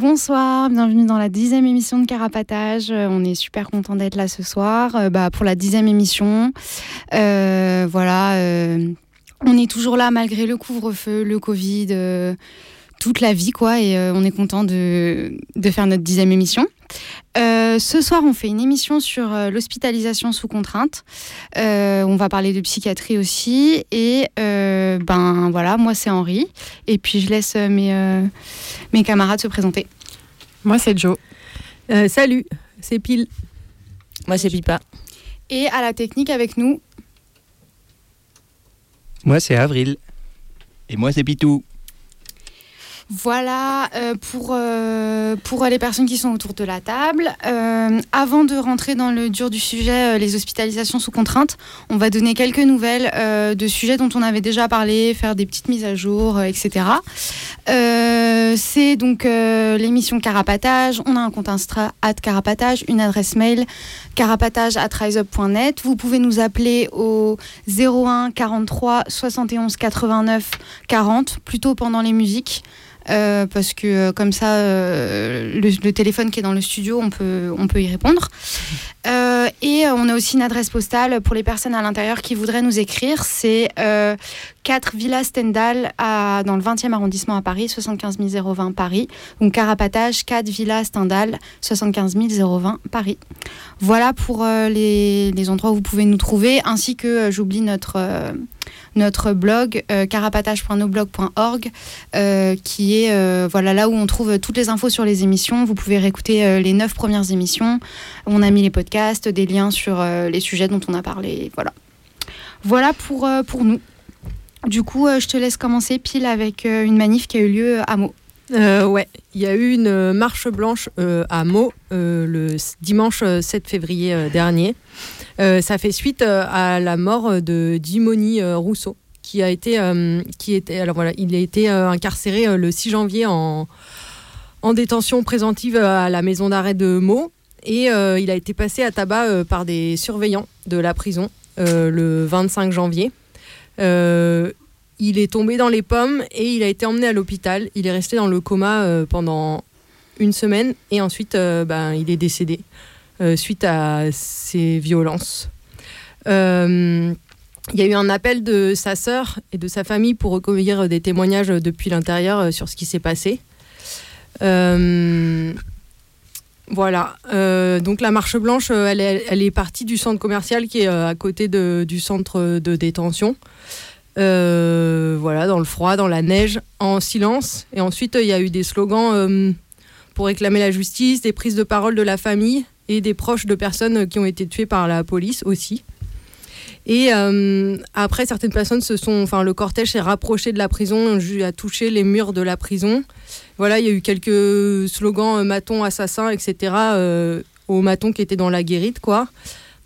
Bonsoir, bienvenue dans la dixième émission de Carapatage. Euh, on est super content d'être là ce soir euh, bah, pour la dixième émission. Euh, voilà, on est toujours là malgré le couvre-feu, le Covid, toute la vie quoi, et on est content de, faire notre dixième émission. ce soir, on fait une émission sur l'hospitalisation sous contrainte. on va parler de psychiatrie aussi. Et ben voilà, moi c'est Henri. Et puis je laisse mes camarades se présenter. Moi, c'est Joe. Euh, salut, c'est Pile. Moi, c'est Pipa. Et à la technique avec nous. Moi, c'est Avril. Et moi, c'est Pitou. Voilà euh, pour, euh, pour les personnes qui sont autour de la table. Euh, avant de rentrer dans le dur du sujet, les hospitalisations sous contrainte, on va donner quelques nouvelles de sujets dont on avait déjà parlé, faire des petites mises à jour, etc. C'est donc l'émission Carapatage. On a un compte Insta at Carapatage, une adresse mail carapatage. Vous pouvez nous appeler au 01 43 71 89 40, plutôt pendant les musiques. Euh, parce que euh, comme ça, euh, le, téléphone qui est dans le studio, on peut, on peut y répondre. et on a aussi une adresse postale pour les personnes à l'intérieur qui voudraient nous écrire. C'est 4 Villa Stendhal à, dans le 20e arrondissement à Paris, 75 020 Paris. Donc Carapatage, 4 Villa Stendhal, 75 020 Paris. Voilà pour les, les, endroits où vous pouvez nous trouver, ainsi que j'oublie notre notre blog euh, carapatage.noblog.org euh, qui est euh, voilà là où on trouve toutes les infos sur les émissions. Vous pouvez réécouter les neuf premières émissions. On a mis les podcasts, des liens sur les sujets dont on a parlé. Voilà. Voilà pour, pour nous. Du coup, je te laisse commencer pile avec une manif qui a eu lieu à Meaux. ouais, il y a eu une marche blanche à Meaux le dimanche 7 février dernier. Euh, ça fait suite euh, à la mort de Dimoni euh, Rousseau, qui a été, qui était, alors voilà, il a été incarcéré le 6 janvier en, en détention préventive à la maison d'arrêt de Meaux. Et il a été passé à tabac par des surveillants de la prison le 25 janvier. il est tombé dans les pommes et il a été emmené à l'hôpital. Il est resté dans le coma pendant une semaine et ensuite ben, il est décédé. Euh, suite à ces violences. Euh, il y a eu un appel de sa sœur et de sa famille pour recueillir des témoignages depuis l'intérieur euh, sur ce qui s'est passé. voilà. donc la marche blanche, elle est, partie du centre commercial qui est à côté du centre de détention. voilà, dans le froid, dans la neige, en silence. Et ensuite, il y a eu des slogans pour réclamer la justice, des prises de parole de la famille et des proches de personnes qui ont été tuées par la police aussi. Et euh, après, certaines personnes se sont, enfin, le cortège s'est rapproché de la prison, a touché les murs de la prison. Voilà, il y a eu quelques slogans euh, maton assassin, etc. Euh, aux matons qui étaient dans la guérite, quoi.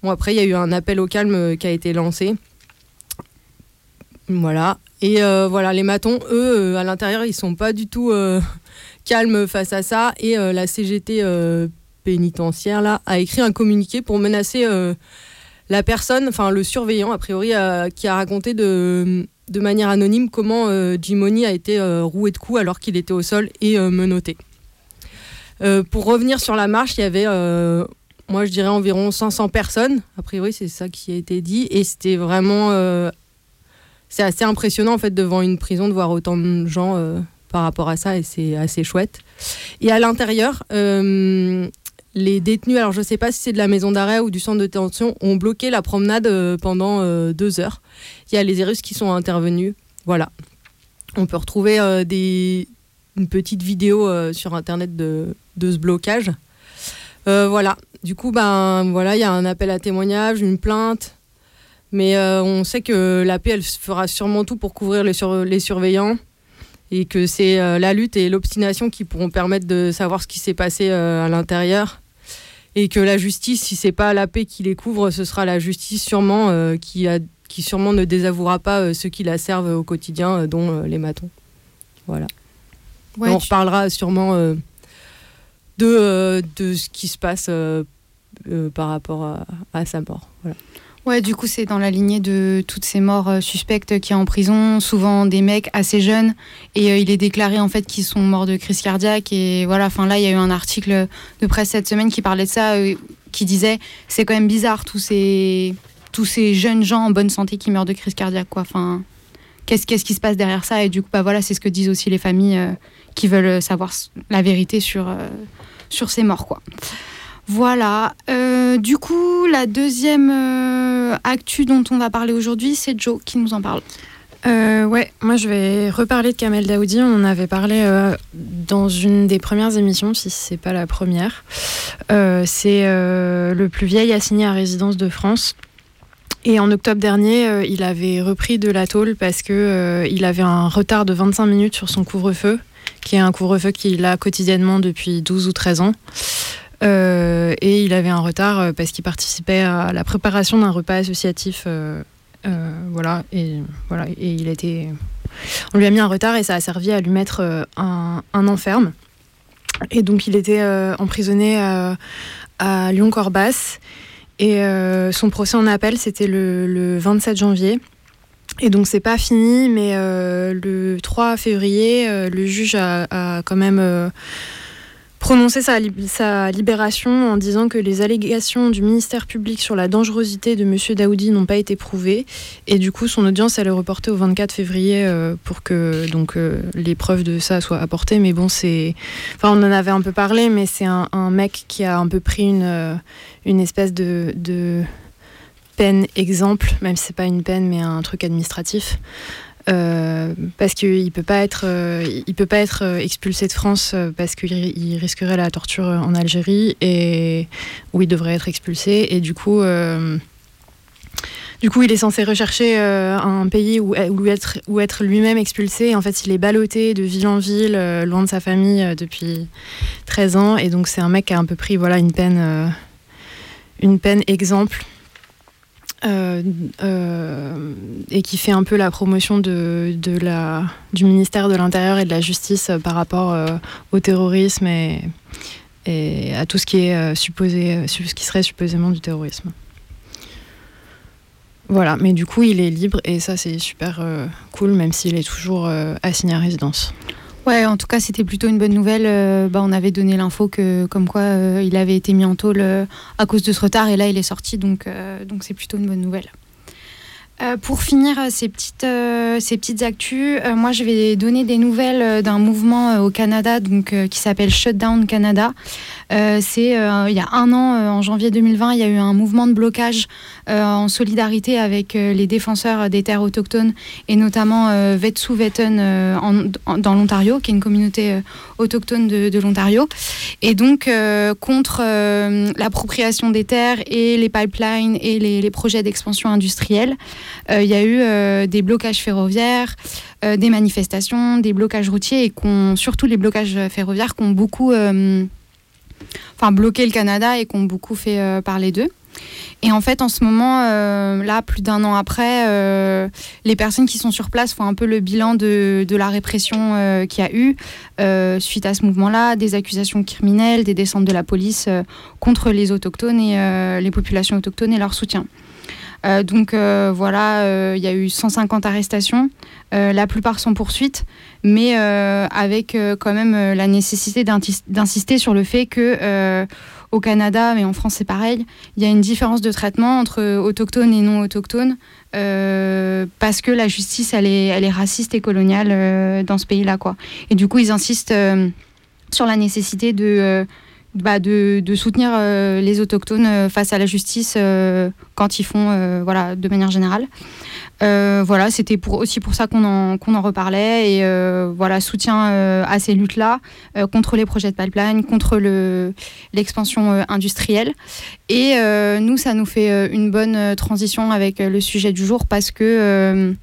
Bon, après, il y a eu un appel au calme qui a été lancé. Voilà. Et voilà, les matons, eux, à l'intérieur, ils sont pas du tout calmes face à ça. Et la CGT pénitentiaire là, a écrit un communiqué pour menacer euh, la personne, enfin le surveillant a priori, qui a raconté de, de manière anonyme comment euh, Jimoni a été euh, roué de coups alors qu'il était au sol et menotté. pour revenir sur la marche, il y avait, moi je dirais environ 500 personnes, a priori c'est ça qui a été dit, et c'était vraiment, c'est assez impressionnant en fait devant une prison de voir autant de gens par rapport à ça, et c'est assez chouette. Et à l'intérieur, les détenus, alors je ne sais pas si c'est de la maison d'arrêt ou du centre de détention, ont bloqué la promenade pendant deux heures. Il y a les Russes qui sont intervenus. Voilà. On peut retrouver des, une petite vidéo sur Internet de, ce blocage. voilà. Du coup, ben voilà, il y a un appel à témoignage, une plainte. Mais on sait que la paix, elle fera sûrement tout pour couvrir les, surveillants et que c'est euh, la lutte et l'obstination qui pourront permettre de savoir ce qui s'est passé euh, à l'intérieur et que la justice, si c'est pas la paix qui les couvre, ce sera la justice sûrement euh, qui, a, qui sûrement ne désavouera pas ceux qui la servent au quotidien, dont les matons. Voilà. on reparlera sûrement de, de ce qui se passe par rapport à, à sa mort. Voilà. Ouais, du coup, c'est dans la lignée de toutes ces morts euh, suspectes qui y a en prison, souvent des mecs assez jeunes, et euh, il est déclaré en fait qu'ils sont morts de crise cardiaque. Et voilà, enfin là, il y a eu un article de presse cette semaine qui parlait de ça, euh, qui disait c'est quand même bizarre tous ces tous ces jeunes gens en bonne santé qui meurent de crise cardiaque, quoi. Enfin, qu'est-ce qu'est-ce qui se passe derrière ça? Et du coup, bah voilà, c'est ce que disent aussi les familles qui veulent savoir la vérité sur sur ces morts, quoi. Voilà. Euh, du coup, la deuxième euh, actu dont on va parler aujourd'hui, c'est Joe qui nous en parle. Euh, ouais, moi je vais reparler de Kamel Daoudi. On en avait parlé dans une des premières émissions, si c'est pas la première. c'est le plus vieil assigné à résidence de France. Et en octobre dernier, il avait repris de la tôle parce que il avait un retard de 25 minutes sur son couvre-feu, qui est un couvre-feu qu'il a quotidiennement depuis 12 ou 13 ans. Euh, et il avait un retard euh, parce qu'il participait à la préparation d'un repas associatif. Euh, voilà, et, voilà, et il était. On lui a mis un retard et ça a servi à lui mettre un, enferme. Et donc il était emprisonné à Lyon-Corbas. Et son procès en appel, c'était le, 27 janvier. Et donc c'est pas fini, mais le 3 février, le juge a, a quand même prononcer sa, sa, libération en disant que les allégations du ministère public sur la dangerosité de M. Daoudi n'ont pas été prouvées. Et du coup, son audience, elle est reportée au 24 février euh, pour que donc, euh, les preuves de ça soient apportées. Mais bon, c'est. Enfin, on en avait un peu parlé, mais c'est un, mec qui a un peu pris une, euh, une espèce de, de peine exemple, même si c'est pas une peine, mais un truc administratif. Euh, parce qu'il peut pas euh, peut pas être euh, expulsé de France parce qu'il risquerait la torture en Algérie et où il devrait être expulsé et du coup. Du coup, il est censé rechercher un pays où, où être, où être lui-même expulsé. En fait, il est ballotté de ville en ville, loin de sa famille depuis 13 ans. Et donc, c'est un mec qui a un peu pris voilà, une peine, une peine exemple euh, euh, et qui fait un peu la promotion de, de la, du ministère de l'Intérieur et de la Justice euh, par rapport au terrorisme et, et, à tout ce qui est supposé, ce qui serait supposément du terrorisme. Voilà, mais du coup, il est libre et ça, c'est super cool, même s'il est toujours assigné à résidence. Ouais, en tout cas, c'était plutôt une bonne nouvelle. Euh, bah, on avait donné l'info que, comme quoi, euh, il avait été mis en tôle euh, à cause de ce retard, et là, il est sorti, donc c'est plutôt une bonne nouvelle. pour finir ces petites, ces actus, moi je vais donner des nouvelles d'un mouvement au Canada donc, qui s'appelle Shutdown Canada. C'est il y a un an, en janvier 2020, il y a eu un mouvement de blocage euh, en solidarité avec euh, les défenseurs des terres autochtones et notamment euh, Wet'suwet'en dans l'Ontario, qui est une communauté autochtone de, l'Ontario. Et donc contre l'appropriation des terres et les pipelines et les, projets d'expansion industrielle, il y a eu des blocages ferroviaires, des manifestations, des blocages routiers et surtout les blocages ferroviaires qui ont beaucoup enfin, bloqué le Canada et qui ont beaucoup fait parler d'eux. Et en fait, en ce moment, euh, là, plus d'un an après, euh, les personnes qui sont sur place font un peu le bilan de, la répression euh, qu'il y a eu suite à ce mouvement-là, des accusations criminelles, des descentes de la police contre les autochtones et les populations autochtones et leur soutien. Donc voilà, il y a eu 150 arrestations, la plupart sans poursuite, mais avec quand même la nécessité d'insister sur le fait que au Canada, mais en France c'est pareil, il y a une différence de traitement entre autochtones et non autochtones euh, parce que la justice elle est, raciste et coloniale euh, dans ce pays-là quoi. Et du coup ils insistent euh, sur la nécessité de bah, de, de, soutenir les autochtones face à la justice quand ils font, voilà, de manière générale. voilà, c'était pour, aussi pour ça qu'on en, qu'on en reparlait et voilà, soutien à ces luttes-là contre les projets de pipeline, contre le, l'expansion industrielle. Et nous, ça nous fait une bonne transition avec le sujet du jour parce que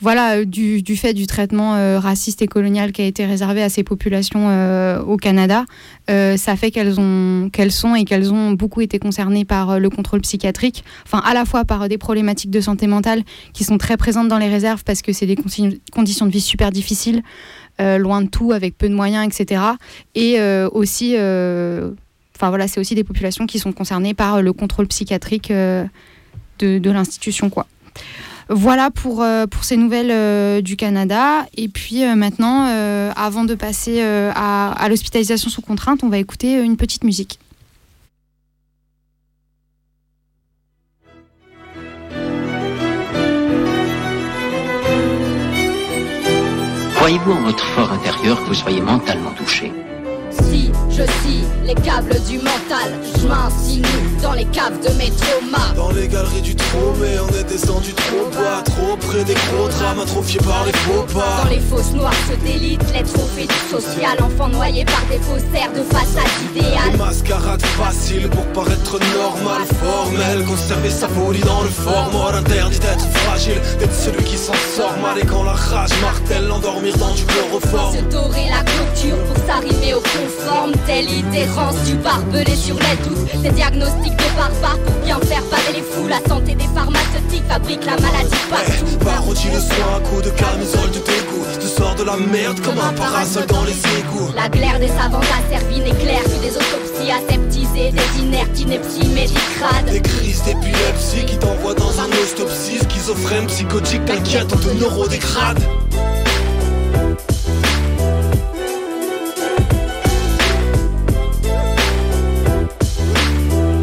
voilà, euh, du, fait du traitement euh, raciste et colonial qui a été réservé à ces populations euh, au Canada, ça fait qu'elles ont qu'elles sont et qu'elles ont beaucoup été concernées par le contrôle psychiatrique, enfin à la fois par des problématiques de santé mentale qui sont très présentes dans les réserves parce que c'est des conditions de vie super difficiles, loin de tout, avec peu de moyens, etc. Et aussi, enfin voilà, c'est aussi des populations qui sont concernées par le contrôle psychiatrique de, de l'institution, quoi. Voilà pour, euh, pour ces nouvelles euh, du Canada. Et puis euh, maintenant, avant de passer à, à l'hospitalisation sous contrainte, on va écouter une petite musique. Croyez-vous en votre fort intérieur que vous soyez mentalement touché? Si je scie les câbles du mental, je m'insinue dans les caves de mes traumas. Dans les galeries du trop, mais on est descendu trop bas, trop près des gros drames, atrophiés par les faux pas. Dans les fosses noires se délitent les trophées du social, enfants noyés par des faussaires de façade idéale. Des mascarades faciles pour paraître normal, formel, conserver sa folie dans le fort mort, interdit d'être fragile, d'être celui qui s'en sort mal et quand la rage martèle, l'endormir dans du chloroforme. Se dorer la clôture pour s'arriver au conforme telle idée du barbelé sur les doutes, des diagnostics de barbares pour bien faire baver les fous. La santé des pharmaceutiques fabrique la maladie partout. Hey, parodie le soin à coup de camisole de dégoût. Tu sors de la merde comme un parasol dans les égouts. La glaire des savants a servi n'éclaire que des autopsies aseptisées, des inertes, inepties médicrades. Des crises d'épilepsie qui t'envoient dans un ostopsie, schizophrène, psychotique, t'inquiète, on te neurodégrade.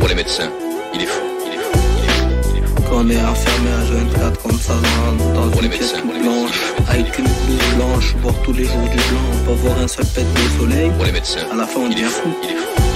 Les médecins. Il est fou, il est fou, il est fou, il est fou. Quand on est enfermé à 24 comme ça dans, dans une pièce toute blanche, avec une blouse blanche, voir tous les jours du blanc, pas voir un seul pet de soleil, pour les médecins, à la fin on il est fou. Il est fou.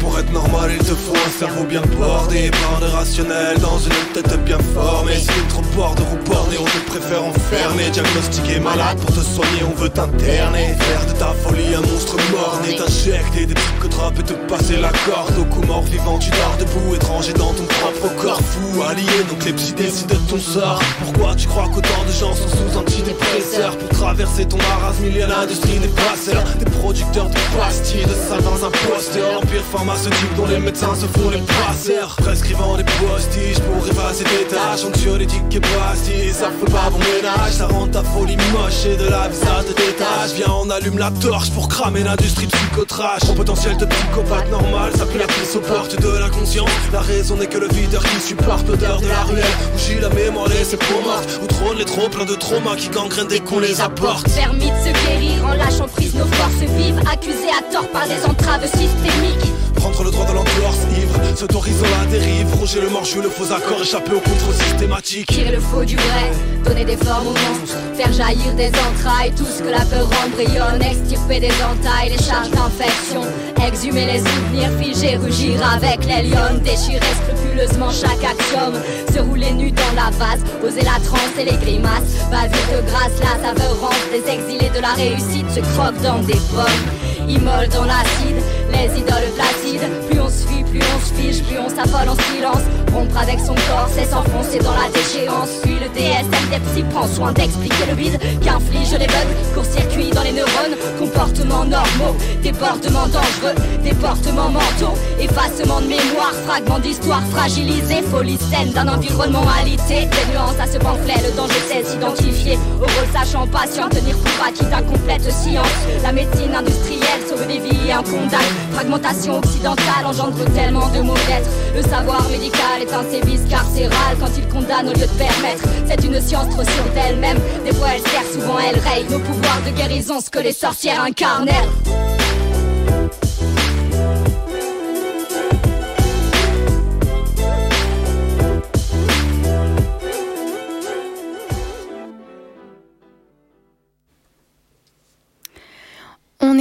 Pour être normal il te faut un cerveau bien bordé. Par de rationnel dans une tête bien formée. Si t'es trop border ou borné on te préfère enfermer. Diagnostiqué malade pour te soigner on veut t'interner. Faire de ta folie un monstre mort-né T'injecter des psychotropes et te passer la corde. Au coup mort vivant tu dors debout Étranger dans ton propre corps. Fou Allié donc les psy décident de ton sort. Pourquoi tu crois qu'autant de gens sont sous antidépresseurs? Pour traverser ton marasme il y a l'industrie des passeurs. Des producteurs de pastilles de ça dans un poster. L'empire pharmaceutique dont les médecins se font les passeurs. Prescrivant des postiches pour effacer tes tâches. Anxiolytiques et pastilles, ça fait pas bon ménage. Ça rend ta folie moche et de la ça te détache. Viens on allume la torche pour cramer l'industrie psychotrash. Ton potentiel de psychopathe normal, ça pue la pisse aux portes de l'inconscience. La raison n'est que le videur qui supporte l'odeur de la ruelle. Où j'ai la mémoire laissée pour morte Où trône les trop plein de traumas qui gangrènent dès qu'on les apporte. Permis de se guérir en lâchant prise nos forces vives Accusés à tort par des entraves systémiques Prendre le droit de l'entorse ivre, s'autorisant la dérive, roger le morche, le faux accord, échapper au contrôle systématique. Tirer le faux du vrai, donner des formes aux monstres, faire jaillir des entrailles, tout ce que la peur embrayonne, extirper des entailles, les charges d'infection, exhumer les souvenirs, figer, rugir avec les lions, déchirer scrupuleusement chaque axiome, se rouler nu dans la vase, oser la transe et les grimaces, bavure de grâce, la saveur des exilés de la réussite se croquent dans des pommes, immolent dans l'acide, les idoles placides. Se plus on se fiche, plus on s'affole en silence. Rompre avec son corps, c'est s'enfoncer dans la déchéance. Puis le DSM des psy prend soin d'expliquer le vide qu'inflige les bugs. Court-circuit dans les neurones, comportements normaux, débordements dangereux, déportements mentaux, effacement de mémoire, fragments d'histoire fragilisés, folie saine d'un environnement alité. Des nuances à ce pamphlet, le danger c'est s'identifier au rôle sachant patient, tenir pour acquis d'incomplète science. La médecine industrielle sauve des vies, un condamne. Fragmentation occidentale tellement de d'être. Le savoir médical est un sévice carcéral quand il condamne au lieu de permettre. C'est une science trop sûre d'elle-même. Des fois elle sert, souvent elle raye nos pouvoirs de guérison, ce que les sorcières incarnent.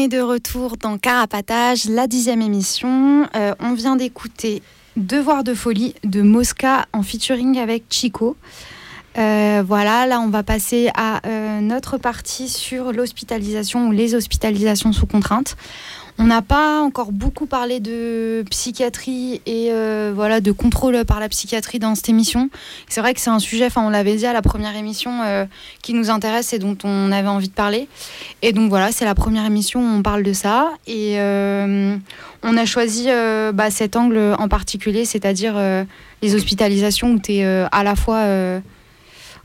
De retour dans Carapatage, la dixième émission. Euh, on vient d'écouter Devoir de folie de Mosca en featuring avec Chico. Euh, voilà, là on va passer à euh, notre partie sur l'hospitalisation ou les hospitalisations sous contrainte. On n'a pas encore beaucoup parlé de psychiatrie et euh, voilà de contrôle par la psychiatrie dans cette émission. C'est vrai que c'est un sujet, enfin on l'avait dit à la première émission, euh, qui nous intéresse et dont on avait envie de parler. Et donc voilà, c'est la première émission où on parle de ça. Et euh, on a choisi bah, cet angle en particulier, c'est-à-dire les hospitalisations où tu es à la fois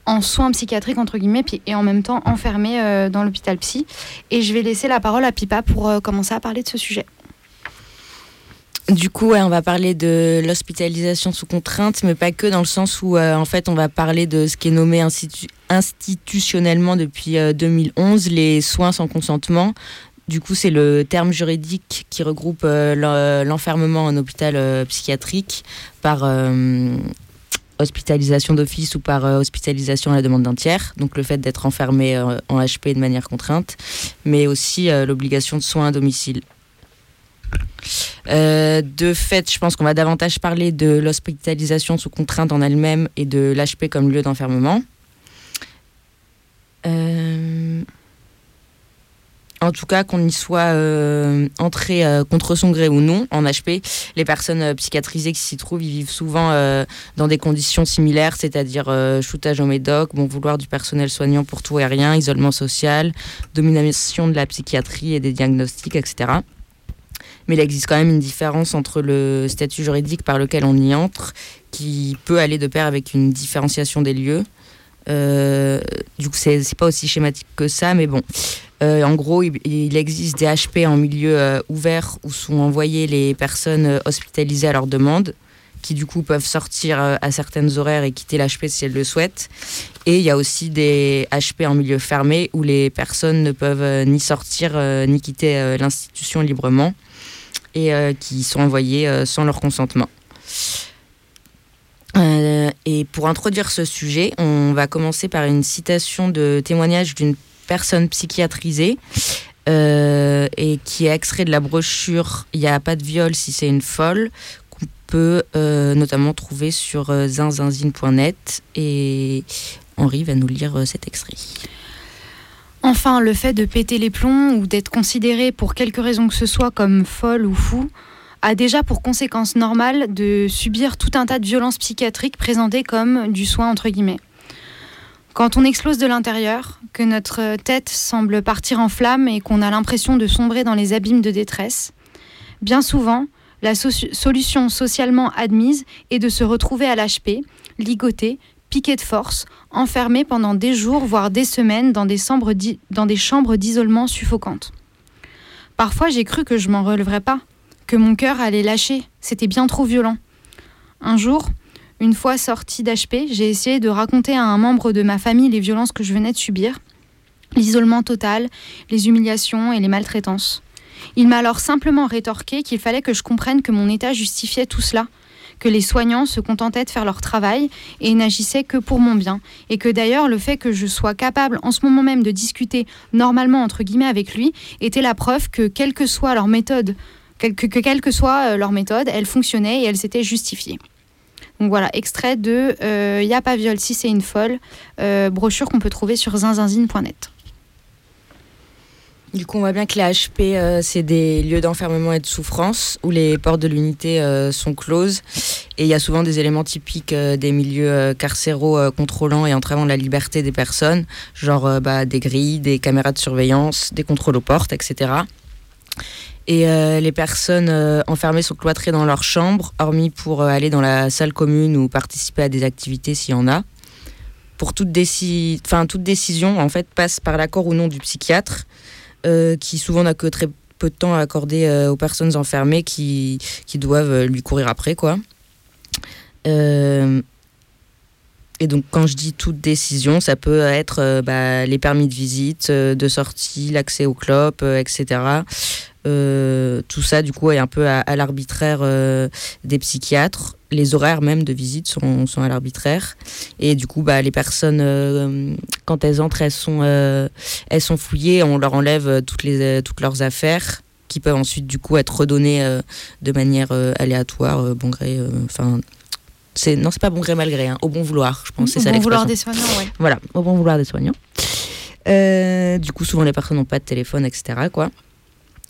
en soins psychiatriques entre guillemets puis, et en même temps enfermé euh, dans l'hôpital psy. Et je vais laisser la parole à Pipa pour euh, commencer à parler de ce sujet. Du coup, on va parler de l'hospitalisation sous contrainte, mais pas que dans le sens où, euh, en fait, on va parler de ce qui est nommé institu institutionnellement depuis 2011, les soins sans consentement. Du coup, c'est le terme juridique qui regroupe l'enfermement en hôpital psychiatrique par hospitalisation d'office ou par euh, hospitalisation à la demande d'un tiers, donc le fait d'être enfermé euh, en HP de manière contrainte, mais aussi euh, l'obligation de soins à domicile. de fait, je pense qu'on va davantage parler de l'hospitalisation sous contrainte en elle-même et de l'HP comme lieu d'enfermement. En tout cas qu'on y soit euh, entré euh, contre son gré ou non en HP. Les personnes euh, psychiatrisées qui s'y trouvent, ils vivent souvent dans des conditions similaires, c'est-à-dire shootage au médoc, bon vouloir du personnel soignant pour tout et rien, isolement social, domination de la psychiatrie et des diagnostics, etc. Mais il existe quand même une différence entre le statut juridique par lequel on y entre, qui peut aller de pair avec une différenciation des lieux. Du coup, c'est pas aussi schématique que ça, mais bon. Euh, en gros, il, existe des HP en milieu euh, ouvert où sont envoyées les personnes euh, hospitalisées à leur demande, qui du coup peuvent sortir à certaines horaires et quitter l'HP si elles le souhaitent. Et il y a aussi des HP en milieu fermé où les personnes ne peuvent ni sortir ni quitter l'institution librement et qui sont envoyées sans leur consentement. Et pour introduire ce sujet, on va commencer par une citation de témoignage d'une personne psychiatrisée euh, et qui est extrait de la brochure Il n'y a pas de viol si c'est une folle qu'on peut euh, notamment trouver sur euh, zinzinzine.net et Henri va nous lire cet extrait. Enfin, le fait de péter les plombs ou d'être considéré pour quelque raison que ce soit comme folle ou fou a déjà pour conséquence normale de subir tout un tas de violences psychiatriques présentées comme du soin entre guillemets. Quand on explose de l'intérieur, que notre tête semble partir en flammes et qu'on a l'impression de sombrer dans les abîmes de détresse, bien souvent, la solution socialement admise est de se retrouver à l'HP, ligoté, piqué de force, enfermé pendant des jours, voire des semaines dans des, chambres d'isolement suffocantes. Parfois, j'ai cru que je m'en releverais pas, que mon cœur allait lâcher, c'était bien trop violent. Un jour, une fois sortie d'HP, j'ai essayé de raconter à un membre de ma famille les violences que je venais de subir, l'isolement total, les humiliations et les maltraitances. Il m'a alors simplement rétorqué qu'il fallait que je comprenne que mon état justifiait tout cela, que les soignants se contentaient de faire leur travail et n'agissaient que pour mon bien, et que d'ailleurs le fait que je sois capable en ce moment même de discuter normalement avec lui était la preuve que quelle que soit leur méthode, que, que quelle que soit euh, leur méthode, elle fonctionnait et elle s'était justifiée. Donc voilà, extrait de euh, Y'a pas viol si c'est une folle, euh, brochure qu'on peut trouver sur zinzinzine.net. Du coup, on voit bien que les HP, c'est des lieux d'enfermement et de souffrance où les portes de l'unité sont closes. Et il y a souvent des éléments typiques des milieux carcéraux contrôlant et entravant la liberté des personnes, genre bah, des grilles, des caméras de surveillance, des contrôles aux portes, etc. Et euh, les personnes euh, enfermées sont cloîtrées dans leur chambre, hormis pour euh, aller dans la salle commune ou participer à des activités s'il y en a. Pour toute, toute décision, en fait, passe par l'accord ou non du psychiatre, qui souvent n'a que très peu de temps à accorder aux personnes enfermées qui, qui, doivent lui courir après, quoi. et donc, quand je dis toute décision, ça peut être bah, les permis de visite, de sortie, l'accès aux clopes, etc. tout ça, du coup, est un peu à, l'arbitraire des psychiatres. Les horaires même de visite sont, sont à l'arbitraire. Et du coup, bah, les personnes, quand elles entrent, elles sont, elles sont fouillées. On leur enlève toutes, les, toutes leurs affaires qui peuvent ensuite, du coup, être redonnées de manière aléatoire, bon gré. Enfin, c'est non, c'est pas bon gré mal gré, hein, au bon vouloir, je pense. c'est au ça bon vouloir des soignants, ouais. Voilà, au bon vouloir des soignants. Euh, du coup, souvent les personnes n'ont pas de téléphone, etc. Quoi.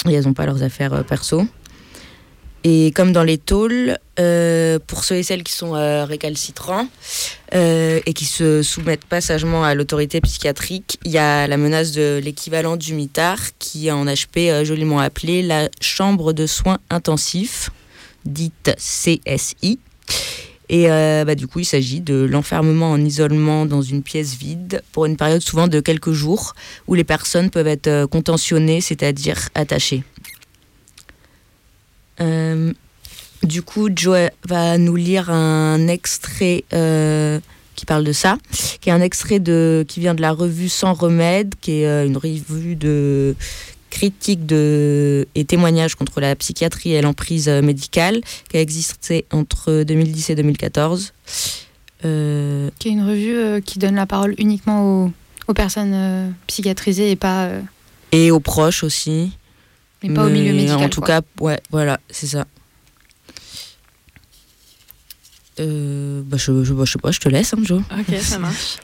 Et elles n'ont pas leurs affaires euh, perso. Et comme dans les tôles, euh, pour ceux et celles qui sont récalcitrants et qui se soumettent pas sagement à l'autorité psychiatrique, il y a la menace de l'équivalent du mitard qui est en HP joliment appelé la chambre de soins intensifs, dite CSI. Et euh, bah, du coup, il s'agit de l'enfermement en isolement dans une pièce vide pour une période souvent de quelques jours où les personnes peuvent être euh, contentionnées, c'est-à-dire attachées. Euh, du coup, Joe va nous lire un extrait qui parle de ça, qui est un extrait de, qui vient de la revue Sans Remède, qui est une revue de, critique de, et témoignages contre la psychiatrie et l'emprise médicale qui a existé entre 2010 et 2014. Euh, qui est une revue euh, qui donne la parole uniquement aux, aux personnes euh, psychiatrisées et pas... Et aux proches aussi. Mais, pas au milieu médical. En tout cas, ouais, voilà, c'est ça. Bah, je, je, bah, je, sais pas, je te laisse, hein, Joe. Ok, ça marche.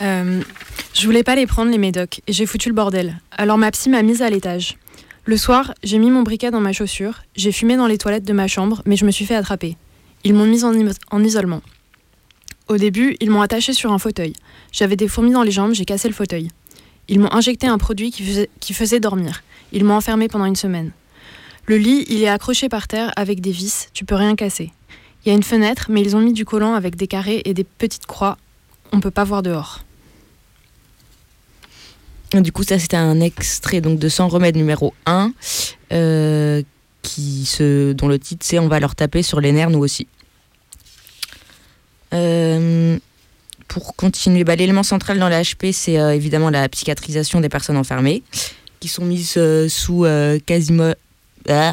Je voulais pas les prendre, les médocs, et j'ai foutu le bordel. Alors ma psy m'a mise à l'étage. Le soir, j'ai mis mon briquet dans ma chaussure, j'ai fumé dans les toilettes de ma chambre, mais je me suis fait attraper. Ils m'ont mise en, en, isolement. Au début, ils m'ont attaché sur un fauteuil. J'avais des fourmis dans les jambes, j'ai cassé le fauteuil. Ils m'ont injecté un produit qui faisait, qui faisait dormir. Ils m'ont enfermé pendant une semaine. Le lit, il est accroché par terre avec des vis, tu peux rien casser. Il y a une fenêtre, mais ils ont mis du collant avec des carrés et des petites croix. On peut pas voir dehors. Du coup, ça c'était un extrait donc de Sans remède numéro 1, euh, qui se, dont le titre c'est On va leur taper sur les nerfs nous aussi. Euh, pour continuer, bah, l'élément central dans l'HP, c'est euh, évidemment la psychiatrisation des personnes enfermées, qui sont mises sous quasiment ah,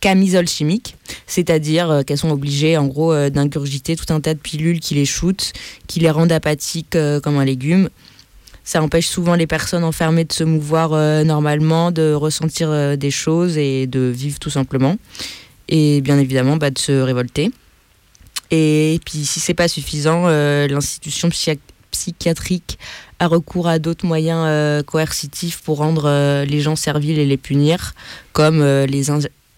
camisole chimique, c'est-à-dire qu'elles sont obligées en gros d'ingurgiter tout un tas de pilules qui les shootent, qui les rendent apathiques comme un légume ça empêche souvent les personnes enfermées de se mouvoir euh, normalement, de ressentir euh, des choses et de vivre tout simplement. Et bien évidemment, bah, de se révolter. Et puis, si c'est pas suffisant, euh, l'institution psychiatrique a recours à d'autres moyens coercitifs pour rendre les gens serviles et les punir, comme les,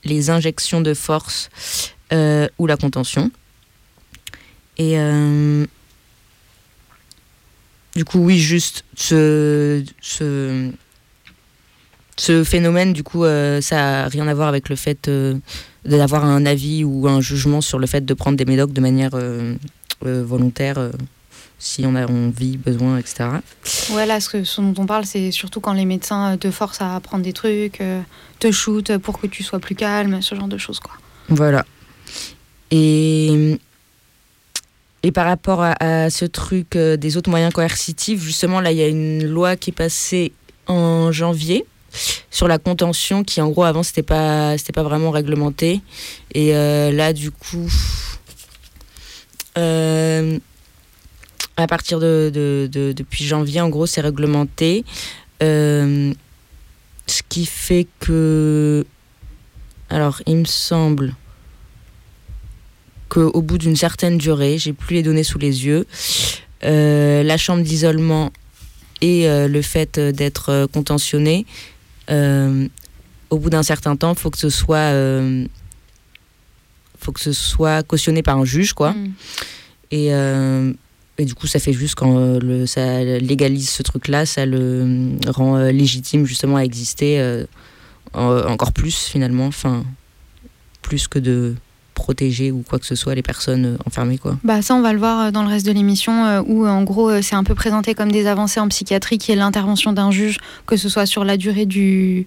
les injections de force ou la contention. Et du coup, oui, juste ce, ce, ce phénomène, du coup, euh, ça n'a rien à voir avec le fait euh, d'avoir un avis ou un jugement sur le fait de prendre des médocs de manière euh, volontaire si on a envie, besoin, etc. Ouais, là, ce, ce dont on parle, c'est surtout quand les médecins te forcent à prendre des trucs, te shootent pour que tu sois plus calme, ce genre de choses, quoi. Voilà. Et et par rapport à, ce truc euh, des autres moyens coercitifs, justement, là, il y a une loi qui est passée en janvier sur la contention qui, en gros, avant, c'était pas, c'était pas vraiment réglementé. Et euh, là, du coup, euh, à partir de, de, depuis janvier, en gros, c'est réglementé. ce qui fait que. Alors, il me semble qu'au bout d'une certaine durée, j'ai plus les données sous les yeux, euh, la chambre d'isolement et euh, le fait d'être euh, contentionné, au bout d'un certain temps, faut que ce soit, faut que ce soit cautionné par un juge, quoi. Mm. Et, et, du coup, ça fait juste quand le, ça légalise ce truc-là, ça le rend légitime justement à exister encore plus finalement, enfin plus que de protéger ou quoi que ce soit les personnes euh, enfermées quoi. Bah ça on va le voir euh, dans le reste de l'émission euh, où en gros c'est un peu présenté comme des avancées en psychiatrie qui est l'intervention d'un juge que ce soit sur la durée du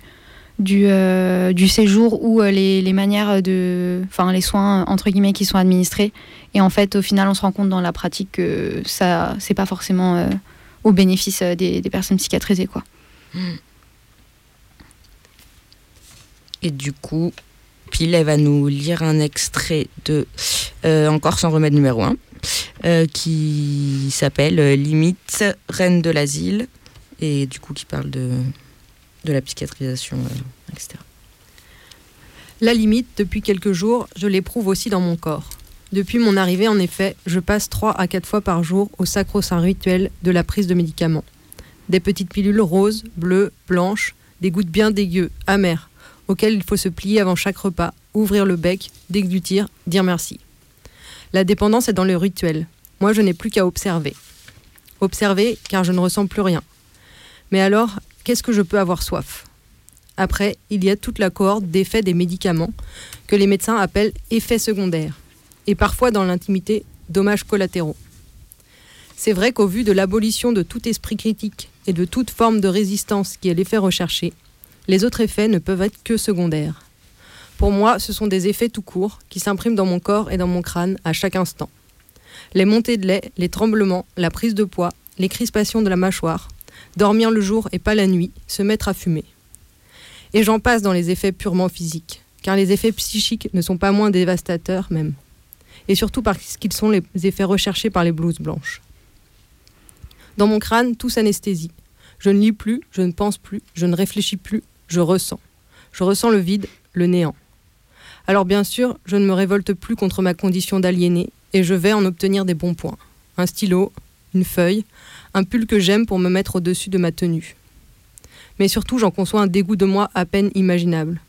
du, du séjour ou les, les, manières de enfin les soins entre guillemets qui sont administrés et en fait au final on se rend compte dans la pratique que ça c'est pas forcément au bénéfice des, des, personnes psychiatrisées quoi. Et du coup, Pile, elle va nous lire un extrait de euh, Encore sans remède numéro 1, euh, qui s'appelle euh, Limite, Reine de l'asile, et du coup qui parle de, de la psychiatrisation, etc. La limite, depuis quelques jours, je l'éprouve aussi dans mon corps. Depuis mon arrivée, en effet, je passe 3 à 4 fois par jour au sacro-saint rituel de la prise de médicaments. Des petites pilules roses, bleues, blanches, des gouttes bien dégueu, amères, auxquelles il faut se plier avant chaque repas, ouvrir le bec, déglutir, dire merci. La dépendance est dans le rituel. Moi, je n'ai plus qu'à observer. Observer, car je ne ressens plus rien. Mais alors, qu'est-ce que je peux avoir soif? Après, il y a toute la cohorte d'effets des médicaments que les médecins appellent effets secondaires, et parfois dans l'intimité, dommages collatéraux. C'est vrai qu'au vu de l'abolition de tout esprit critique et de toute forme de résistance qui est l'effet recherché, les autres effets ne peuvent être que secondaires. Pour moi, ce sont des effets tout courts qui s'impriment dans mon corps et dans mon crâne à chaque instant. Les montées de lait, les tremblements, la prise de poids, les crispations de la mâchoire, dormir le jour et pas la nuit, se mettre à fumer. Et j'en passe dans les effets purement physiques, car les effets psychiques ne sont pas moins dévastateurs même. Et surtout parce qu'ils sont les effets recherchés par les blouses blanches. Dans mon crâne, tout s'anesthésie. Je ne lis plus, je ne pense plus, je ne réfléchis plus, je ressens. Je ressens le vide, le néant. Alors bien sûr, je ne me révolte plus contre ma condition d'aliéné et je vais en obtenir des bons points. Un stylo, une feuille, un pull que j'aime pour me mettre au-dessus de ma tenue. Mais surtout, j'en conçois un dégoût de moi à peine imaginable.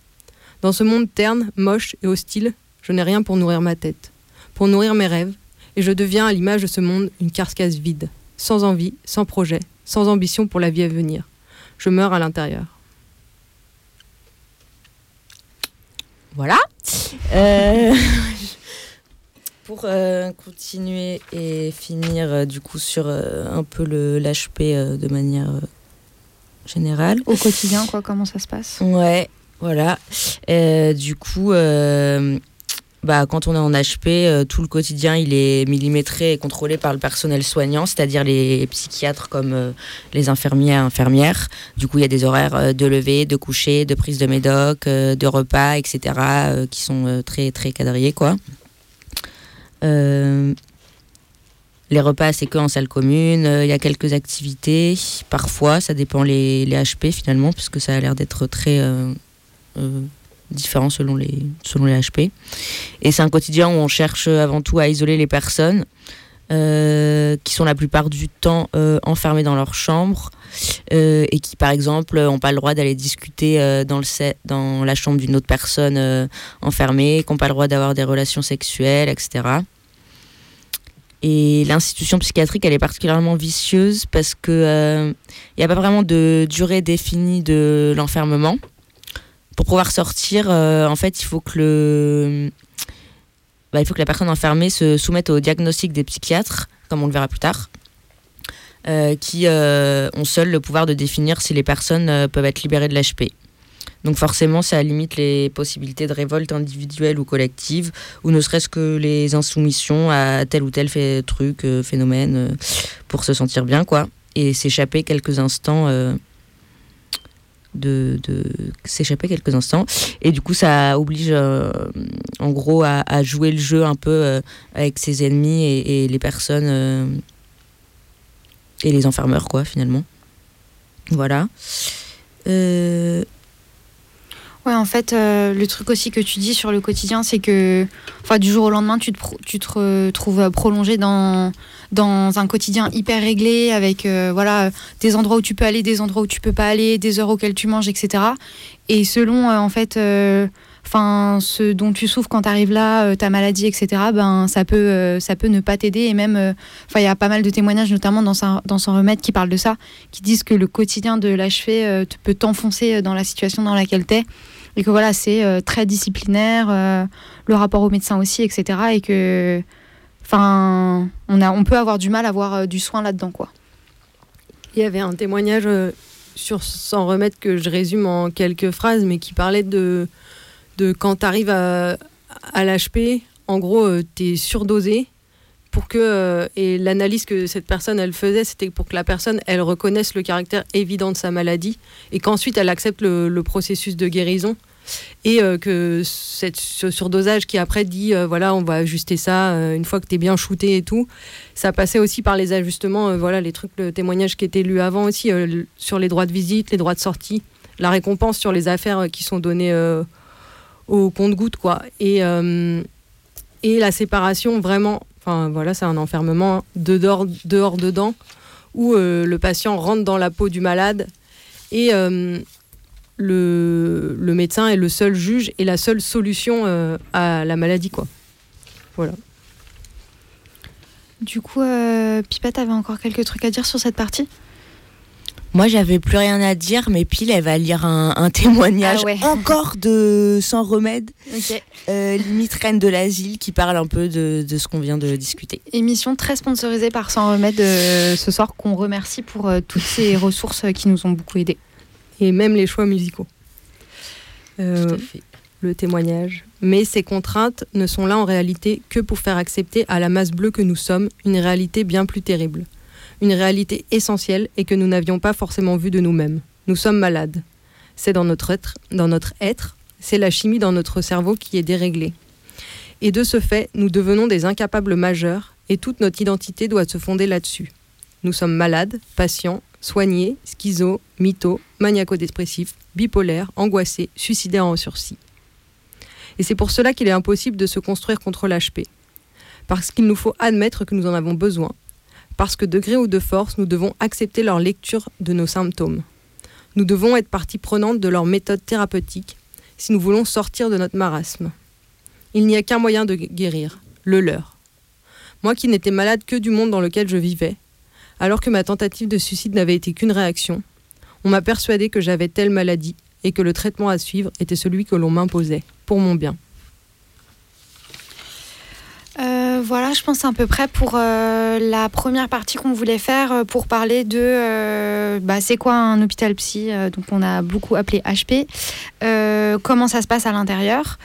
Dans ce monde terne, moche et hostile, je n'ai rien pour nourrir ma tête, pour nourrir mes rêves, et je deviens à l'image de ce monde une carcasse vide, sans envie, sans projet, sans ambition pour la vie à venir. Je meurs à l'intérieur. Voilà. Euh, pour euh, continuer et finir euh, du coup sur un peu le l'HP de manière générale. Au quotidien, quoi, comment ça se passe? Ouais, voilà. du coup, bah, quand on est en HP, euh, tout le quotidien il est millimétré et contrôlé par le personnel soignant, c'est-à-dire les psychiatres comme euh, les infirmiers et infirmières. Du coup, il y a des horaires euh, de lever, de coucher, de prise de médoc, de repas, etc., qui sont très très quadrillés, quoi. les repas, c'est que en salle commune. Il y a quelques activités, parfois, ça dépend les, les HP finalement, puisque ça a l'air d'être très différents selon les, selon les HP. Et c'est un quotidien où on cherche avant tout à isoler les personnes euh, qui sont la plupart du temps euh, enfermées dans leur chambre euh, et qui, par exemple, n'ont pas le droit d'aller discuter dans, le dans la chambre d'une autre personne enfermée, qui n'ont pas le droit d'avoir des relations sexuelles, etc. Et l'institution psychiatrique, elle est particulièrement vicieuse parce qu'il n'y a pas vraiment de durée définie de l'enfermement pour pouvoir sortir, euh, en fait, il faut que le, bah, il faut que la personne enfermée se soumette au diagnostic des psychiatres, comme on le verra plus tard, euh, qui euh, ont seuls le pouvoir de définir si les personnes peuvent être libérées de l'HP. Donc forcément, ça limite les possibilités de révolte individuelle ou collective, ou ne serait-ce que les insoumissions à tel ou tel truc, phénomène, pour se sentir bien, quoi, et s'échapper quelques instants de, s'échapper quelques instants. Et du coup, ça oblige euh, en gros à, jouer le jeu un peu euh, avec ses ennemis et, les personnes euh, et les enfermeurs, quoi, finalement. Voilà. Ouais, en fait, le truc aussi que tu dis sur le quotidien, c'est que du jour au lendemain, tu te, tu retrouves prolongé dans dans un quotidien hyper réglé avec euh, voilà des endroits où tu peux aller, des endroits où tu peux pas aller, des heures auxquelles tu manges, etc. Et selon euh, en fait euh, enfin ce dont tu souffres quand tu arrives là, ta maladie, etc. Ben ça peut ça peut ne pas t'aider et même enfin il y a pas mal de témoignages notamment dans dans son remède qui parlent de ça, qui disent que le quotidien de l'HV peut t'enfoncer dans la situation dans laquelle tu es et que voilà c'est très disciplinaire, le rapport au médecin aussi, etc. Et que Enfin, on, a, on peut avoir du mal à avoir euh, du soin là-dedans, quoi. Il y avait un témoignage euh, sur Sans remettre que je résume en quelques phrases, mais qui parlait de, de quand tu arrives à, à l'HP, en gros, euh, tu es surdosé. Pour que, et l'analyse que cette personne elle faisait, c'était pour que la personne elle reconnaisse le caractère évident de sa maladie et qu'ensuite elle accepte le, processus de guérison Et que cette surdosage qui après dit voilà, on va ajuster ça une fois que tu es bien shooté et tout, ça passait aussi par les ajustements, voilà, les trucs, le témoignage qui était lu avant aussi, sur les droits de visite, les droits de sortie, la récompense sur les affaires qui sont données au compte-goutte, quoi. Et, et la séparation, vraiment, enfin voilà, c'est un enfermement dehors, dedans, où le patient rentre dans la peau du malade et le, le, médecin est le seul juge et la seule solution euh, à la maladie. Quoi. Voilà. Du coup, euh, Pipette avait encore quelques trucs à dire sur cette partie? Moi, j'avais plus rien à dire, mais Pile, elle va lire un, témoignage ah encore de Sans Remède, euh, limite Reine de l'Asile, qui parle un peu de, ce qu'on vient de discuter. Émission très sponsorisée par Sans Remède ce soir, qu'on remercie pour toutes ces ressources qui nous ont beaucoup aidés et même les choix musicaux. Euh, le témoignage. Mais ces contraintes ne sont là en réalité que pour faire accepter à la masse bleue que nous sommes une réalité bien plus terrible. Une réalité essentielle et que nous n'avions pas forcément vue de nous-mêmes. Nous sommes malades. C'est dans notre être, dans notre être, c'est la chimie dans notre cerveau qui est déréglée. Et de ce fait, nous devenons des incapables majeurs et toute notre identité doit se fonder là-dessus. Nous sommes malades, patients, soignés, schizo, mytho, maniaco-dépressif, bipolaire, angoissé, suicidaire en sursis. Et c'est pour cela qu'il est impossible de se construire contre l'HP. Parce qu'il nous faut admettre que nous en avons besoin. Parce que de gré ou de force, nous devons accepter leur lecture de nos symptômes. Nous devons être partie prenante de leur méthode thérapeutique si nous voulons sortir de notre marasme. Il n'y a qu'un moyen de guérir, le leur. Moi qui n'étais malade que du monde dans lequel je vivais, alors que ma tentative de suicide n'avait été qu'une réaction, on m'a persuadé que j'avais telle maladie et que le traitement à suivre était celui que l'on m'imposait, pour mon bien. Euh, voilà, je pense à peu près pour euh, la première partie qu'on voulait faire euh, pour parler de bah, c'est quoi un hôpital psy, donc on a beaucoup appelé HP, comment ça se passe à l'intérieur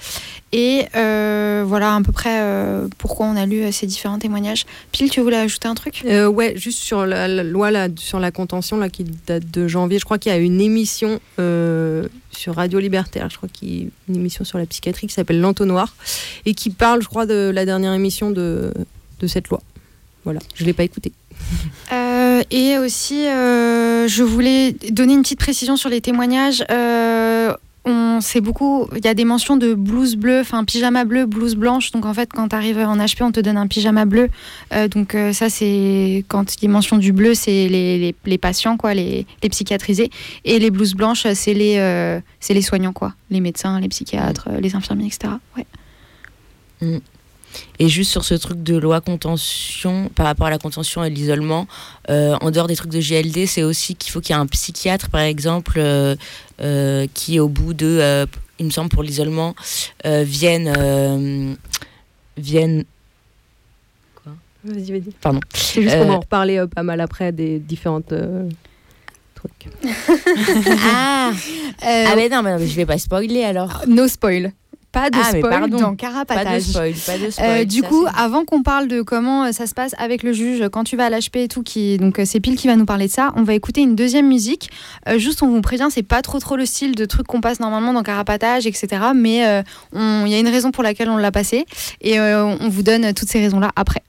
et voilà à peu près pourquoi on a lu ces différents témoignages. Pile, tu voulais ajouter un truc? Ouais, juste sur la, loi là, sur la contention là, qui date de janvier, je crois qu'il y a une émission sur Radio Libertaire, je crois qu'il y a une émission sur la psychiatrie qui s'appelle L'entonnoir et qui parle, je crois, de la dernière émission de, de cette loi. Voilà, je ne l'ai pas écouté. Euh, et aussi, euh, je voulais donner une petite précision sur les témoignages. Euh, on sait beaucoup, il y a des mentions de blouse bleue, enfin pyjama bleu, blouse blanche. Donc en fait, quand tu arrives en HP, on te donne un pyjama bleu. donc ça, c'est quand il a mention du bleu, c'est les, les, patients, quoi, les, les, psychiatrisés. Et les blouses blanches, c'est les, c'est les soignants, quoi, les médecins, les psychiatres, les infirmiers, etc. Ouais. Mm. Et juste sur ce truc de loi contention, par rapport à la contention et l'isolement, euh, en dehors des trucs de GLD, c'est aussi qu'il faut qu'il y ait un psychiatre, par exemple, euh, euh, qui, au bout de, il me semble, pour l'isolement, vienne. vienne Quoi? Vas-y, vas-y. Pardon. C'est juste pour en reparler pas mal après des différentes. trucs. ah, ah mais non, mais je vais pas spoiler alors. No spoil. Pas de ah, spoil dans Carapatage. Pas de spoil, pas de spoil. Euh, du coup, avant qu'on parle de comment euh, ça se passe avec le juge quand tu vas à l'HP et tout, qui, donc euh, c'est Pile qui va nous parler de ça, on va écouter une deuxième musique. juste, on vous prévient, c'est pas trop trop le style de truc qu'on passe normalement dans Carapatage, etc. Mais il y a une raison pour laquelle on l'a passé et on vous donne toutes ces raisons-là après.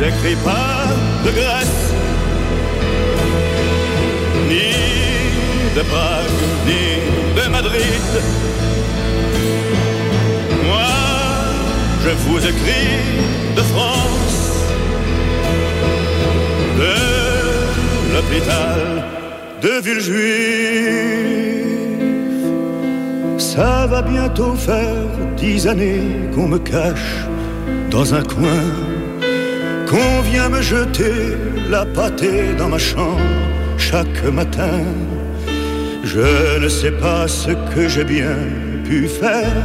N'écris pas de Grèce, ni de Prague, ni de Madrid. Moi, je vous écris de France, de l'hôpital de Villejuif. Ça va bientôt faire dix années qu'on me cache dans un coin qu'on vient me jeter la pâtée dans ma chambre chaque matin. Je ne sais pas ce que j'ai bien pu faire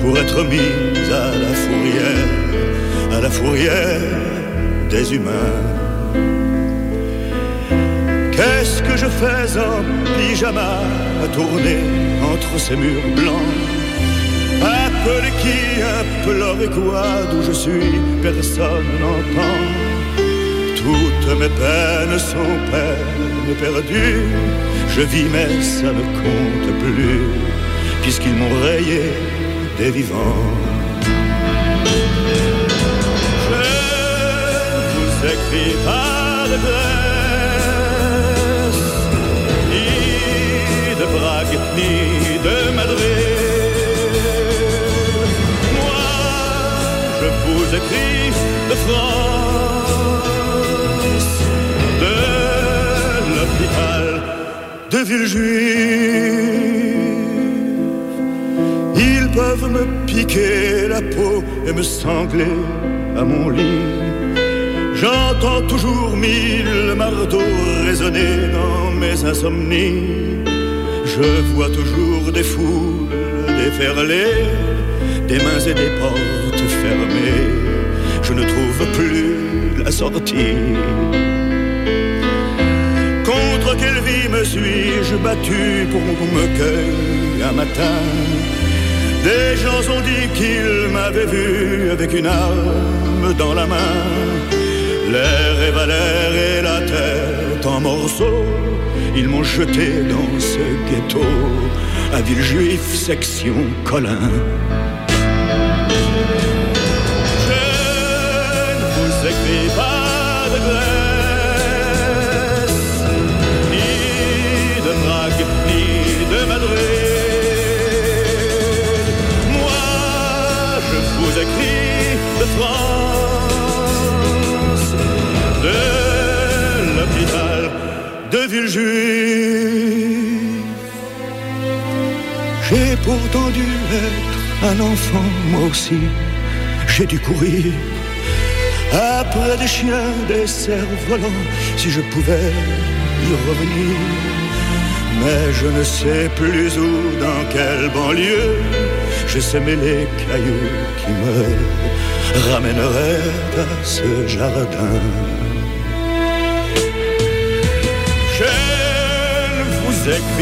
pour être mise à la fourrière, à la fourrière des humains. Qu'est-ce que je fais en pyjama à tourner entre ces murs blancs? Qui, implorer quoi D'où je suis, personne n'entend Toutes mes peines sont peines perdues Je vis mais ça ne compte plus Puisqu'ils m'ont rayé des vivants Je vous écris pas de ni de Madrid. De France, de l'hôpital de Villejuif. Ils peuvent me piquer la peau et me sangler à mon lit. J'entends toujours mille marteaux résonner dans mes insomnies. Je vois toujours des foules déferler, des mains et des portes fermées. Je ne trouve plus la sortie. Contre quelle vie me suis-je battu pour qu'on me cueille un matin? Des gens ont dit qu'ils m'avaient vu avec une arme dans la main. L'air est valère et la tête en morceaux ils m'ont jeté dans ce ghetto à Villejuif, section Colin. J'ai pourtant dû être un enfant, moi aussi. J'ai dû courir après des chiens, des cerfs volants, si je pouvais y revenir. Mais je ne sais plus où, dans quelle banlieue, je semé les cailloux qui me ramèneraient à ce jardin.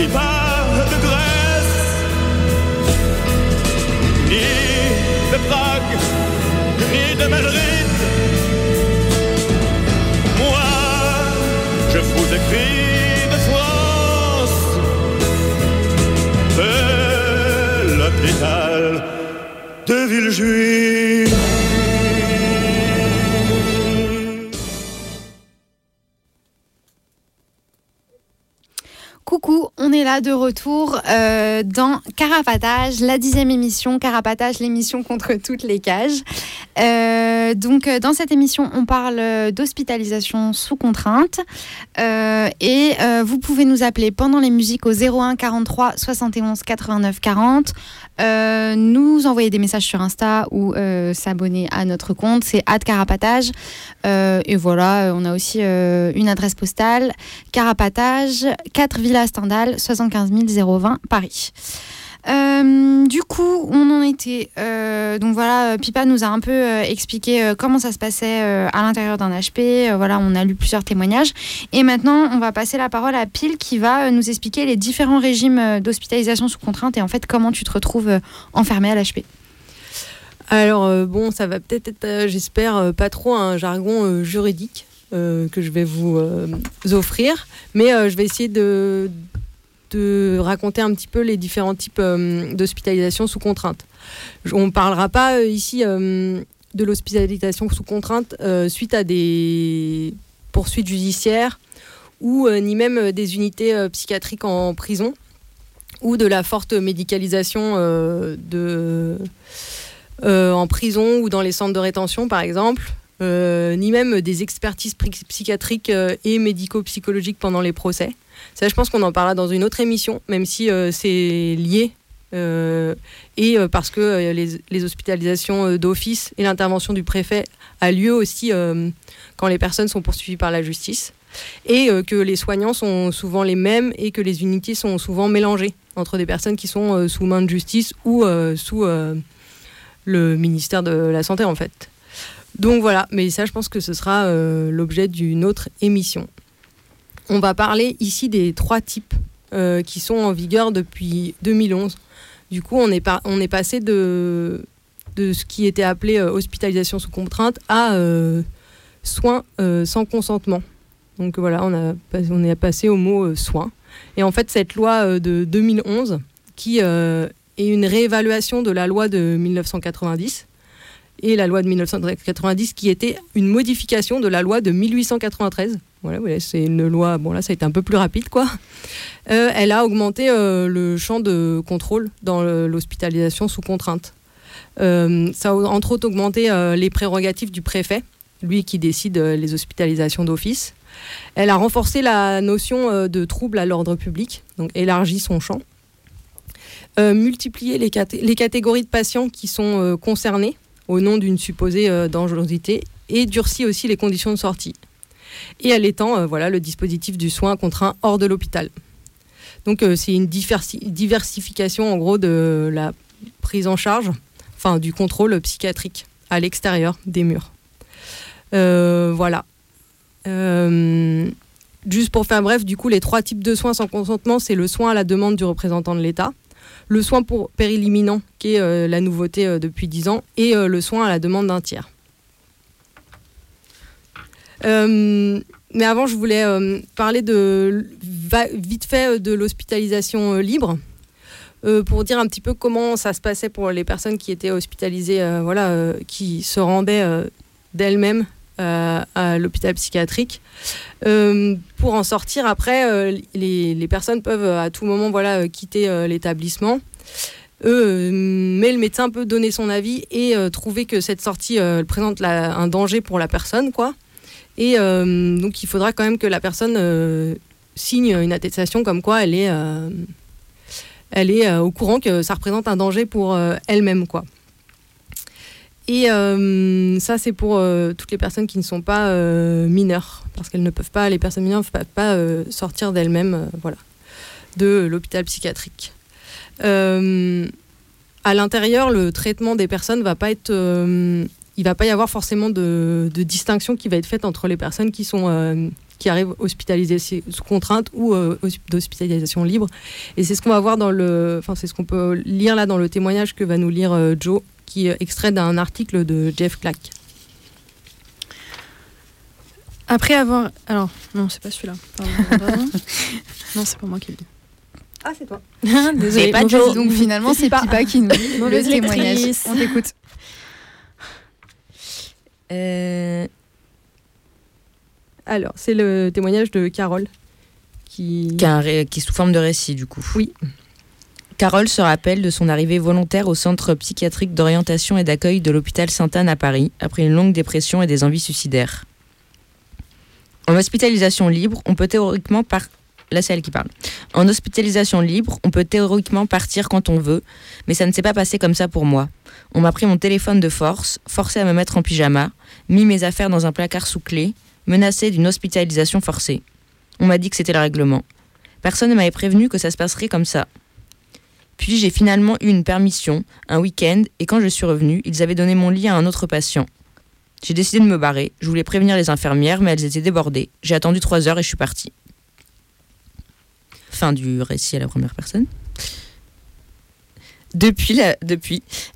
Pas de Grèce, ni de Prague, ni de Madrid. Moi, je vous écris de France, de l'hôpital de Villejuif. De retour euh, dans Carapatage, la dixième émission. Carapatage, l'émission contre toutes les cages. Euh, donc, dans cette émission, on parle d'hospitalisation sous contrainte. Euh, et vous pouvez nous appeler pendant les musiques au 01 43 71 89 40. nous envoyer des messages sur Insta ou s'abonner à notre compte, c'est carapatage. et voilà, on a aussi une adresse postale, carapatage, 4 villes Stendhal, 75 020 Paris. Euh, du coup, on en était. Euh, donc voilà, Pipa nous a un peu euh, expliqué comment ça se passait à l'intérieur d'un HP. voilà, on a lu plusieurs témoignages. Et maintenant, on va passer la parole à Pile qui va nous expliquer les différents régimes d'hospitalisation sous contrainte et en fait comment tu te retrouves enfermé à l'HP. Alors bon, ça va peut-être être, j'espère, pas trop un jargon juridique. Euh, que je vais vous euh, offrir. Mais euh, je vais essayer de, de, raconter un petit peu les différents types d'hospitalisation sous contrainte. On ne parlera pas ici de l'hospitalisation sous contrainte suite à des poursuites judiciaires ou ni même des unités psychiatriques en prison ou de la forte médicalisation en prison ou dans les centres de rétention par exemple euh, ni même des expertises psychiatriques euh, et médico-psychologiques pendant les procès. Ça, je pense qu'on en parlera dans une autre émission, même si euh, c'est lié. et parce que les, hospitalisations d'office et l'intervention du préfet a lieu aussi quand les personnes sont poursuivies par la justice. Et que les soignants sont souvent les mêmes et que les unités sont souvent mélangées entre des personnes qui sont sous main de justice ou sous le ministère de la Santé, en fait. Donc voilà, mais ça, je pense que ce sera euh, l'objet d'une autre émission. On va parler ici des trois types qui sont en vigueur depuis 2011. Du coup, on est, passé de, ce qui était appelé hospitalisation sous contrainte à soins sans consentement. Donc voilà, on, on est passé au mot soins. Et en fait, cette loi de 2011, qui est une réévaluation de la loi de 1990, et la loi de 1990 qui était une modification de la loi de 1893. C'est une loi, bon là ça a été un peu plus rapide quoi. Euh, elle a augmenté euh, le champ de contrôle dans l'hospitalisation sous contrainte. Euh, ça a entre autres augmenté les prérogatives du préfet, lui qui décide les hospitalisations d'office. Elle a renforcé la notion de trouble à l'ordre public, donc élargi son champ. multiplié les, les, catégories de patients qui sont concernés au nom d'une supposée euh, dangerosité et durcit aussi les conditions de sortie. Et elle étend euh, voilà, le dispositif du soin contraint hors de l'hôpital. Donc euh, c'est une diversification en gros de la prise en charge, enfin du contrôle psychiatrique à l'extérieur des murs. voilà. juste pour faire bref, du coup, les trois types de soins sans consentement, c'est le soin à la demande du représentant de l'État, le soin pour péril imminent, qui est euh, la nouveauté euh, depuis 10 ans, et euh, le soin à la demande d'un tiers. Mais avant, je voulais parler de, vite fait de l'hospitalisation libre. pour dire un petit peu comment ça se passait pour les personnes qui étaient hospitalisées, voilà, qui se rendaient d'elles-mêmes à l'hôpital psychiatrique. pour en sortir après, les, personnes peuvent à tout moment voilà, quitter l'établlement. Euh, mais le médecin peut donner son avis et euh, trouver que cette sortie euh, présente un danger pour la personne, quoi. Et donc il faudra quand même que la personne signe une attestation comme quoi elle est, elle est au courant que ça représente un danger pour elle-même, quoi. Et ça, c'est pour toutes les personnes qui ne sont pas mineures, parce qu'elles ne peuvent pas, les personnes mineures ne peuvent pas sortir d'elles-mêmes, voilà, de l'hôpital psychiatrique. Euh, à l'intérieur, le traitement des personnes va pas être euh, il va pas y avoir forcément de, distinction qui va être faite entre les personnes qui sont euh, qui arrivent hospitalisées sous contrainte ou d'hospitalisation libre. Et c'est ce qu'on va voir dans le, enfin c'est ce qu'on peut lire là dans le témoignage que va nous lire Joe, qui est extrait d'un article de Jeff Clack. Après avoir, alors non c'est pas celui-là. non c'est pas moi qui le dis. Ah, c'est toi. Désolée, pas Joe. Donc finalement, c'est Pipa qui nous dit le témoignage. On t'écoute. Euh, alors, c'est le témoignage de Carole. Qui... Qui, est sous forme de récit, du coup. Oui. Carole se rappelle de son arrivée volontaire au centre psychiatrique d'orientation et d'accueil de l'hôpital Sainte-Anne à Paris, après une longue dépression et des envies suicidaires. En hospitalisation libre, on peut théoriquement par Là, c'est elle qui parle. En hospitalisation libre, on peut théoriquement partir quand on veut, mais ça ne s'est pas passé comme ça pour moi. On m'a pris mon téléphone de force, forcé à me mettre en pyjama, mis mes affaires dans un placard sous clé, menacé d'une hospitalisation forcée. On m'a dit que c'était le règlement. Personne ne m'avait prévenu que ça se passerait comme ça. Puis j'ai finalement eu une permission, un week-end, et quand je suis revenue, ils avaient donné mon lit à un autre patient. J'ai décidé de me barrer. Je voulais prévenir les infirmières, mais elles étaient débordées. J'ai attendu trois heures et je suis partie. Fin du récit à la première personne. Depuis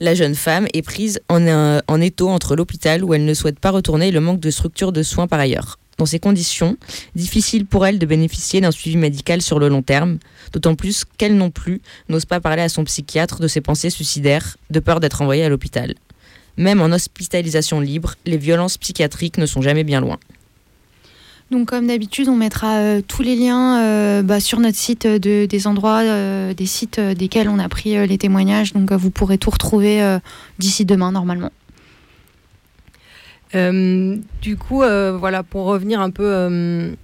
la, jeune femme est prise en, en étau entre l'hôpital où elle ne souhaite pas retourner et le manque de structure de soins par ailleurs. Dans ces conditions, difficile pour elle de bénéficier d'un suivi médical sur le long terme, d'autant plus qu'elle non plus n'ose pas parler à son psychiatre de ses pensées suicidaires, de peur d'être envoyée à l'hôpital. Même en hospitalisation libre, les violences psychiatriques ne sont jamais bien loin. Donc comme d'habitude, on mettra euh, tous les liens euh, bah, sur notre site de, des endroits, euh, des sites desquels on a pris les témoignages. Donc vous pourrez tout retrouver d'ici demain normalement. du coup, voilà, pour revenir un peu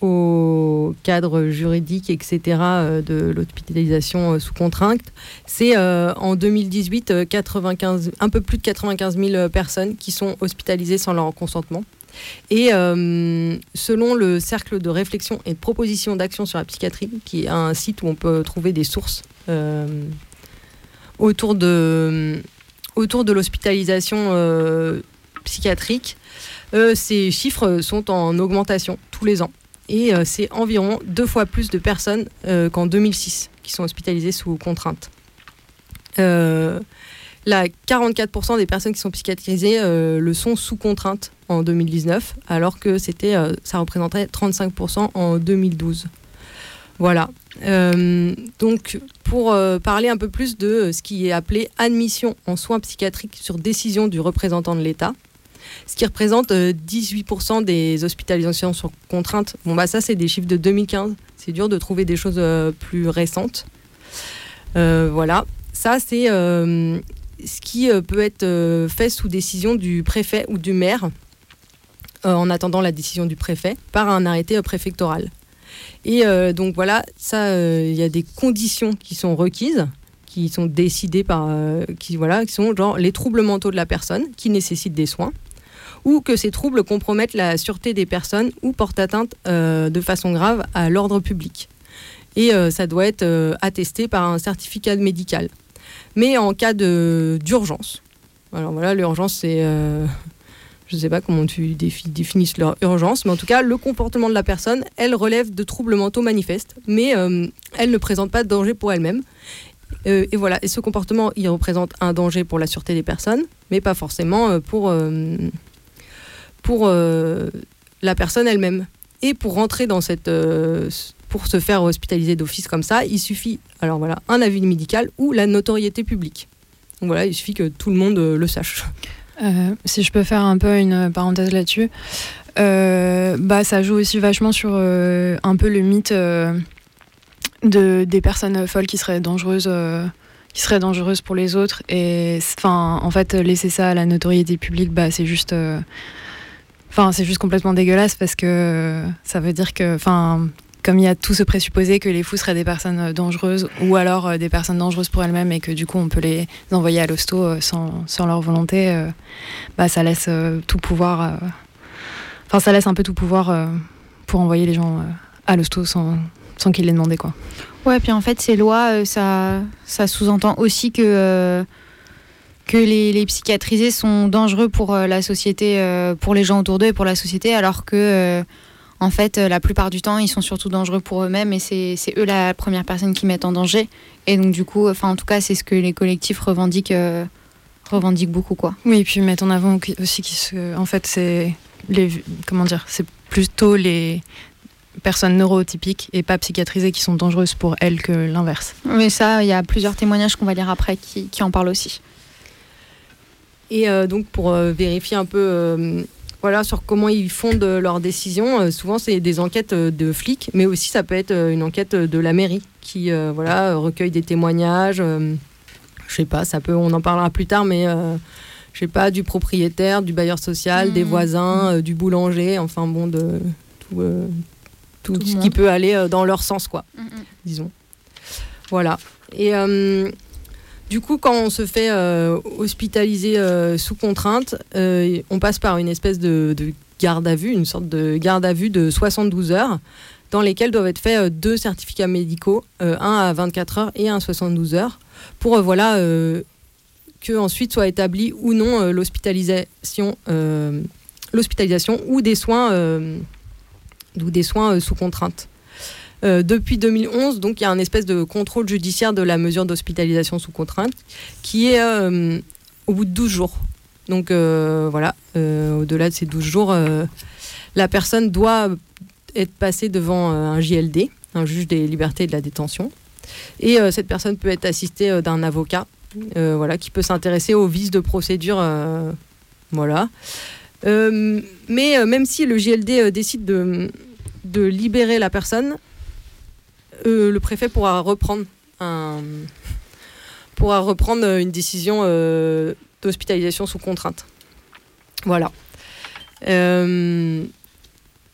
au cadre juridique, etc., de l'hospitalisation sous contrainte, c'est en 2018 95, un peu plus de 95 000 personnes qui sont hospitalisées sans leur consentement. Et euh, selon le cercle de réflexion et de proposition d'action sur la psychiatrie, qui est un site où on peut trouver des sources euh, autour de, autour de l'hospitalisation euh, psychiatrique, ces chiffres sont en augmentation tous les ans. et c'est environ deux fois plus de personnes qu'en 2006 qui sont hospitalisées sous contrainte. Là, 44% des personnes qui sont psychiatrisées le sont sous contrainte en 2019, alors que c'était, ça représentait 35% en 2012. Voilà. donc, pour parler un peu plus de ce qui est appelé admission en soins psychiatriques sur décision du représentant de l'État, ce qui représente 18% des hospitalisations sur contrainte. Bon, bah ça, c'est des chiffres de 2015. C'est dur de trouver des choses plus récentes. voilà. Ça, c'est ce qui peut être fait sous décision du préfet ou du maire, en attendant la décision du préfet, par un arrêté préfectoral. Et donc voilà, ça, il y a des conditions qui sont requises qui sont décidées par qui voilà qui sont genre les troubles mentaux de la personne qui nécessitent des soins ou que ces troubles compromettent la sûreté des personnes ou portent atteinte euh, de façon grave à l'ordre public. Et euh, ça doit être euh, attesté par un certificat médical. Mais en cas d'urgence, alors voilà, l'urgence c'est je ne sais pas comment tu définisses leur urgence, mais en tout cas, le comportement de la personne, elle relève de troubles mentaux manifestes, mais elle ne présente pas de danger pour elle-même. et voilà, et ce comportement, il représente un danger pour la sûreté des personnes, mais pas forcément pour, pour euh, la personne elle-même. Et pour rentrer dans cette. Euh, pour se faire hospitaliser d'office comme ça, il suffit, alors voilà, un avis médical ou la notoriété publique. Donc voilà, il suffit que tout le monde euh, le sache. Si je peux faire un peu une parenthèse là-dessus, bah, ça joue aussi vachement sur un peu le mythe de, des personnes folles qui seraient dangereuses qui seraient dangereuses pour les autres. Et enfin en fait laisser ça à la notoriété publique bah c'est juste Enfin, c'est juste complètement dégueulasse parce que ça veut dire que, enfin, comme il y a tout ce présupposé que les fous seraient des personnes dangereuses ou alors euh, des personnes dangereuses pour elles-mêmes et que du coup on peut les envoyer à l'hosto euh, sans, sans, leur volonté, euh, bah, ça laisse tout pouvoir. Enfin, ça laisse un peu tout pouvoir pour envoyer les gens à l'hosto sans, sans qu'ils l'aient demandé, quoi. Ouais, puis en fait, ces lois, ça, ça sous-entend aussi que que les, psychiatrisés sont dangereux pour euh, la société, euh, pour les gens autour d'eux et pour la société, alors que euh, en fait, la plupart du temps, ils sont surtout dangereux pour eux-mêmes et c'est eux la première personne qui mettent en danger. Et donc, du coup, enfin, en tout cas, c'est ce que les collectifs revendiquent, revendiquent beaucoup, quoi. Oui, et puis mettre en avant aussi qu'en en fait, c'est les, comment dire, c'est plutôt les personnes neurotypiques et pas psychiatrisées qui sont dangereuses pour elles que l'inverse. Mais ça, il y a plusieurs témoignages qu'on va lire après qui, qui en parlent aussi. Et euh, donc pour euh, vérifier un peu euh, voilà, sur comment ils fondent leurs décisions. souvent, c'est des enquêtes de flics, mais aussi ça peut être une enquête de la mairie qui voilà, recueille des témoignages. je sais pas, ça peut, on en parlera plus tard, mais je sais pas, du propriétaire, du bailleur social, des mmh. voisins, du boulanger, enfin bon, de tout, tout, ce qui peut aller dans leur sens, quoi, mmh, mmh. disons. Voilà. Et du coup, quand on se fait euh, hospitaliser euh, sous contrainte, euh, on passe par une espèce de, garde à vue, une sorte de garde à vue de 72 heures, dans lesquelles doivent être faits deux certificats médicaux, un à 24 heures et un à 72 heures, pour voilà que ensuite soit établie ou non l'hospitalisation, l'hospitalisation ou des soins, ou des soins sous contrainte. Euh, depuis 2011, donc il y a un espèce de contrôle judiciaire de la mesure d'hospitalisation sous contrainte qui est euh, au bout de 12 jours. Donc euh, voilà, au-delà de ces 12 jours, la personne doit être passée devant un JLD, un juge des libertés et de la détention. Et cette personne peut être assistée d'un avocat voilà, qui peut s'intéresser aux vices de procédure. voilà. mais même si le JLD décide de, de libérer la personne, euh, le préfet pourra reprendre reprendre une décision euh, d'hospitalisation sous contrainte. Voilà. Euh,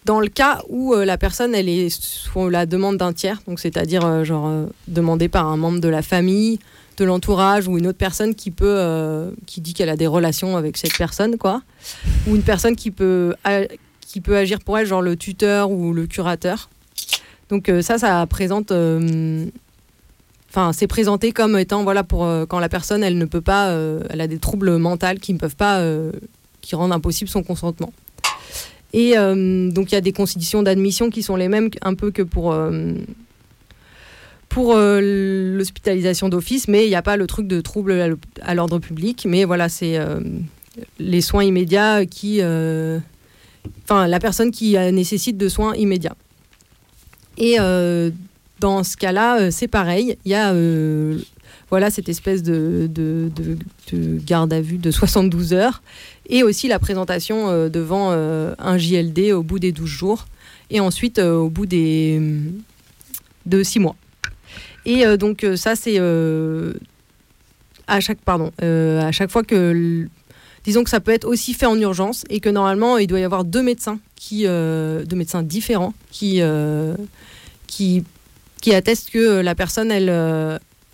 dans le cas où la personne elle est sous la demande d'un tiers, donc c'est-à-dire genre demandée par un membre de la famille, de l'entourage ou une autre personne qui peut qui dit qu'elle a des relations avec cette personne quoi, ou une personne qui peut qui peut agir pour elle genre le tuteur ou le curateur. Donc euh, ça, ça présente euh, enfin c'est présenté comme étant voilà pour euh, quand la personne elle ne peut pas elle a des troubles mentaux qui ne peuvent pas qui rendent impossible son consentement Et donc il y a des conditions d'admission qui sont les mêmes un peu que pour l'hospitalisation d'office, mais il n'y a pas le truc de trouble à l'ordre public. Mais voilà, c'est les soins immédiats qui, enfin la personne qui nécessite de soins immédiats. Et dans ce cas-là, c'est pareil. Il y a voilà cette espèce de, garde à vue de 72 heures et aussi la présentation euh, devant euh, un JLD au bout des 12 jours et ensuite euh, au bout des de 6 mois. Et donc ça c'est à chaque pardon à chaque fois que disons que ça peut être aussi fait en urgence et que normalement il doit y avoir deux médecins qui deux médecins différents qui qui qui attestent que la personne elle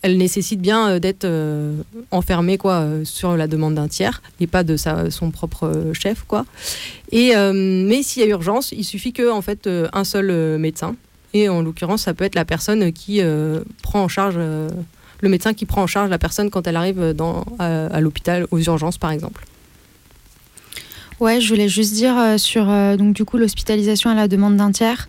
elle nécessite bien euh, d'être euh, enfermée quoi, euh, sur la demande d'un tiers et pas de sa, son propre chef. Quoi. Et, mais s'il y a urgence, il suffit qu'un en fait, un seul médecin, et en l'occurrence, ça peut être la personne qui prend en charge, le médecin qui prend en charge la personne quand elle arrive dans, à, l'hôpital, aux urgences par exemple. Ouais, je voulais juste dire sur donc du coup l'hospitalisation à la demande d'un tiers.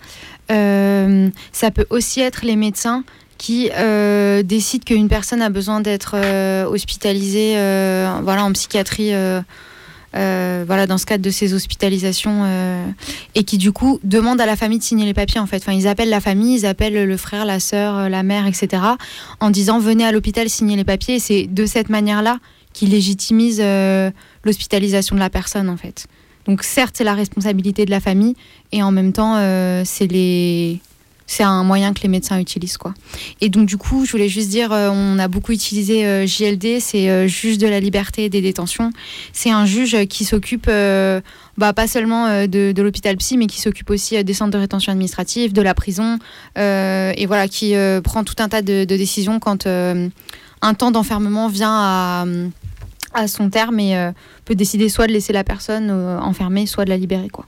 ça peut aussi être les médecins qui euh, décide qu'une personne a besoin d'être euh, hospitalisée euh, voilà, en psychiatrie. voilà, dans ce cadre de ces hospitalisations et qui du coup demande à la famille de signer les papiers en fait. Enfin, ils appellent la famille, ils appellent le frère, la sœur, la mère, etc. en disant venez à l'hôpital signer les papiers. C'est de cette manière-là qu'ils légitimisent l'hospitalisation de la personne en fait. Donc certes, c'est la responsabilité de la famille et en même temps, c'est les c'est un moyen que les médecins utilisent quoi. Et donc du coup, je voulais juste dire, euh, on a beaucoup utilisé euh, JLD, c'est euh, juge de la liberté et des détentions. C'est un juge qui s'occupe bah, pas seulement de, l'hôpital psy, mais qui s'occupe aussi des centres de rétention administrative, de la prison, et voilà, qui prend tout un tas de, décisions quand un temps d'enfermement vient à, à, son terme et peut décider soit de laisser la personne enfermée, soit de la libérer quoi.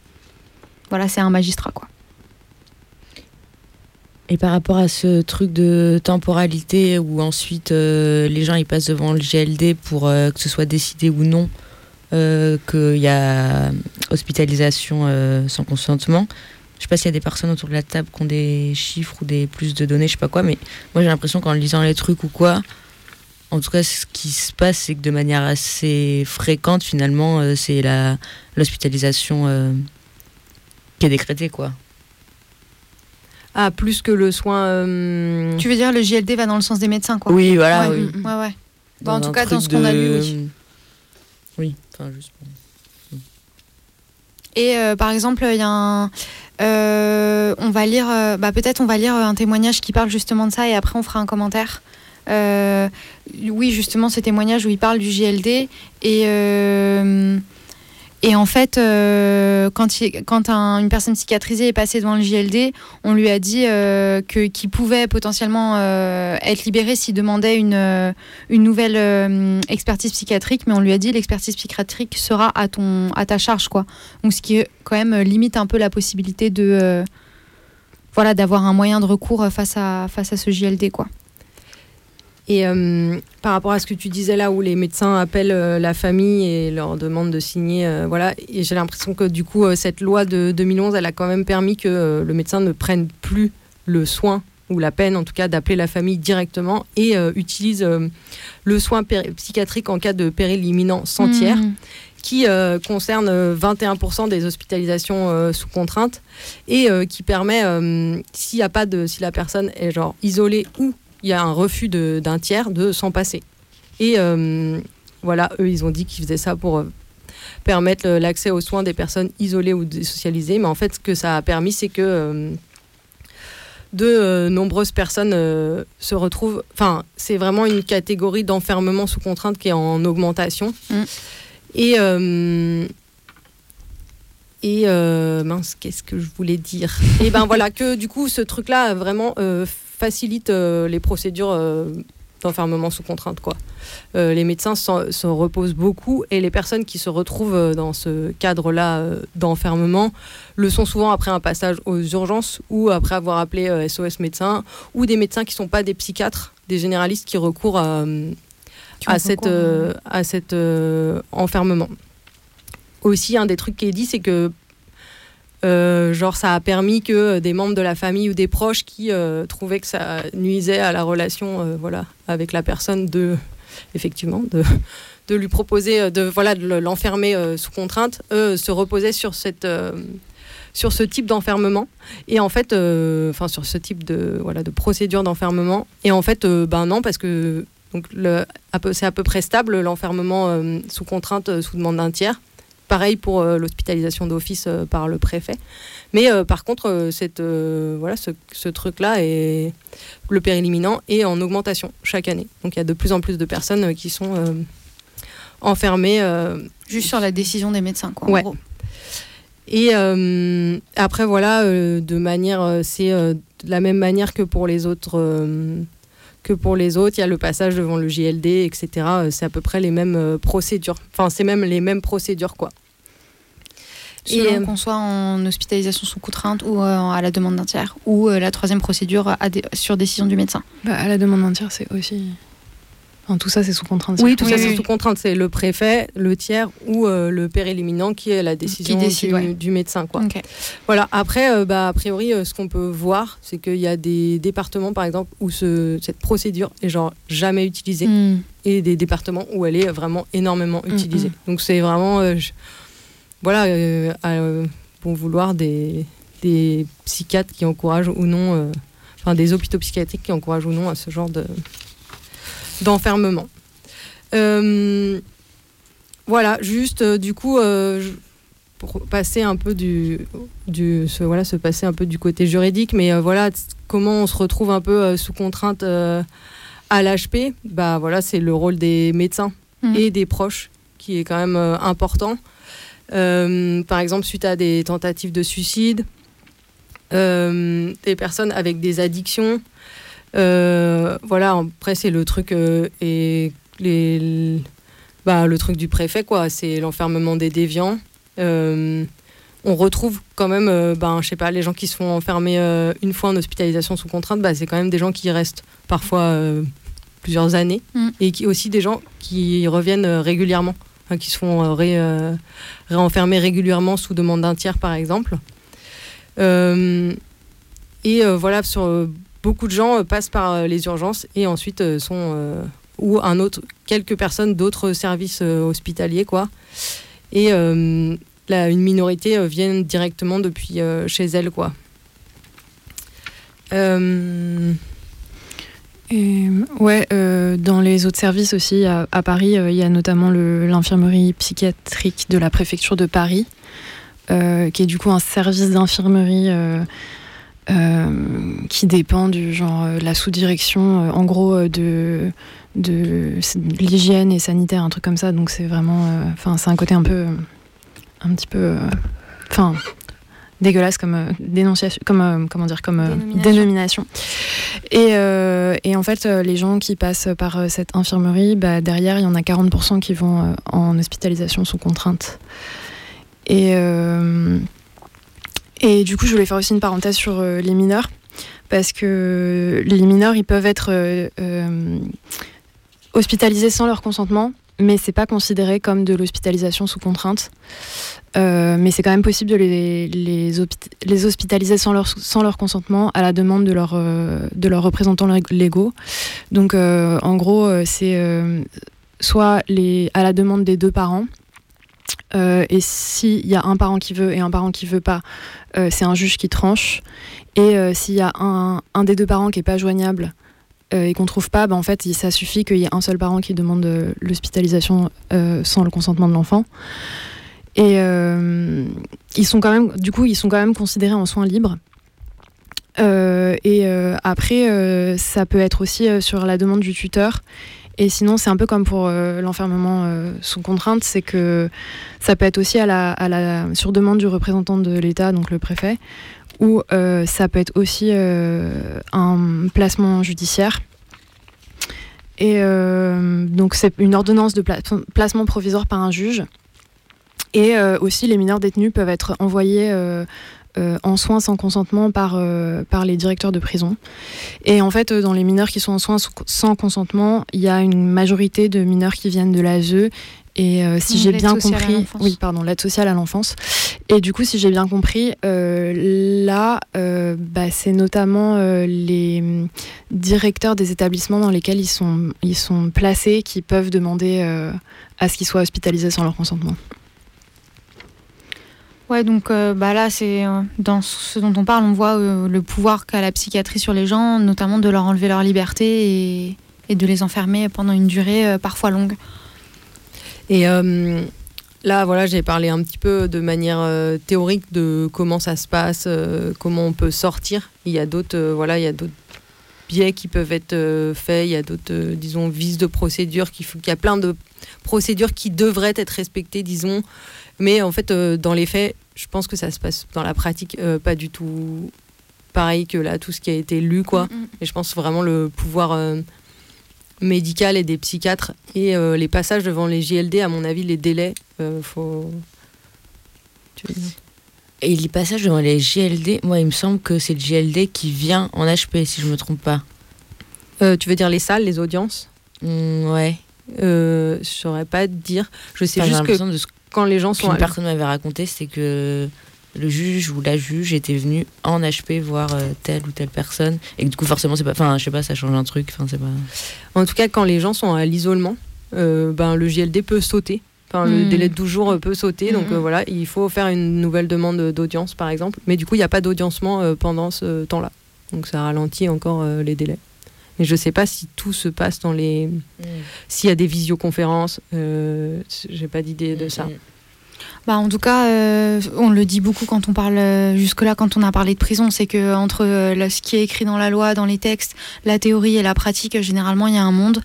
Voilà, c'est un magistrat quoi. Et par rapport à ce truc de temporalité où ensuite euh, les gens ils passent devant le GLD pour euh, que ce soit décidé ou non euh, qu'il y a hospitalisation sans consentement. Je sais pas s'il y a des personnes autour de la table qui ont des chiffres ou des plus de données, je sais pas quoi, mais moi j'ai l'impression qu'en lisant les trucs ou quoi, en tout cas ce qui se passe c'est que de manière assez fréquente finalement c'est la l'hospitalisation qui est décrétée quoi. Ah, plus que le soin. Euh, tu veux dire le JLD va dans le sens des médecins, quoi? Oui, voilà. Ouais, oui. ouais, ouais. en tout cas, dans ce qu'on a lu, oui. Oui, enfin, juste. Et euh, par exemple, il y a un. Euh, on va lire. bah, peut-être on va lire un témoignage qui parle justement de ça et après on fera un commentaire. Oui, justement, ce témoignage où il parle du JLD et et en fait, euh, quand, quand une personne psychiatrisée est passée devant le JLD, on lui a dit euh, que, qu'il pouvait potentiellement euh, être libéré s'il demandait une, une nouvelle expertise psychiatrique, mais on lui a dit l'expertise psychiatrique sera à, ton, à ta charge. Quoi. Donc, ce qui quand même limite un peu la possibilité de, voilà, d'avoir un moyen de recours face à, face à ce JLD. Quoi. Et euh, par rapport à ce que tu disais là, où les médecins appellent euh, la famille et leur demandent de signer, euh, voilà, et j'ai l'impression que du coup, cette loi de 2011, elle a quand même permis que le médecin ne prenne plus le soin ou la peine, en tout cas, d'appeler la famille directement et utilise le soin psychiatrique en cas de péril imminent sans mmh. tiers. qui concerne 21% des hospitalisations sous contrainte et qui permet, s'il a pas de, si la personne est genre isolée ou il y a un refus d'un tiers de s'en passer. Et euh, voilà, eux, ils ont dit qu'ils faisaient ça pour euh, permettre l'accès aux soins des personnes isolées ou désocialisées. Mais en fait, ce que ça a permis, c'est que euh, de nombreuses personnes se retrouvent. Enfin, c'est vraiment une catégorie d'enfermement sous contrainte qui est en augmentation. Mm. Et. et mince, qu'est-ce que je voulais dire? Et ben voilà, que du coup, ce truc-là vraiment facilite euh, les procédures euh, d'enfermement sous contrainte. Quoi. Euh, les médecins se reposent beaucoup et les personnes qui se retrouvent dans ce cadre-là d'enfermement le sont souvent après un passage aux urgences ou après avoir appelé SOS médecins ou des médecins qui ne sont pas des psychiatres, des généralistes qui recourent à, à, cette, à cet enfermement. Aussi, un des trucs qui est dit, c'est que genre, ça a permis que des membres de la famille ou des proches qui trouvaient que ça nuisait à la relation voilà, avec la personne de, effectivement, de, lui proposer de voilà de l'enfermer sous contrainte, eux se reposaient sur ce type d'enfermement et en fait sur ce type de voilà de procédure d'enfermement et en fait ben non parce que donc c'est à peu près stable l'enfermement euh, sous contrainte euh, sous demande d'un tiers. Pareil pour euh, l'hospitalisation d'office par le préfet. Mais par contre, cette, voilà, ce, truc-là, est, le périliminant, est en augmentation chaque année. Donc il y a de plus en plus de personnes qui sont enfermées. Juste sur la décision des médecins, quoi. En gros. Et après, voilà, de manière, c'est de la même manière que pour les autres que pour les autres. Il y a le passage devant le JLD, etc. Euh, c'est à peu près les mêmes euh, procédures. Enfin, c'est même les mêmes procédures, quoi. Selon et, euh, qu'on soit en hospitalisation sous contrainte ou à la demande d'un tiers, ou la troisième procédure sur décision du médecin. Bah, à la demande d'un tiers, c'est aussi tout ça, c'est sous contrainte. Oui, tout ça, c'est sous contrainte. C'est le préfet, le tiers ou euh, le père éliminant qui est la décision du, médecin. Quoi. Voilà. Après, euh, bah, a priori, euh, ce qu'on peut voir, c'est qu'il y a des départements, par exemple, où ce, cette procédure est genre jamais utilisée hmm. et des départements où elle est vraiment énormément hmm, utilisée. Hmm. Donc, c'est vraiment, voilà, à bon vouloir des, des psychiatres qui encouragent ou non, enfin, des hôpitaux psychiatriques qui encouragent ou non à ce genre de d'enfermement. Euh, voilà, juste euh, du coup, euh, pour passer un peu du, du ce, voilà, se passer un peu du côté juridique, mais voilà, comment on se retrouve un peu sous contrainte à l'HP, bah voilà, c'est le rôle des médecins mmh. et des proches qui est quand même important. par exemple, suite à des tentatives de suicide, des personnes avec des addictions, voilà, après, c'est le truc euh, et les, bah, le truc du préfet, quoi. C'est l'enfermement des déviants. Euh, on retrouve quand même, ben, je sais pas, les gens qui se font enfermer une fois en hospitalisation sous contrainte, bah, c'est quand même des gens qui restent parfois plusieurs années mm. et qui aussi des gens qui reviennent régulièrement, qui se font ré, réenfermer régulièrement sous demande d'un tiers, par exemple. et voilà, sur beaucoup de gens euh, passent par euh, les urgences et ensuite euh, sont ou un autre, quelques personnes d'autres services hospitaliers, quoi. Et là, une minorité viennent directement depuis chez elles, quoi. Ouais, dans les autres services aussi, à, Paris, il y a notamment l'infirmerie psychiatrique de la préfecture de Paris, qui est du coup un service d'infirmerie qui dépend du genre euh, la sous-direction, euh, en gros de, de, l'hygiène et sanitaire, un truc comme ça. Donc c'est vraiment, enfin c'est un côté un peu, un petit peu, enfin dégueulasse comme dénonciation, comme comment dire, comme dénomination. Et, et, en fait, les gens qui passent par cette infirmerie, bah, derrière, il y en a 40% qui vont en hospitalisation sous contrainte. Et et du coup, je voulais faire aussi une parenthèse sur euh, les mineurs, parce que les mineurs, ils peuvent être euh, euh, hospitalisés sans leur consentement, mais c'est pas considéré comme de l'hospitalisation sous contrainte. mais c'est quand même possible de les, hospitaliser sans leur, consentement à la demande de, leur, de leurs représentants légaux. Donc en gros, c'est soit à la demande des deux parents, euh, et s'il y a un parent qui veut et un parent qui veut pas, euh, c'est un juge qui tranche. Et euh, s'il y a un, un, des deux parents qui est pas joignable et qu'on trouve pas, bah, en fait, ça suffit qu'il y ait un seul parent qui demande l'hospitalisation sans le consentement de l'enfant. Et ils sont quand même, du coup, ils sont quand même considérés en soins libres. et après, ça peut être aussi sur la demande du tuteur. Et sinon, c'est un peu comme pour euh, l'enfermement euh, sous contrainte, c'est que ça peut être aussi à la, sur demande du représentant de l'État, donc le préfet, ou euh, ça peut être aussi un placement judiciaire. Et donc c'est une ordonnance de placement provisoire par un juge. Et aussi les mineurs détenus peuvent être envoyés euh, en soins sans consentement par, euh, par les directeurs de prison. Et en fait, euh, dans les mineurs qui sont en soins sans consentement, il y a une majorité de mineurs qui viennent de l'ASE Et euh, si Mmh, j'ai bien compris, oui, pardon, l'aide sociale à l'enfance. Et du coup, si j'ai bien compris, là, bah, c'est notamment les hum, directeurs des établissements dans lesquels ils sont, ils sont placés qui peuvent demander à ce qu'ils soient hospitalisés sans leur consentement. Ouais, donc euh, bah là, c'est euh, dans ce dont on parle, on voit euh, le pouvoir qu'a la psychiatrie sur les gens, notamment de leur enlever leur liberté et, de les enfermer pendant une durée parfois longue. Et là, voilà, j'ai parlé un petit peu de manière théorique de comment ça se passe, comment on peut sortir. Il y a d'autres, voilà, il y a d'autres biais qui peuvent être faits. Il y a d'autres, disons, vices de procédure. Qu'il y a plein de procédures qui devraient être respectées, disons. Mais en fait, dans les faits, je pense que ça se passe dans la pratique euh, pas du tout pareil que là, tout ce qui a été lu, quoi. Et je pense vraiment le pouvoir euh, médical et des psychiatres et euh, les passages devant les JLD, à mon avis, les délais, faut. Tu veux dire Et les passages devant les JLD, moi, il me semble que c'est le JLD qui vient en HP, si je me trompe pas. Tu veux dire les salles, les audiences? Mm, Ouais. euh, Je saurais pas te dire. Je sais juste que de ce quand les gens sont. qu'une personne m'avait raconté, c'est que le juge ou la juge était venu en HP voir euh, telle ou telle personne et que du coup forcément c'est pas enfin je sais pas ça change un truc enfin c'est pas En tout cas, quand les gens sont à l'isolement, euh, ben, le JLD peut sauter. Enfin, Le Mm. délai de 12 jours euh, peut sauter. Donc Mm, euh, voilà, il faut faire une nouvelle demande d'audience, par exemple. Mais du coup, il n'y a pas d'audiencement euh, pendant ce temps-là. Donc ça ralentit encore euh, les délais. Mais je ne sais pas si tout se passe dans les. S'il y a des visioconférences, euh, j'ai pas d'idée de ça. Bah, en tout cas, euh, on le dit beaucoup quand on parle euh, jusque-là, quand on a parlé de prison, c'est que entre euh, là, ce qui est écrit dans la loi, dans les textes, la théorie et la pratique, généralement il y a un monde.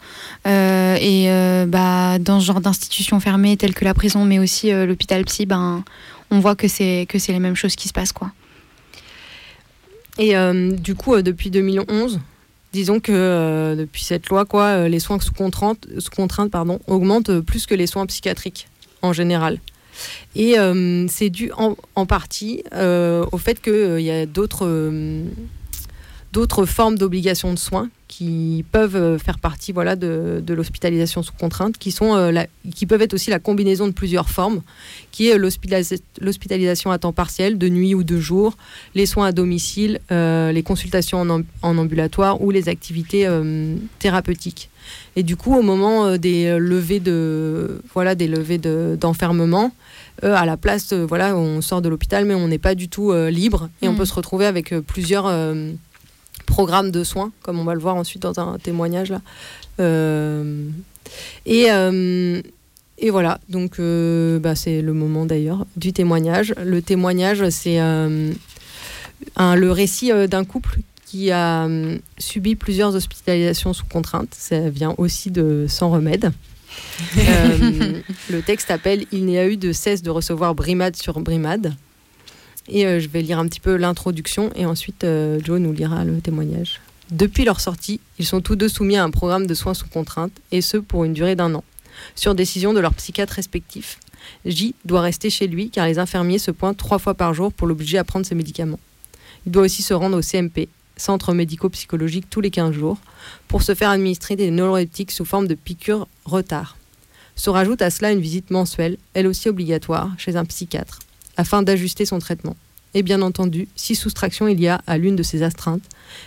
Et bah, dans ce genre d'institutions fermées telles que la prison, mais aussi l'hôpital psy, ben, on voit que c'est que c'est les mêmes choses qui se passent, quoi. Et du coup, depuis 2011, disons que euh, depuis cette loi, quoi, euh, les soins sous contrainte, sous contrainte augmentent euh, plus que les soins psychiatriques en général. Et c'est dû en, en partie au fait qu'il y a d'autres d'autres formes d'obligation de soins qui peuvent euh, faire partie voilà, de, de l'hospitalisation sous contrainte, qui, sont, euh, la- qui peuvent être aussi la combinaison de plusieurs formes, qui est l'hospitalis- l'hospitalisation à temps partiel, de nuit ou de jour, les soins à domicile, euh, les consultations en, en ambulatoire ou les activités euh, thérapeutiques. Et du coup, au moment des levées de voilà des levées de- d'enfermement, euh, à la place, euh, voilà, on sort de l'hôpital, mais on n'est pas du tout euh, libre et on Mm. peut se retrouver avec plusieurs programmes de soins, comme on va le voir ensuite dans un témoignage là. Euh, et euh, et voilà, donc euh, bah, c'est le moment d'ailleurs du témoignage. Le témoignage, c'est euh, le récit euh, d'un couple qui a subi plusieurs hospitalisations sous contrainte. Ça vient aussi de Sans remède. Le texte appelle Il n'y a eu de cesse de recevoir brimade sur brimade. Et euh, je vais lire un petit peu l'introduction et ensuite euh, Joe nous lira le témoignage. Depuis leur sortie, ils sont tous deux soumis à un programme de soins sous contrainte, et ce pour une durée d'un an, sur décision de leurs psychiatres respectifs. J doit rester chez lui car les infirmiers se pointent trois fois par jour pour l'obliger à prendre ses médicaments. Il doit aussi se rendre au CMP, centre médico-psychologique, tous les 15 jours, pour se faire administrer des neuroleptiques sous forme de piqûres retard. Se rajoute à cela une visite mensuelle, elle aussi obligatoire, chez un psychiatre, afin d'ajuster son traitement. Et bien entendu, si soustraction il y a à l'une de ces astreintes,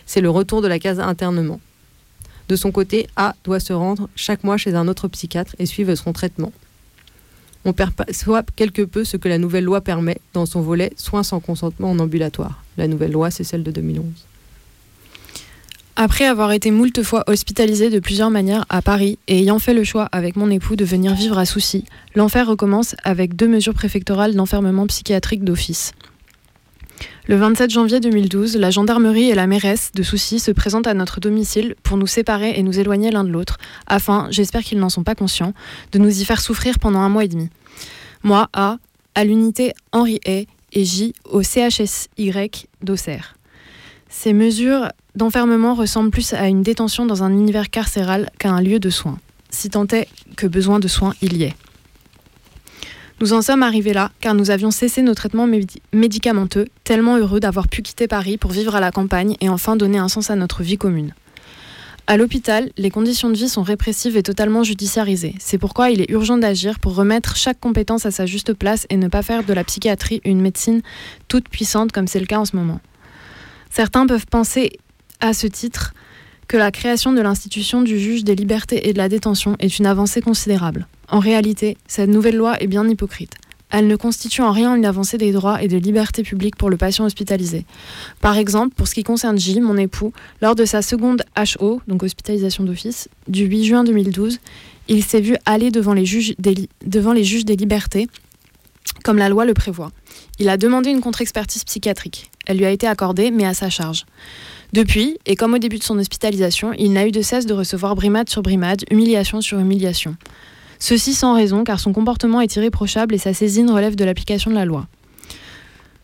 c'est le retour de la case internement. De son côté, A doit se rendre chaque mois chez un autre psychiatre et suivre son traitement. On perçoit quelque peu ce que la nouvelle loi permet dans son volet soins sans consentement en ambulatoire. La nouvelle loi, c'est celle de 2011. Après avoir été moult fois hospitalisé de plusieurs manières à Paris et ayant fait le choix avec mon époux de venir vivre à Soucy, l'enfer recommence avec deux mesures préfectorales d'enfermement psychiatrique d'office. Le 27 janvier 2012, la gendarmerie et la mairesse de Soucy se présentent à notre domicile pour nous séparer et nous éloigner l'un de l'autre, afin, j'espère qu'ils n'en sont pas conscients, de nous y faire souffrir pendant un mois et demi. Moi, A, à l'unité Henri Hay et J au CHSY d'Auxerre. Ces mesures d'enfermement ressemblent plus à une détention dans un univers carcéral qu'à un lieu de soins, si tant est que besoin de soins il y ait. Nous en sommes arrivés là car nous avions cessé nos traitements médi- médicamenteux, tellement heureux d'avoir pu quitter Paris pour vivre à la campagne et enfin donner un sens à notre vie commune. À l'hôpital, les conditions de vie sont répressives et totalement judiciarisées. C'est pourquoi il est urgent d'agir pour remettre chaque compétence à sa juste place et ne pas faire de la psychiatrie une médecine toute puissante comme c'est le cas en ce moment. Certains peuvent penser à ce titre que la création de l'institution du juge des libertés et de la détention est une avancée considérable. En réalité, cette nouvelle loi est bien hypocrite. Elle ne constitue en rien une avancée des droits et des libertés publiques pour le patient hospitalisé. Par exemple, pour ce qui concerne J, mon époux, lors de sa seconde HO, donc hospitalisation d'office, du 8 juin 2012, il s'est vu aller devant les, juges des, devant les juges des libertés, comme la loi le prévoit. Il a demandé une contre-expertise psychiatrique. Elle lui a été accordée, mais à sa charge. Depuis, et comme au début de son hospitalisation, il n'a eu de cesse de recevoir brimade sur brimade, humiliation sur humiliation. Ceci sans raison, car son comportement est irréprochable et sa saisine relève de l'application de la loi.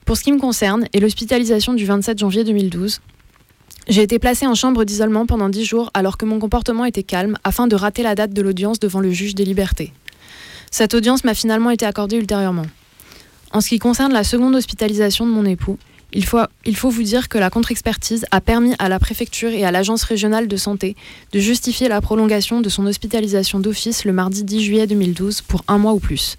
Pour ce qui me concerne, et l'hospitalisation du 27 janvier 2012, j'ai été placée en chambre d'isolement pendant 10 jours alors que mon comportement était calme afin de rater la date de l'audience devant le juge des libertés. Cette audience m'a finalement été accordée ultérieurement. En ce qui concerne la seconde hospitalisation de mon époux, il faut, vous dire que la contre-expertise a permis à la préfecture et à l'agence régionale de santé de justifier la prolongation de son hospitalisation d'office le mardi 10 juillet 2012 pour un mois ou plus,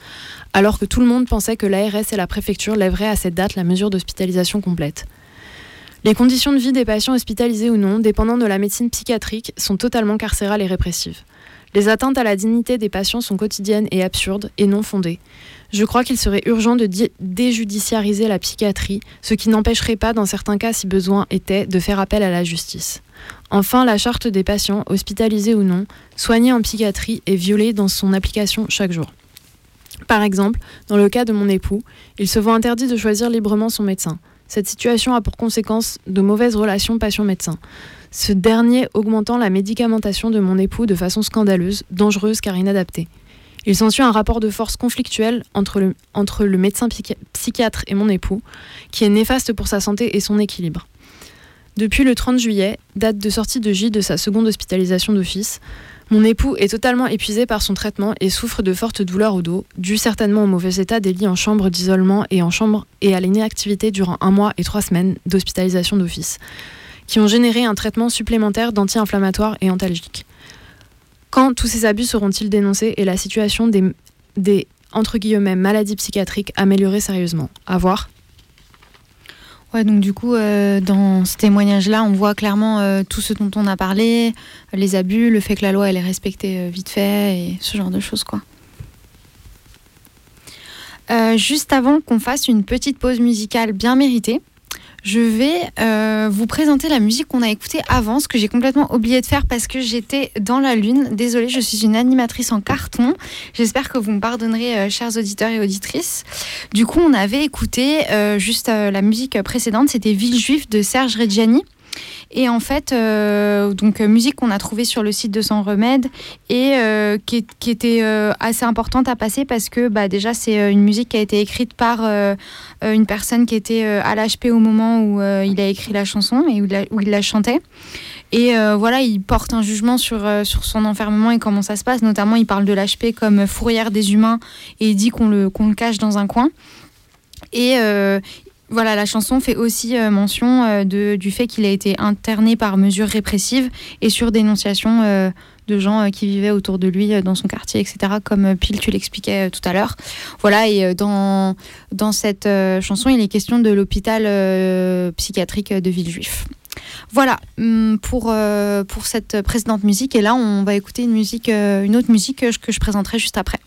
alors que tout le monde pensait que l'ARS et la préfecture lèveraient à cette date la mesure d'hospitalisation complète. Les conditions de vie des patients hospitalisés ou non, dépendant de la médecine psychiatrique, sont totalement carcérales et répressives. Les atteintes à la dignité des patients sont quotidiennes et absurdes et non fondées. Je crois qu'il serait urgent de déjudiciariser la psychiatrie, ce qui n'empêcherait pas, dans certains cas si besoin était, de faire appel à la justice. Enfin, la charte des patients, hospitalisés ou non, soignés en psychiatrie est violée dans son application chaque jour. Par exemple, dans le cas de mon époux, il se voit interdit de choisir librement son médecin. Cette situation a pour conséquence de mauvaises relations patient-médecin. Ce dernier augmentant la médicamentation de mon époux de façon scandaleuse, dangereuse car inadaptée. Il s'ensuit un rapport de force conflictuel entre le, médecin psychiatre et mon époux, qui est néfaste pour sa santé et son équilibre. Depuis le 30 juillet, date de sortie de J de sa seconde hospitalisation d'office, mon époux est totalement épuisé par son traitement et souffre de fortes douleurs au dos, dues certainement au mauvais état des lits en chambre d'isolement et en chambre et à l'inactivité durant un mois et trois semaines d'hospitalisation d'office, qui ont généré un traitement supplémentaire d'anti-inflammatoires et antalgiques. Quand tous ces abus seront-ils dénoncés et la situation des, des entre guillemets maladies psychiatriques améliorée sérieusement? À voir. Ouais, donc du coup, euh, dans ce témoignage-là, on voit clairement euh, tout ce dont on a parlé, les abus, le fait que la loi elle est respectée euh, vite fait et ce genre de choses, quoi. juste avant qu'on fasse une petite pause musicale bien méritée, je vais euh, vous présenter la musique qu'on a écoutée avant, ce que j'ai complètement oublié de faire parce que j'étais dans la lune. Désolée, je suis une animatrice en carton. J'espère que vous me pardonnerez, euh, chers auditeurs et auditrices. Du coup, on avait écouté euh, juste la musique précédente, c'était Ville Juif de Serge Reggiani. Et en fait, euh, donc euh, musique qu'on a trouvée sur le site de Sans Remède et euh, qui, était assez importante à passer parce que bah, déjà c'est une musique qui a été écrite par une personne qui était à l'HP au moment où il a écrit la chanson et où, il la chantait. Et voilà, il porte un jugement sur, sur son enfermement et comment ça se passe. Notamment, il parle de l'HP comme fourrière des humains et il dit qu'on le, qu'on le cache dans un coin. Et voilà, la chanson fait aussi euh, mention euh, de, du fait qu'il a été interné par mesure répressive et sur dénonciation euh, de gens qui vivaient autour de lui dans son quartier, etc., comme Pile, tu l'expliquais tout à l'heure. Voilà, et dans, dans cette chanson, il est question de l'hôpital psychiatrique de Villejuif. Voilà hum, pour, pour cette précédente musique. Et là, on va écouter une, musique, une autre musique que je présenterai juste après.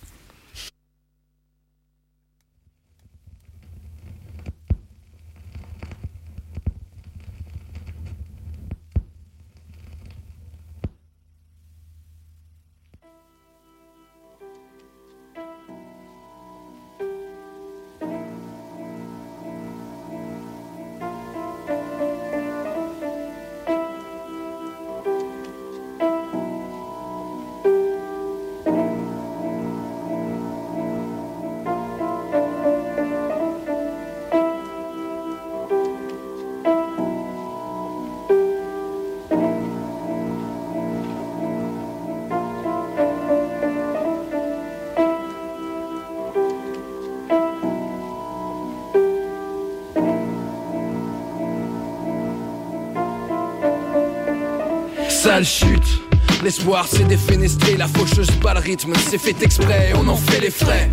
Sale chute. L'espoir s'est défenestré, la faucheuse bat le rythme, c'est fait exprès, on en fait les frais.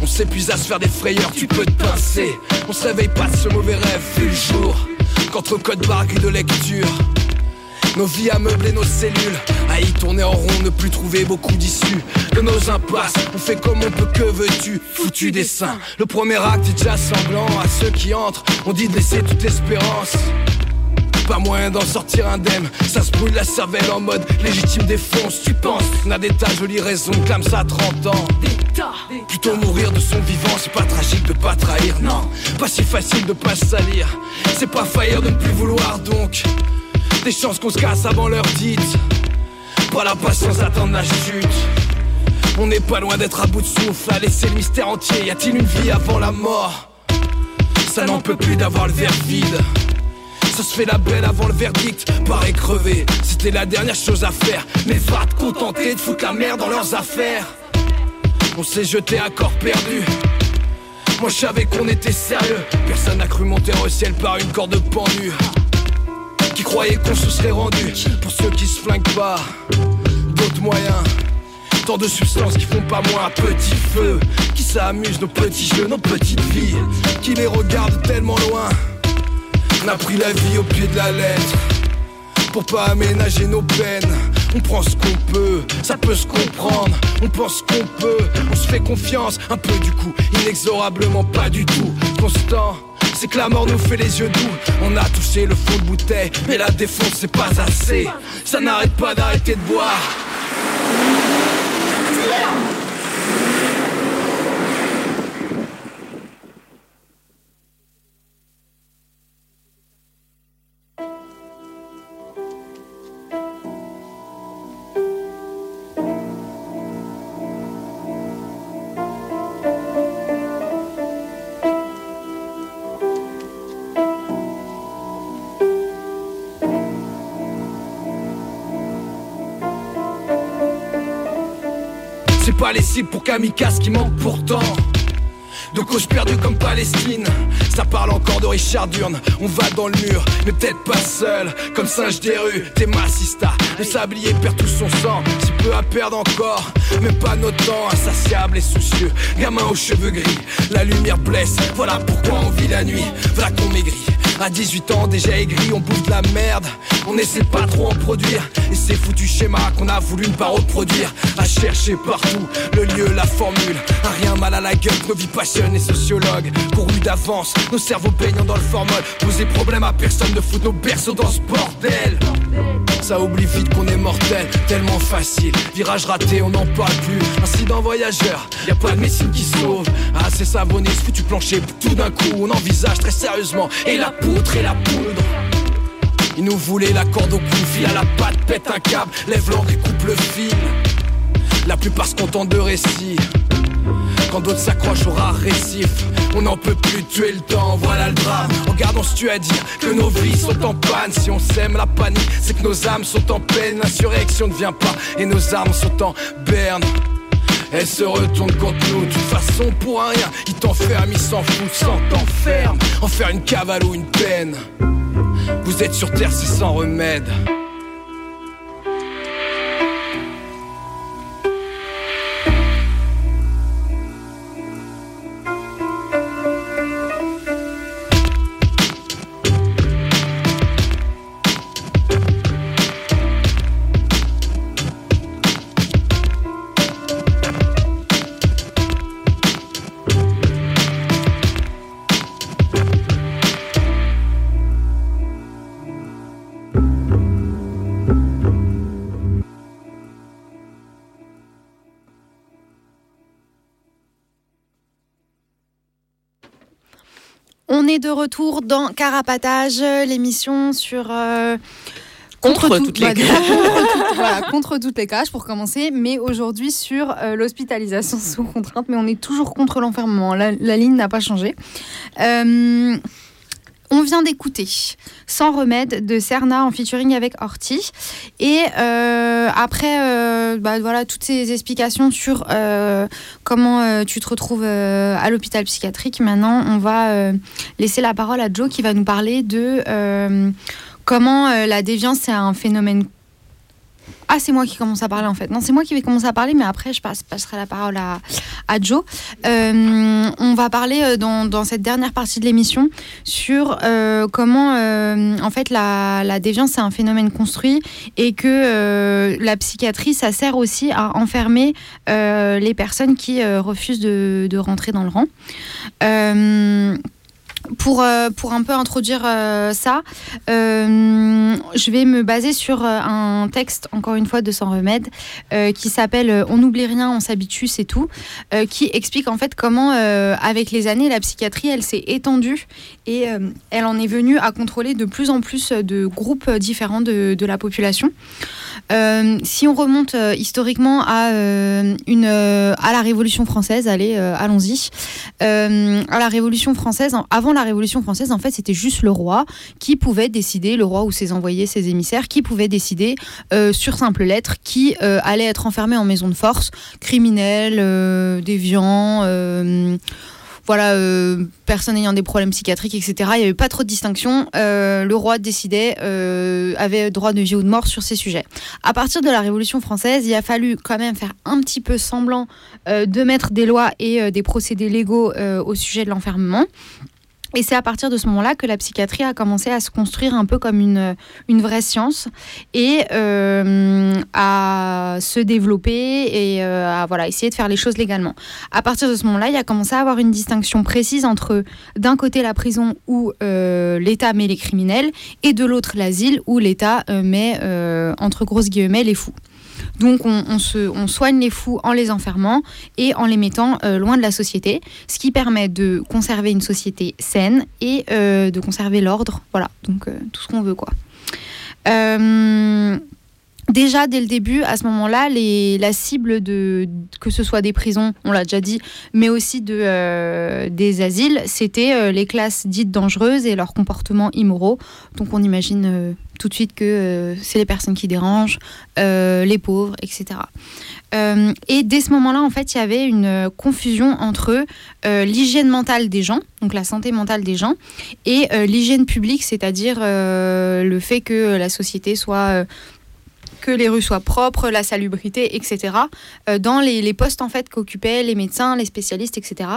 On s'épuise à se faire des frayeurs, tu peux te pincer. On se réveille pas de ce mauvais rêve, vu le jour. Qu'entre code barre de lecture. Nos vies à meubler nos cellules, à y tourner en rond, ne plus trouver beaucoup d'issues de nos impasses. On fait comme on peut, que veux-tu? Foutu dessin. Le premier acte est déjà sanglant à ceux qui entrent. On dit de laisser toute l'espérance. Pas moyen d'en sortir indemne, ça se brûle la cervelle en mode légitime défonce. Tu penses On a des tas jolies raisons, clame ça à 30 ans. Plutôt mourir de son vivant, c'est pas tragique de pas trahir, non. Pas si facile de pas se salir. C'est pas faillir de ne plus vouloir donc. Des chances qu'on se casse avant l'heure dite. Pas la patience d'attendre la chute. On n'est pas loin d'être à bout de souffle, à laisser le mystère entier. Y a-t-il une vie avant la mort? Ça n'en peut plus d'avoir le verre vide. Ça se fait la belle avant le verdict, pareil crevé. C'était la dernière chose à faire. Mais va te contenter de foutre la merde dans leurs affaires. On s'est jeté à corps perdu. Moi je savais qu'on était sérieux. Personne n'a cru monter au ciel par une corde pendue. Qui croyait qu'on se serait rendu pour ceux qui se flinguent pas. D'autres moyens. Tant de substances qui font pas moins un petit feu Qui s'amusent nos petits jeux, nos petites vies Qui les regardent tellement loin on a pris la vie au pied de la lettre pour pas aménager nos peines. On prend ce qu'on peut, ça peut se comprendre. On pense qu'on peut, on se fait confiance, un peu du coup, inexorablement pas du tout. Constant, c'est que la mort nous fait les yeux doux. On a touché le fond de bouteille, mais la défonce c'est pas assez. Ça n'arrête pas d'arrêter de boire. Pas les cibles pour kamikaze qui manque pourtant de cause perdue comme Palestine. Ça parle encore de Richard Durne. On va dans le mur, mais peut-être pas seul. Comme singe des rues, t'es massista. Le sablier perd tout son sang. Si peu à perdre encore, mais pas notre temps. Insatiable et soucieux, gamin aux cheveux gris. La lumière blesse, voilà pourquoi on vit la nuit. Voilà qu'on maigrit. À 18 ans déjà aigri, on bouffe de la merde. On essaie pas trop en produire. Et c'est foutu schéma qu'on a voulu ne pas reproduire. À chercher partout le lieu, la formule. Un rien mal à la gueule, nos vies passionnent. Et sociologues Couru d'avance, nos cerveaux baignant dans le formol. Poser problème à personne, de foutre nos berceaux dans ce bordel ça oublie vite qu'on est mortel, tellement facile. Virage raté, on n'en parle plus. Incident voyageur, y a pas de médecine qui sauve. Ah, c'est savonné, ce foutu plancher. Tout d'un coup, on envisage très sérieusement. Et la poutre et la poudre. Ils nous voulaient la corde au cou, fil à la patte, pète un câble, lève l'encre et coupe le fil. La plupart se contentent de récits. Quand d'autres s'accrochent au rare récif On n'en peut plus tuer le temps, voilà le drame. Regarde, on se tue à dire que nos vies sont en panne. Si on sème la panique, c'est que nos âmes sont en peine. L'insurrection ne vient pas et nos armes sont en berne. Elle se retourne contre nous, de façon pour rien. Il t'enferme, il s'en fout, sans t'enferme En faire une cavale ou une peine. Vous êtes sur terre, c'est sans remède est de retour dans Carapatage, l'émission sur. Euh, contre, toutes les contre, contre toutes les caches pour commencer, mais aujourd'hui sur euh, l'hospitalisation sous contrainte, mais on est toujours contre l'enfermement. La, ligne n'a pas changé. Euh, on vient d'écouter Sans remède de Cerna en featuring avec Horty. Et euh, après, euh, bah, voilà, toutes ces explications sur euh, comment tu te retrouves à l'hôpital psychiatrique, maintenant, on va laisser la parole à Joe qui va nous parler de comment la déviance est un phénomène Ah, c'est moi qui commence à parler en fait. Non, c'est moi qui vais commencer à parler, mais après, je passe, passerai la parole à, à Joe. Euh, on va parler euh, dans, dans, cette dernière partie de l'émission sur euh, comment, en fait, la, la déviance, c'est un phénomène construit et que la psychiatrie, ça sert aussi à enfermer les personnes qui refusent de, de, rentrer dans le rang pour, euh, pour un peu introduire euh, ça, euh, je vais me baser sur un texte, encore une fois, de Sans Remède, qui s'appelle On n'oublie rien, on s'habitue, c'est tout, qui explique en fait comment, avec les années, la psychiatrie, elle s'est étendue et elle en est venue à contrôler de plus en plus de groupes différents de, de la population. si on remonte historiquement à, une, à la Révolution française, allez, allons-y, à la Révolution française, avant la Révolution française, en fait, c'était juste le roi qui pouvait décider, le roi ou ses envoyés, ses émissaires, qui pouvaient décider euh, sur simple lettre qui euh, allait être enfermé en maison de force, criminel, euh, déviant euh, voilà, euh, personne ayant des problèmes psychiatriques, etc. Il n'y avait pas trop de distinction. Le roi décidait, avait droit de vie ou de mort sur ces sujets. À partir de la Révolution française, il a fallu quand même faire un petit peu semblant de mettre des lois et des procédés légaux au sujet de l'enfermement. Et c'est à partir de ce moment-là que la psychiatrie a commencé à se construire un peu comme une, une vraie science et euh, à se développer et euh, à voilà, essayer de faire les choses légalement. À partir de ce moment-là, il a commencé à avoir une distinction précise entre d'un côté la prison où euh, l'État met les criminels et de l'autre l'asile où l'État met entre grosses guillemets les fous. Donc on, se, on, soigne les fous en les enfermant et en les mettant euh, loin de la société, ce qui permet de conserver une société saine et euh, de conserver l'ordre. Voilà, donc euh, tout ce qu'on veut quoi. Déjà, dès le début, à ce moment-là, la cible de que ce soit des prisons, on l'a déjà dit, mais aussi de, euh, des asiles, c'était euh, les classes dites dangereuses et leurs comportements immoraux. Donc on imagine euh, tout de suite que c'est les personnes qui dérangent, les pauvres, etc. Et dès ce moment-là, en fait, il y avait une confusion entre l'hygiène mentale des gens, donc la santé mentale des gens, et l'hygiène publique, c'est-à-dire le fait que la société soit que les rues soient propres, la salubrité, etc. Euh, dans les, postes en fait qu'occupaient les médecins, les spécialistes, etc.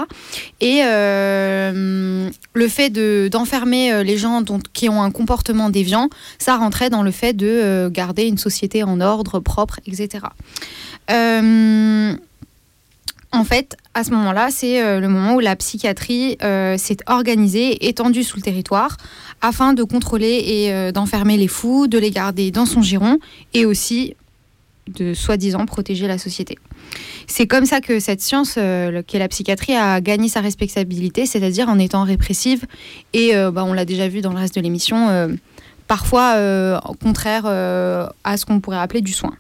Et euh, le fait d'enfermer de, les gens qui ont un comportement déviant, ça rentrait dans le fait de euh, garder une société en ordre, propre, etc. Euh, en fait, à ce moment-là, c'est euh, le moment où la psychiatrie euh, s'est organisée, étendue sous le territoire, afin de contrôler et euh, d'enfermer les fous, de les garder dans son giron, et aussi de soi-disant protéger la société. C'est comme ça que cette science, qu'est la psychiatrie, a gagné sa respectabilité, c'est-à-dire en étant répressive, et bah, on l'a déjà vu dans le reste de l'émission, parfois contraire à ce qu'on pourrait appeler du soin.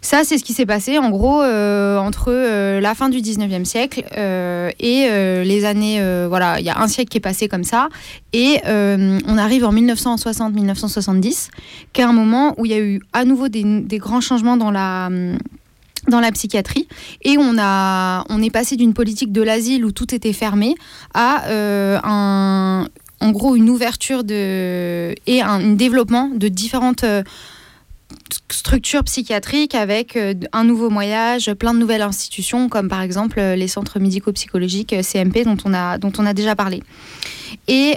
Ça, c'est ce qui s'est passé en gros euh, entre euh, la fin du 19e siècle euh, et les années. voilà, il y a un siècle qui est passé comme ça. Et on arrive en 1960-1970, qui est un moment où il y a eu à nouveau des, grands changements dans la dans la psychiatrie et on a on est passé d'une politique de l'asile où tout était fermé à en gros une ouverture de et un, développement de différentes structures psychiatriques avec euh, un nouveau moyage, plein de nouvelles institutions comme par exemple euh, les centres médico-psychologiques euh, CMP dont on a, dont on a déjà parlé. Et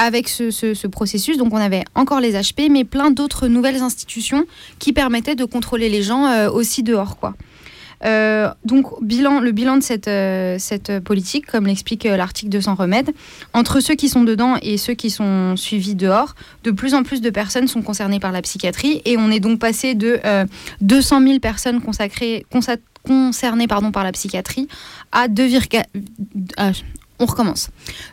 avec ce, ce, ce, processus, donc on avait encore les HP, mais plein d'autres nouvelles institutions qui permettaient de contrôler les gens aussi dehors, quoi. Euh, donc, bilan, le bilan de cette, euh, politique, comme l'explique euh, l'article de Sans Remède, entre ceux qui sont dedans et ceux qui sont suivis dehors, de plus en plus de personnes sont concernées par la psychiatrie et on est donc passé de 200 000 personnes concernées par la psychiatrie à 2, euh, on recommence.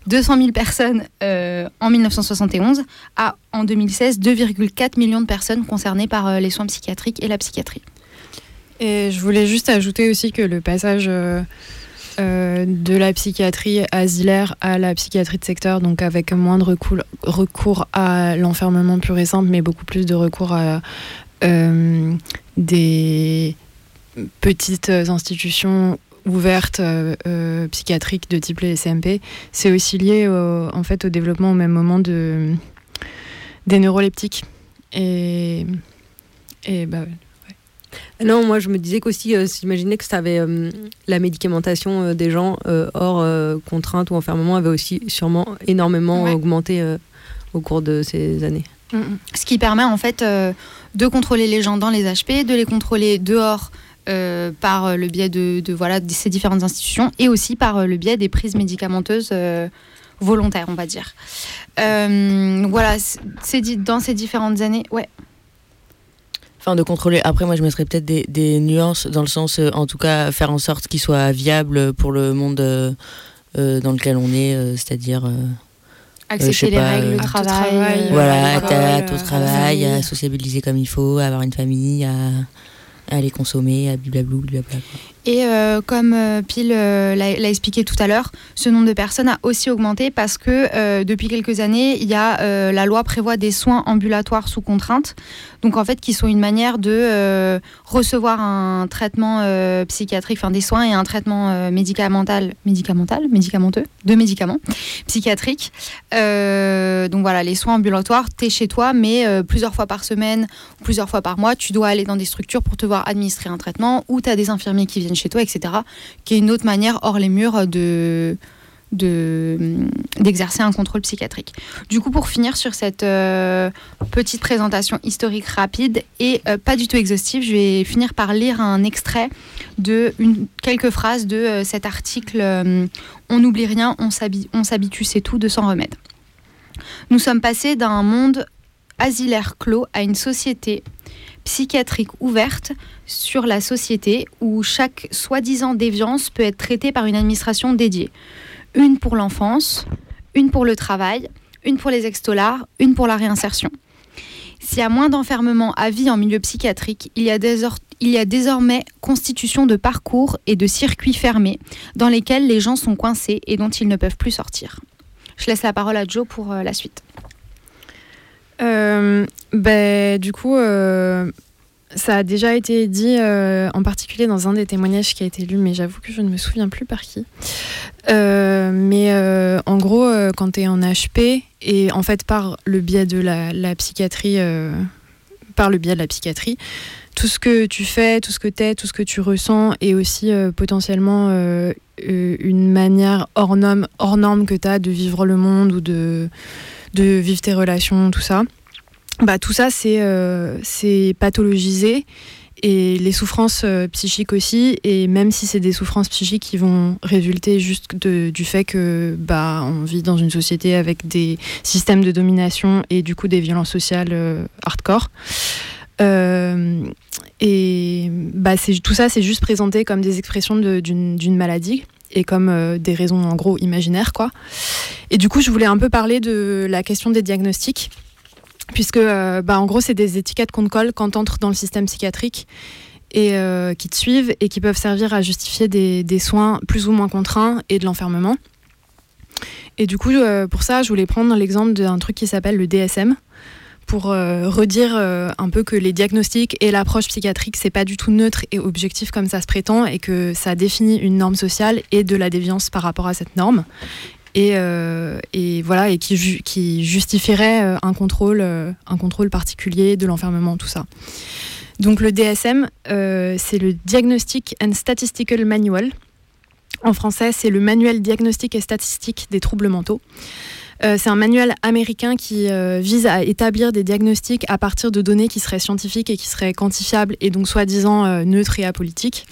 200 000 personnes en 1971 à, en 2016, 2,4 millions de personnes concernées par les soins psychiatriques et la psychiatrie. Et je voulais juste ajouter aussi que le passage euh, euh, de la psychiatrie asilaire à la psychiatrie de secteur, donc avec moins de recours, à l'enfermement pur et simple, mais beaucoup plus de recours à euh, des petites institutions ouvertes psychiatriques de type les CMP, c'est aussi lié au, en fait au développement au même moment de, des neuroleptiques. Et Et bah, Non, moi je me disais qu'aussi, j'imaginais que ça avait la médicamentation des gens hors contrainte ou enfermement avait aussi sûrement énormément augmenté au cours de ces années. Mm, mm. Ce qui permet en fait de contrôler les gens dans les HP, de les contrôler dehors euh, par le biais de, voilà, de ces différentes institutions et aussi par le biais des prises médicamenteuses euh, volontaires, on va dire. Euh, voilà, c'est dans ces différentes années, ouais. Enfin, de contrôler. Après, moi, je mettrais peut-être des, des, nuances dans le sens, en tout cas, faire en sorte qu'il soit viable pour le monde dans lequel on est, c'est-à-dire. Accepter les règles, le travail, voilà, à, au travail, à sociabiliser comme il faut, à avoir une famille, à à les consommer, à blablabla. blablabla. Et euh, comme euh, Pile euh, l'a expliqué tout à l'heure, ce nombre de personnes a aussi augmenté parce que depuis quelques années, y a, la loi prévoit des soins ambulatoires sous contrainte, donc en fait qui sont une manière de recevoir un traitement psychiatrique, enfin des soins et un traitement médicamental, médicamental, médicamenteux, de médicaments psychiatriques. donc voilà, les soins ambulatoires, tu es chez toi, mais plusieurs fois par semaine, plusieurs fois par mois, tu dois aller dans des structures pour te voir administrer un traitement ou tu as des infirmiers qui viennent chez toi, etc. Qui est une autre manière hors les murs de d'exercer un contrôle psychiatrique. Du coup, pour finir sur cette euh, petite présentation historique rapide et euh, pas du tout exhaustive, je vais finir par lire un extrait de quelques phrases de euh, cet article On n'oublie rien, on s'habitue, c'est tout de sans remède. Nous sommes passés d'un monde asilaire clos à une société psychiatrique ouverte sur la société où chaque soi-disant déviance peut être traitée par une administration dédiée. Une pour l'enfance, une pour le travail, une pour les extolards, une pour la réinsertion. S'il y a moins d'enfermement à vie en milieu psychiatrique, il y, a il y a désormais constitution de parcours et de circuits fermés dans lesquels les gens sont coincés et dont ils ne peuvent plus sortir. Je laisse la parole à Joe pour euh, la suite. Euh, ben, du coup, euh, ça a déjà été dit, euh, en particulier dans un des témoignages qui a été lu, mais j'avoue que je ne me souviens plus par qui. mais en gros, quand tu es en HP, et en fait par le biais de la, psychiatrie, par le biais de la psychiatrie, tout ce que tu fais, tout ce que tu es, tout ce que tu ressens, est aussi potentiellement une manière hors norme, hors norme que tu as de vivre le monde ou de de vivre tes relations, tout ça. Bah, tout ça, c'est euh, pathologisé et les souffrances euh, psychiques aussi. Et même si c'est des souffrances psychiques qui vont résulter juste du fait que bah, on vit dans une société avec des systèmes de domination et du coup des violences sociales euh, hardcore. et bah, tout ça, c'est juste présenté comme des expressions d'une maladie et comme euh, des raisons en gros imaginaires quoi. Et du coup, je voulais un peu parler de la question des diagnostics puisque euh, bah, en gros, c'est des étiquettes qu'on te colle quand tu entres dans le système psychiatrique et euh, qui te suivent et qui peuvent servir à justifier des, des soins plus ou moins contraints et de l'enfermement. Et du coup, pour ça, je voulais prendre l'exemple d'un truc qui s'appelle le DSM, pour euh, redire euh, un peu que les diagnostics et l'approche psychiatrique, c'est pas du tout neutre et objectif comme ça se prétend, et que ça définit une norme sociale et de la déviance par rapport à cette norme. Et, euh, voilà, et qui, justifierait un contrôle particulier de l'enfermement, tout ça. Donc le DSM, c'est le Diagnostic and Statistical Manual. En français, c'est le Manuel diagnostique et statistique des troubles mentaux. Euh, c'est un manuel américain qui euh, vise à établir des diagnostics à partir de données qui seraient scientifiques et qui seraient quantifiables et donc soi-disant euh, neutres et apolitiques.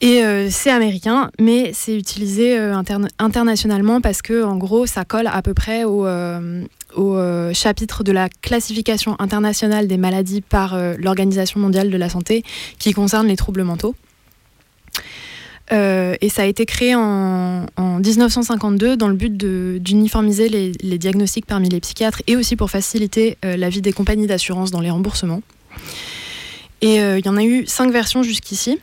Et c'est américain, mais c'est utilisé internationalement parce que, en gros, ça colle à peu près au, au chapitre de la classification internationale des maladies par l'Organisation mondiale de la santé qui concerne les troubles mentaux. Euh, et ça a été créé en, 1952 dans le but d'uniformiser les, diagnostics parmi les psychiatres et aussi pour faciliter euh, la vie des compagnies d'assurance dans les remboursements. Et euh, il y en a eu cinq versions jusqu'ici.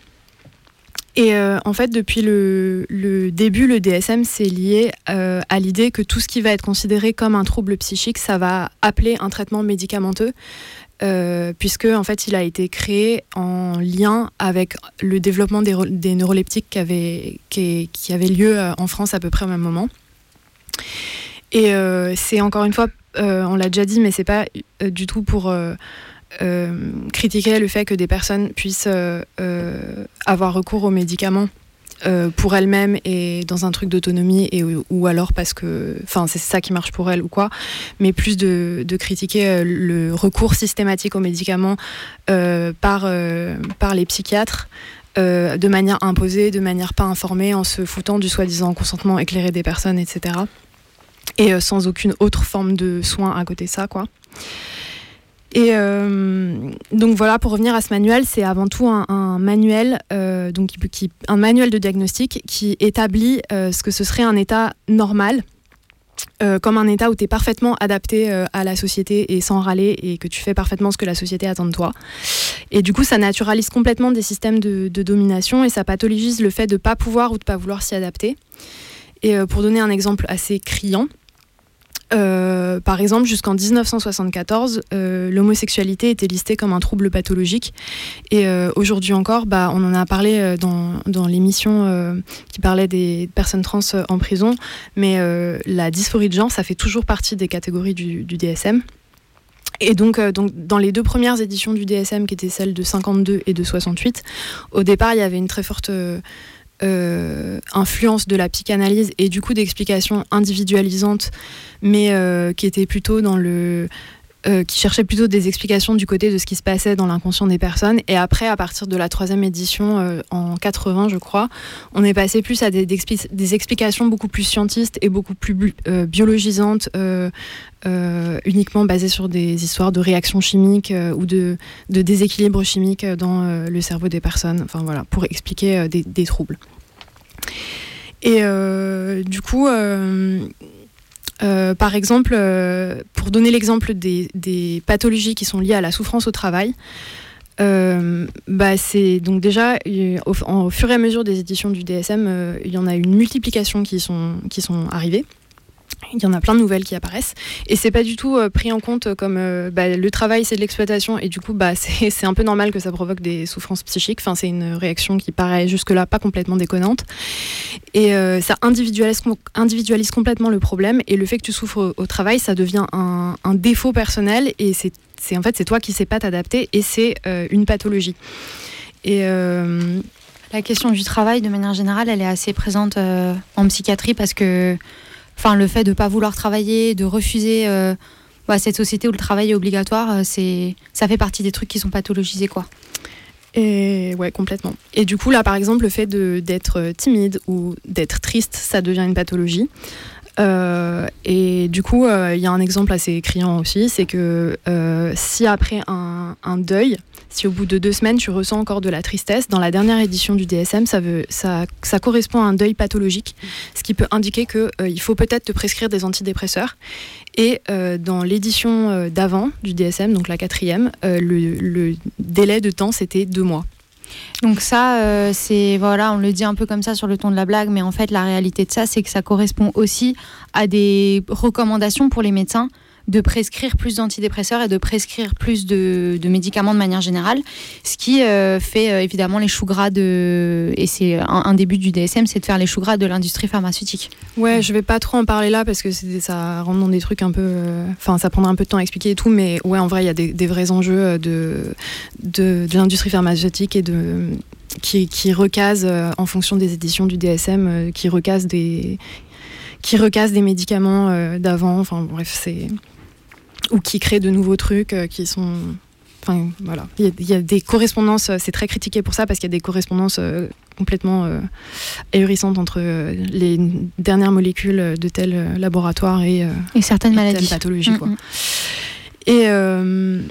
Et en fait, depuis le, le, début, le DSM, c'est lié à l'idée que tout ce qui va être considéré comme un trouble psychique, ça va appeler un traitement médicamenteux euh, puisque en fait il a été créé en lien avec le développement des, neuroleptiques qui avait, qui, avait lieu euh, en France à peu près au même moment. Et euh, c'est encore une fois, on l'a déjà dit, mais c'est pas du tout pour critiquait le fait que des personnes puissent avoir recours aux médicaments euh, pour elle-même et dans un truc d'autonomie et ou alors parce que enfin c'est ça qui marche pour elle ou quoi mais plus de, critiquer euh, le recours systématique aux médicaments euh, par par les psychiatres de manière imposée de manière pas informée en se foutant du soi-disant consentement éclairé des personnes etc et sans aucune autre forme de soins à côté de ça quoi et euh, donc voilà, pour revenir à ce manuel, c'est avant tout un, manuel, euh, donc un manuel de diagnostic qui établit euh, ce que ce serait un état normal. comme un état où tu es parfaitement adapté à la société et sans râler et que tu fais parfaitement ce que la société attend de toi. Et du coup, ça naturalise complètement des systèmes de, de domination et ça pathologise le fait de ne pas pouvoir ou de ne pas vouloir s'y adapter. Et pour donner un exemple assez criant, euh, par exemple, jusqu'en 1974, euh, l'homosexualité était listée comme un trouble pathologique. Et euh, aujourd'hui encore, bah, on en a parlé dans, l'émission qui parlait des personnes trans en prison. Mais la dysphorie de genre, ça fait toujours partie des catégories du, DSM. Et donc, dans les deux premières éditions du DSM, qui étaient celles de 52 et de 68, au départ, il y avait une très forte influence de la psychanalyse et du coup d'explications individualisantes, mais euh, qui était plutôt dans le euh, qui cherchait plutôt des explications du côté de ce qui se passait dans l'inconscient des personnes. Et après, à partir de la troisième édition, en 80, je crois, on est passé plus à des, des explications beaucoup plus scientistes et beaucoup plus biologisantes, uniquement basées sur des histoires de réactions chimiques ou de, de déséquilibre chimique dans le cerveau des personnes. Enfin voilà, pour expliquer des, des troubles. Et euh, du coup, euh, euh, par exemple, pour donner l'exemple des, pathologies qui sont liées à la souffrance au travail, bah c'est donc déjà au, fur et à mesure des éditions du DSM, il y en a une multiplication qui sont arrivées il y en a plein de nouvelles qui apparaissent. Et c'est pas du tout euh, pris en compte comme euh, bah, le travail c'est de l'exploitation. Et du coup bah, c'est un peu normal que ça provoque des souffrances psychiques. Enfin c'est une réaction qui paraît jusque là pas complètement déconnante. Et euh, ça individualise, individualise complètement le problème. Et le fait que tu souffres au, travail ça devient un, défaut personnel. Et c'est en fait c'est toi qui sais pas t'adapter. Et c'est une pathologie. Et la question du travail de manière générale elle est assez présente en psychiatrie parce que enfin le fait de pas vouloir travailler, de refuser euh, bah, cette société où le travail est obligatoire, euh, c'est ça fait partie des trucs qui sont pathologisés quoi. Et ouais, complètement. Et du coup, là, par exemple, le fait d'être timide ou d'être triste, ça devient une pathologie. Euh, et du coup, il y a un exemple assez criant aussi, c'est que si après un, un, deuil, si au bout de deux semaines tu ressens encore de la tristesse, dans la dernière édition du DSM, ça, veut, ça, ça correspond à un deuil pathologique, ce qui peut indiquer qu'il euh, il faut peut-être te prescrire des antidépresseurs. Et euh, dans l'édition euh, d'avant du DSM, donc la quatrième, le, le, délai de temps c'était deux mois. Donc ça, c'est voilà, on le dit un peu comme ça sur le ton de la blague, mais en fait la réalité de ça, c'est que ça correspond aussi à des recommandations pour les médecins de prescrire plus d'antidépresseurs et de prescrire plus de, médicaments de manière générale, ce qui euh, fait euh, évidemment les choux gras de... Et c'est un, début du DSM, c'est de faire les choux gras de l'industrie pharmaceutique. Ouais, je vais pas trop en parler là parce que ça rentre dans des trucs un peu... Euh, enfin, ça prendra un peu de temps à expliquer et tout, mais ouais, en vrai, il y a des, vrais enjeux de, de, l'industrie pharmaceutique et de... Qui, qui recase en fonction des éditions du DSM, qui recase des, qui recase des médicaments d'avant. Enfin bref, c'est ou qui créent de nouveaux trucs euh, qui sont Enfin, voilà. Il y, a des correspondances, euh, c'est très critiqué pour ça parce qu'il y a des correspondances euh, complètement ahurissantes entre les dernières molécules de tel laboratoire et, et certaines maladies. pathologies. Mm, mm.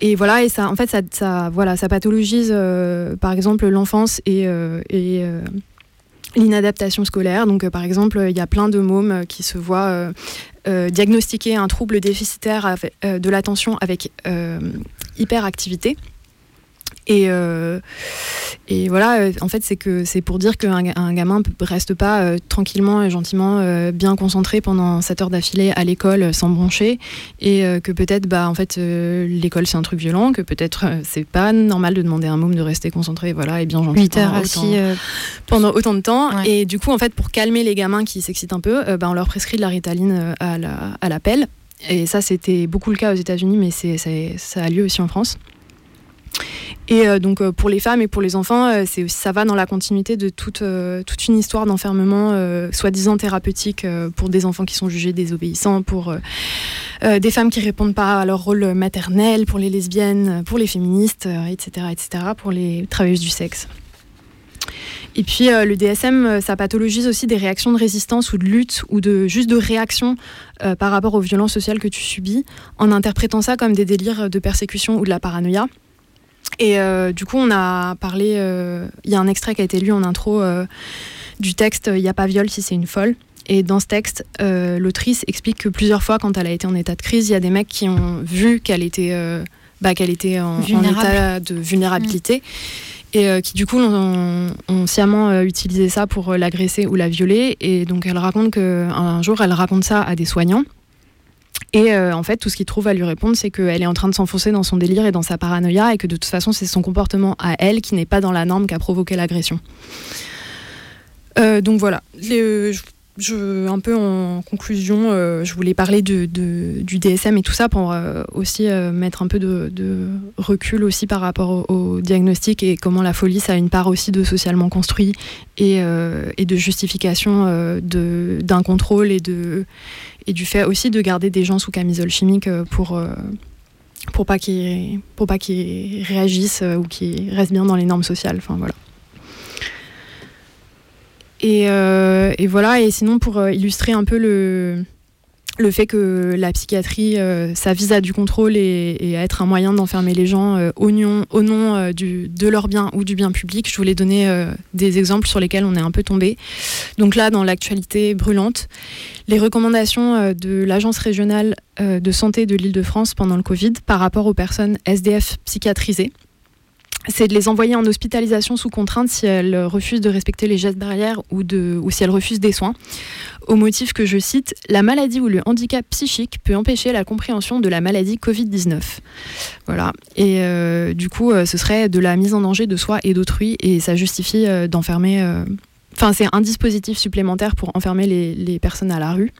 Et, et voilà, et ça, en fait, ça, ça voilà, ça pathologise par exemple l'enfance et, et l'inadaptation scolaire. Donc, par exemple, il y a plein de mômes qui se voient euh, diagnostiquer un trouble déficitaire euh, de l'attention avec euh, hyperactivité. Et, et voilà, en fait, c'est que c'est pour dire qu'un un gamin ne reste pas tranquillement et gentiment bien concentré pendant 7 heures d'affilée à l'école sans broncher et que peut-être, bah, en fait, l'école c'est un truc violent, que peut-être c'est pas normal de demander à un môme de rester concentré, voilà, et bien gentil 8 heures pendant, autant, pendant autant de temps. Et du coup, en fait, pour calmer les gamins qui s'excitent un peu, bah, on leur prescrit de la ritaline à la, à la pelle. Et ça, c'était beaucoup le cas aux États-Unis, mais c'est, ça a lieu aussi en France. Et euh, donc euh, pour les femmes et pour les enfants, euh, c'est, ça va dans la continuité de toute, toute une histoire d'enfermement soi-disant thérapeutique pour des enfants qui sont jugés désobéissants, pour des femmes qui répondent pas à leur rôle maternel, pour les lesbiennes, pour les féministes, etc., etc., pour les travailleuses du sexe. Et puis le DSM, ça pathologise aussi des réactions de résistance ou de lutte ou de juste de réaction par rapport aux violences sociales que tu subis, en interprétant ça comme des délires de persécution ou de la paranoïa. Et euh, du coup, on a parlé. Euh, il y a un extrait qui a été lu en intro euh, du texte Il n'y a pas viol si c'est une folle. Et dans ce texte, l'autrice explique que plusieurs fois, quand elle a été en état de crise, il y a des mecs qui ont vu qu'elle était, bah, qu'elle était en, état de vulnérabilité. Et qui du coup ont, ont sciemment utilisé ça pour l'agresser ou la violer. Et donc elle raconte qu'un jour, elle raconte ça à des soignants. Et euh, en fait, tout ce qu'il trouve à lui répondre, c'est qu'elle est en train de s'enfoncer dans son délire et dans sa paranoïa, et que de toute façon, c'est son comportement à elle qui n'est pas dans la norme qui a provoqué l'agression. Euh, donc voilà, je, un peu en conclusion, euh, je voulais parler du DSM et tout ça pour euh, aussi euh, mettre un peu de, recul aussi par rapport au, diagnostic et comment la folie, ça a une part aussi de socialement construit et, et de justification d'un contrôle et, de, et du fait aussi de garder des gens sous camisole chimique pour pour pas qu'ils pour pas qu'ils réagissent ou qu'ils restent bien dans les normes sociales. Enfin voilà. Euh, et, voilà, et sinon pour euh, illustrer un peu le, le fait que la psychiatrie, euh, ça vise à du contrôle et, à être un moyen d'enfermer les gens au, au, nom du, de leur bien ou du bien public, je voulais donner des exemples sur lesquels on est un peu tombé. Donc là, dans l'actualité brûlante, les recommandations de l'Agence régionale de santé de l'Île-de-France pendant le Covid par rapport aux personnes SDF psychiatrisées c'est de les envoyer en hospitalisation sous contrainte si elles refusent de respecter les gestes barrières ou, de, ou si elles refusent des soins, au motif que, je cite, la maladie ou le handicap psychique peut empêcher la compréhension de la maladie Covid-19. Voilà. Et euh, du coup, euh, ce serait de la mise en danger de soi et d'autrui, et ça justifie euh, d'enfermer. Enfin, c'est un dispositif supplémentaire pour enfermer les personnes à la rue.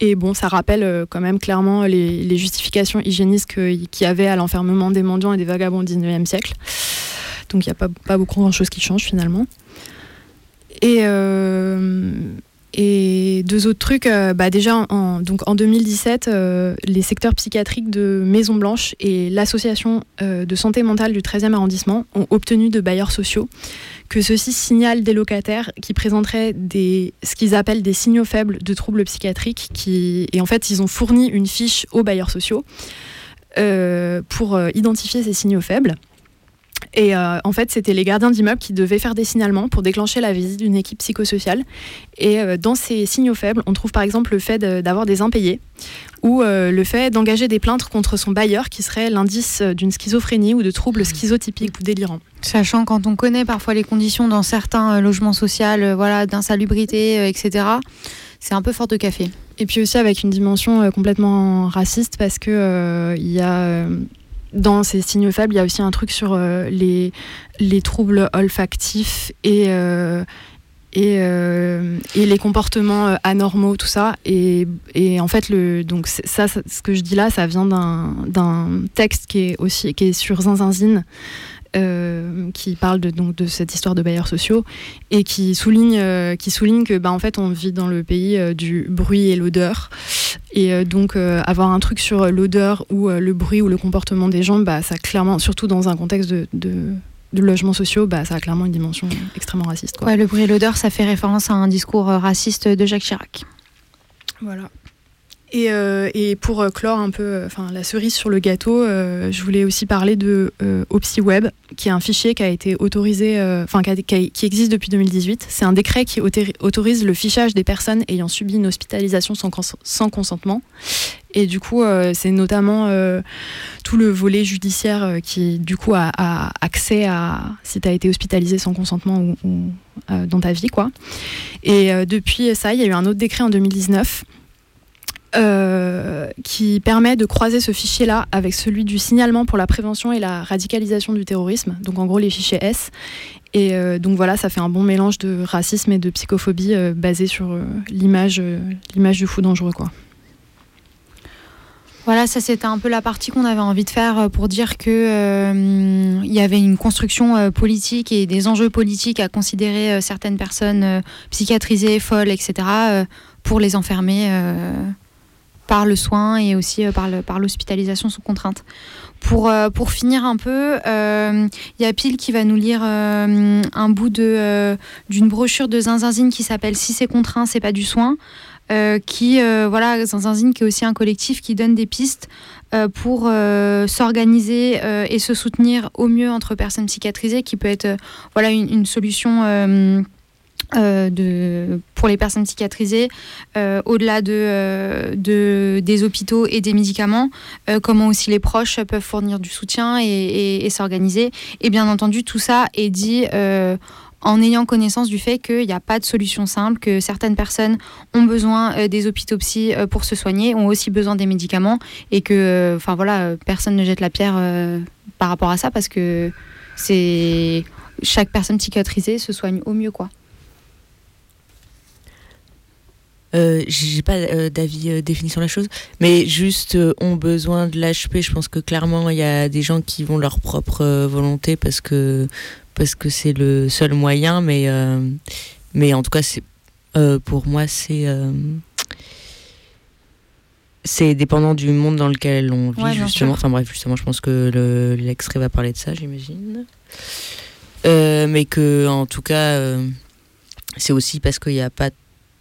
Et bon, ça rappelle euh, quand même clairement les, justifications hygiénistes qu'il y avait à l'enfermement des mendiants et des vagabonds au 19e siècle. Donc il n'y a pas, beaucoup grand-chose qui change finalement. Et, euh, et deux autres trucs, euh, bah déjà en, donc en 2017, les secteurs psychiatriques de Maison Blanche et l'association de santé mentale du 13e arrondissement ont obtenu de bailleurs sociaux que ceux-ci signalent des locataires qui présenteraient ce qu'ils appellent des signaux faibles de troubles psychiatriques. Et en fait, ils ont fourni une fiche aux bailleurs sociaux euh, pour euh, identifier ces signaux faibles. Et euh, en fait, c'était les gardiens d'immeubles qui devaient faire des signalements pour déclencher la visite d'une équipe psychosociale. Et dans ces signaux faibles, on trouve par exemple le fait d'avoir des impayés ou le fait d'engager des plaintes contre son bailleur qui serait l'indice d'une schizophrénie ou de troubles schizotypiques ou délirants. Sachant quand on connaît parfois les conditions dans certains euh, logements sociaux, euh, voilà, d'insalubrité, euh, etc., c'est un peu fort de café. Et puis aussi avec une dimension complètement raciste parce que il y a dans ces signaux faibles, il y a aussi un truc sur les, les troubles olfactifs et, et, et, les comportements anormaux, tout ça. Et, et, en fait, le, donc ça, ce que je dis là, ça vient d'un texte qui est, aussi, qui est sur Zinzinzine. Euh, qui parle de, donc, de cette histoire de bailleurs sociaux et qui souligne, euh, qui souligne que bah, en fait, on vit dans le pays euh, du bruit et l'odeur. Et donc, avoir un truc sur l'odeur ou le bruit ou le comportement des gens, bah, ça clairement, surtout dans un contexte de, de logements sociaux, bah, ça a clairement une dimension extrêmement raciste. Quoi. Ouais, le bruit et l'odeur, ça fait référence à un discours raciste de Jacques Chirac. Voilà. Et, euh, et, pour euh, clore un peu euh, enfin, la cerise sur le gâteau, je voulais aussi parler de OpsiWeb, qui est un fichier qui a été autorisé, enfin qui, qui, existe depuis 2018. C'est un décret qui autorise le fichage des personnes ayant subi une hospitalisation sans, consentement. Et du coup, c'est notamment tout le volet judiciaire qui, du coup, a, accès à si tu as été hospitalisé sans consentement dans ta vie, quoi. Et depuis ça, il y a eu un autre décret en 2019 euh, qui permet de croiser ce fichier-là avec celui du signalement pour la prévention et la radicalisation du terrorisme, donc en gros les fichiers S. Et euh, donc voilà, ça fait un bon mélange de racisme et de psychophobie euh, basé sur l'image, l'image du fou dangereux. Voilà, ça c'était un peu la partie qu'on avait envie de faire pour dire que y avait une construction politique et des enjeux politiques à considérer certaines personnes psychiatrisées, folles, etc. pour les enfermer par le soin et aussi par l'hospitalisation sous contrainte. Pour, pour finir un peu, il y a Pile qui va nous lire un bout d'une brochure de Zinzinzine qui s'appelle Si c'est contraint, c'est pas du soin. Euh, qui, euh, voilà, Zanzanzine, qui est aussi un collectif qui donne des pistes euh, pour s'organiser et se soutenir au mieux entre personnes psychiatrisées, qui peut être voilà, une, solution. De, pour les personnes psychiatrisées, au-delà de, de, des hôpitaux et des médicaments, comment aussi les proches peuvent fournir du soutien et, s'organiser. Et bien entendu, tout ça est dit en ayant connaissance du fait qu'il n'y a pas de solution simple, que certaines personnes ont besoin euh, des hôpitaux psy euh, pour se soigner, ont aussi besoin des médicaments, et que, euh, enfin voilà, personne ne jette la pierre par rapport à ça parce que chaque personne psychiatrisée se soigne au mieux, quoi. Euh, j'ai pas d'avis défini sur la chose, mais juste ont besoin de l'HP. Je pense que clairement il y a des gens qui vont leur propre volonté parce que parce que c'est le seul moyen, mais, euh, mais en tout cas, c'est, euh, pour moi, c'est, euh, c'est dépendant du monde dans lequel on vit, justement. Enfin bref, justement, je pense que l'extrait va parler de ça, j'imagine. mais que, en tout cas, c'est aussi parce qu'il n'y a pas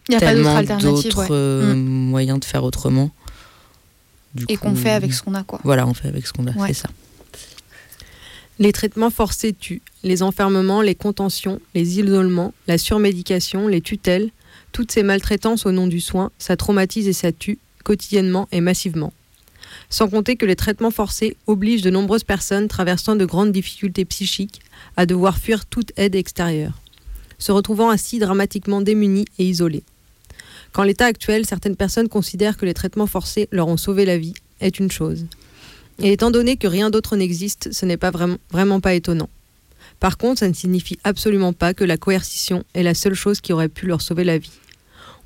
tellement d'autres mm. moyens de faire autrement. et qu'on fait avec ce qu'on a, quoi. Voilà, on fait avec ce qu'on a, c'est ça. Les traitements forcés tuent. Les enfermements, les contentions, les isolements, la surmédication, les tutelles, toutes ces maltraitances au nom du soin, ça traumatise et ça tue, quotidiennement et massivement. Sans compter que les traitements forcés obligent de nombreuses personnes traversant de grandes difficultés psychiques à devoir fuir toute aide extérieure, se retrouvant ainsi dramatiquement démunies et isolées. Quand l'état actuel, certaines personnes considèrent que les traitements forcés leur ont sauvé la vie, est une chose. Et étant donné que rien d'autre n'existe, ce n'est pas vraiment, pas étonnant. Par contre, ça ne signifie absolument pas que la coercition est la seule chose qui aurait pu leur sauver la vie.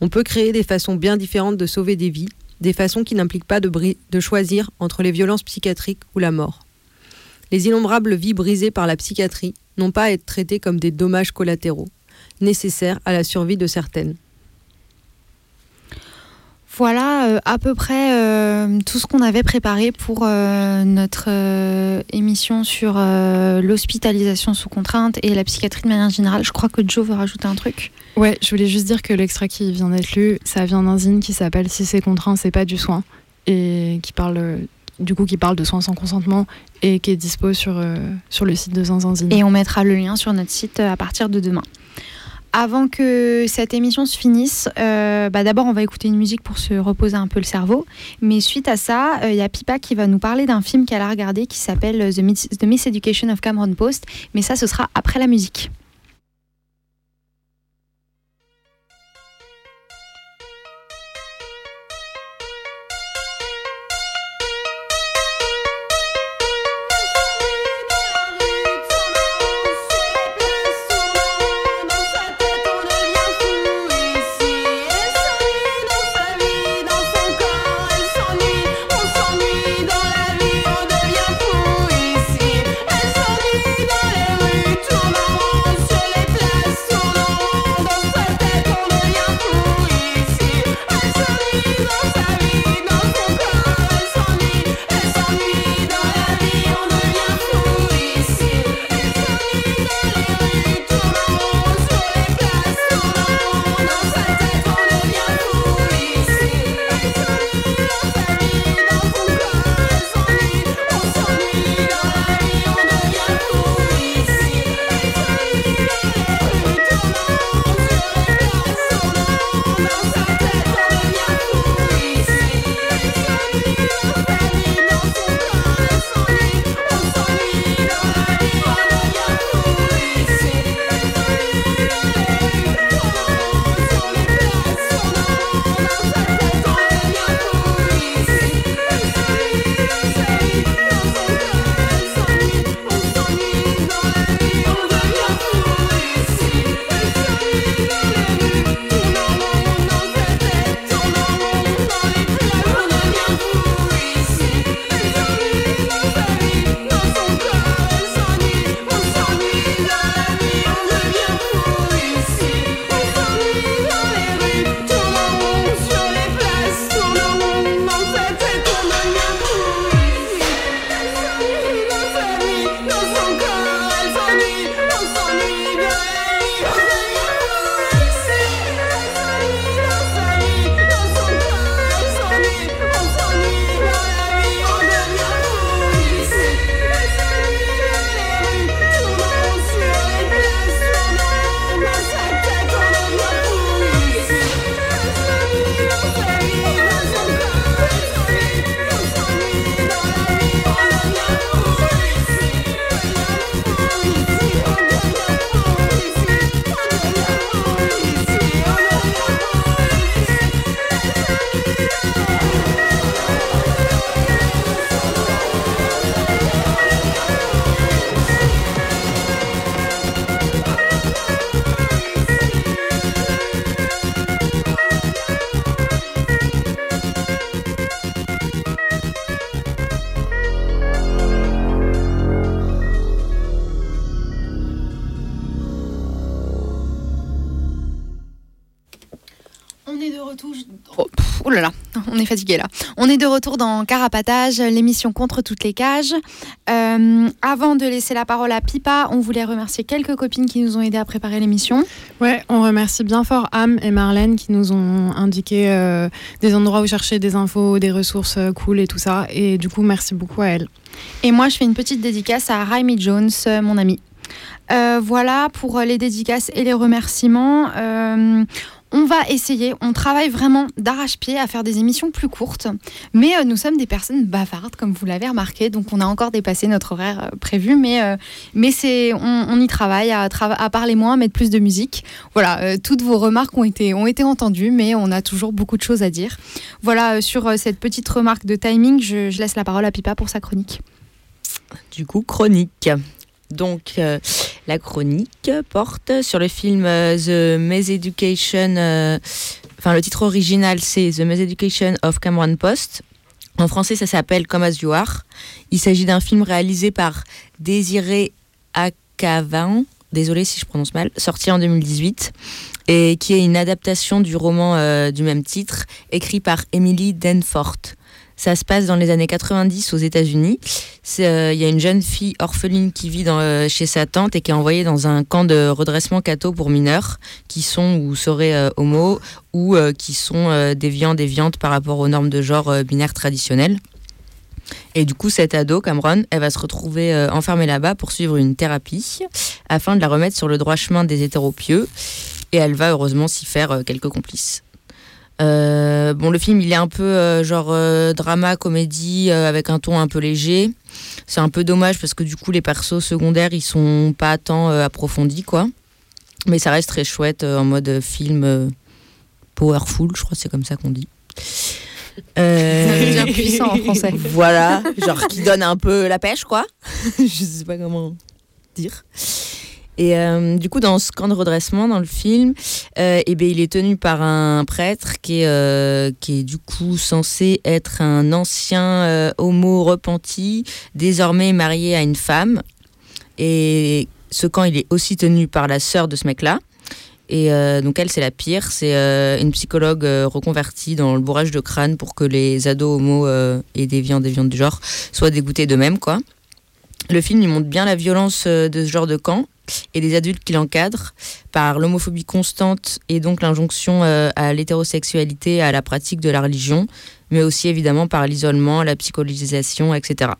On peut créer des façons bien différentes de sauver des vies, des façons qui n'impliquent pas de choisir entre les violences psychiatriques ou la mort. Les innombrables vies brisées par la psychiatrie n'ont pas à être traitées comme des dommages collatéraux, nécessaires à la survie de certaines. Voilà euh, à peu près euh, tout ce qu'on avait préparé pour euh, notre émission sur l'hospitalisation sous contrainte et la psychiatrie de manière générale. Je crois que Joe veut rajouter un truc. Ouais, je voulais juste dire que l'extrait qui vient d'être lu, ça vient d'un zine qui s'appelle Si c'est contraint, c'est pas du soin et qui parle du coup qui parle de soins sans consentement et qui est dispo sur, sur le site de Zinzanzine. Et on mettra le lien sur notre site à partir de demain. Avant que cette émission se finisse, euh, bah d'abord on va écouter une musique pour se reposer un peu le cerveau. Mais suite à ça, il euh, y a Pipa qui va nous parler d'un film qu'elle a regardé qui s'appelle The, The Miss Education of Cameron Post. Mais ça, ce sera après la musique. On est fatigué là. On est de retour dans Carapatage, l'émission contre toutes les cages. Euh, avant de laisser la parole à Pipa, on voulait remercier quelques copines qui nous ont aidé à préparer l'émission. Ouais, on remercie bien fort Am et Marlène qui nous ont indiqué euh, des endroits où chercher des infos, des ressources euh, cool et tout ça. Et du coup, merci beaucoup à elles. Et moi, je fais une petite dédicace à Raimi Jones, mon ami. voilà pour les dédicaces et les remerciements on va essayer, on travaille vraiment d'arrache-pied à faire des émissions plus courtes, mais euh, nous sommes des personnes bavardes, comme vous l'avez remarqué, donc on a encore dépassé notre horaire euh, prévu, mais, euh, mais c'est, on, y travaille à, parler moins, mettre plus de musique. Voilà, toutes vos remarques ont été, ont été entendues, mais on a toujours beaucoup de choses à dire. Voilà, sur cette petite remarque de timing, je, je laisse la parole à Pipa pour sa chronique. Du coup, chronique. Donc, euh, la chronique porte sur le film euh, The Maze Education. Euh, enfin, le titre original, c'est The Maze Education of Cameron Post. En français, ça s'appelle Comme As You Are. Il s'agit d'un film réalisé par Désiré Akavan, désolé si je prononce mal, sorti en 2018, et qui est une adaptation du roman du même titre, écrit par Emily Denfort. Ça se passe dans les années 90 aux États-Unis. Euh, il y a une jeune fille orpheline qui vit euh, chez sa tante et qui est envoyée dans un camp de redressement catho pour mineurs qui sont ou seraient euh, homo ou qui sont déviants, déviantes par rapport aux normes de genre binaire traditionnelles. Et du coup, cette ado, Cameron, elle va se retrouver enfermée là-bas pour suivre une thérapie afin de la remettre sur le droit chemin des hétéropieux. Et elle va heureusement s'y faire quelques complices. Euh, bon, le film, il est un peu euh, genre euh, drama, comédie, avec un ton un peu léger. C'est un peu dommage parce que du coup, les persos secondaires, ils sont pas tant approfondis, quoi. Mais ça reste très chouette en mode film powerful, je crois que c'est comme ça qu'on dit. Bien puissant en français. Voilà, genre qui donne un peu la pêche, quoi. je sais pas comment dire. Et euh, du coup, dans ce camp de redressement, dans le film, euh, eh bien, il est tenu par un prêtre qui est, euh, qui est du coup censé être un ancien homo repenti, désormais marié à une femme. Et ce camp, il est aussi tenu par la sœur de ce mec-là. Et donc elle, c'est la pire. C'est une psychologue reconvertie dans le bourrage de crâne pour que les ados homo et déviants, déviants du genre soient dégoûtés d'eux-mêmes, quoi. Le film, il montre bien la violence de ce genre de camp et des adultes qui l'encadrent par l'homophobie constante et donc l'injonction euh, à l'hétérosexualité, à la pratique de la religion, mais aussi évidemment par l'isolement, la psychologisation, etc.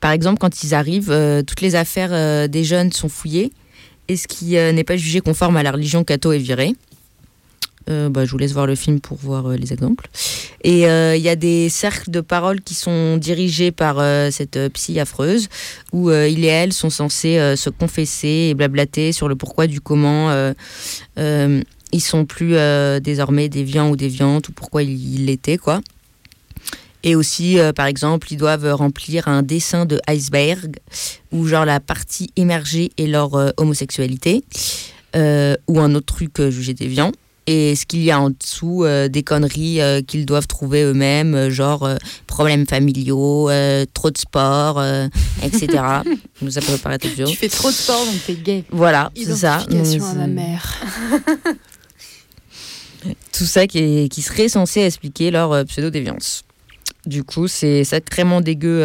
Par exemple, quand ils arrivent, euh, toutes les affaires euh, des jeunes sont fouillées et ce qui n'est pas jugé conforme à la religion catho est viré? Euh, bah, je vous laisse voir le film pour voir euh, les exemples. Et euh, il y a des cercles de paroles qui sont dirigés par cette psy affreuse, où il et elle sont censés se confesser et blablater sur le pourquoi du comment ils sont plus désormais déviants ou déviantes, ou pourquoi ils l'étaient, quoi. Et aussi, par exemple, ils doivent remplir un dessin de iceberg, où genre la partie émergée est leur homosexualité, ou un autre truc jugé déviant et ce qu'il y a en dessous euh, des conneries euh, qu'ils doivent trouver eux-mêmes, euh, genre problèmes familiaux, trop de sport, etc. ça peut paraître dur. Tu fais trop de sport donc t'es gay. Voilà, c'est ça. à la mère. Tout ça qui, qui, serait censé expliquer leur pseudo-déviance. Du coup, c'est sacrément dégueu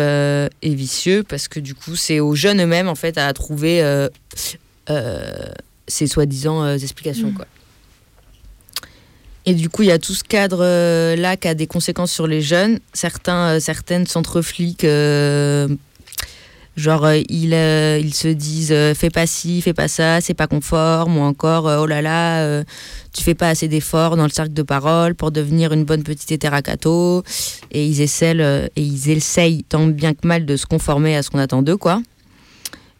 et vicieux parce que du coup, c'est aux jeunes eux-mêmes en fait à trouver ces soi-disant explications. Mm. Quoi. Et du coup, il y a tout ce cadre-là euh, qui a des conséquences sur les jeunes. Certains, euh, certaines centres flics, euh, genre, ils, ils se disent fais pas ci, fais pas ça, c'est pas conforme, ou encore oh là là, tu fais pas assez d'efforts dans le cercle de parole pour devenir une bonne petite hétéracato. Et ils et ils essayent tant bien que mal de se conformer à ce qu'on attend d'eux, quoi.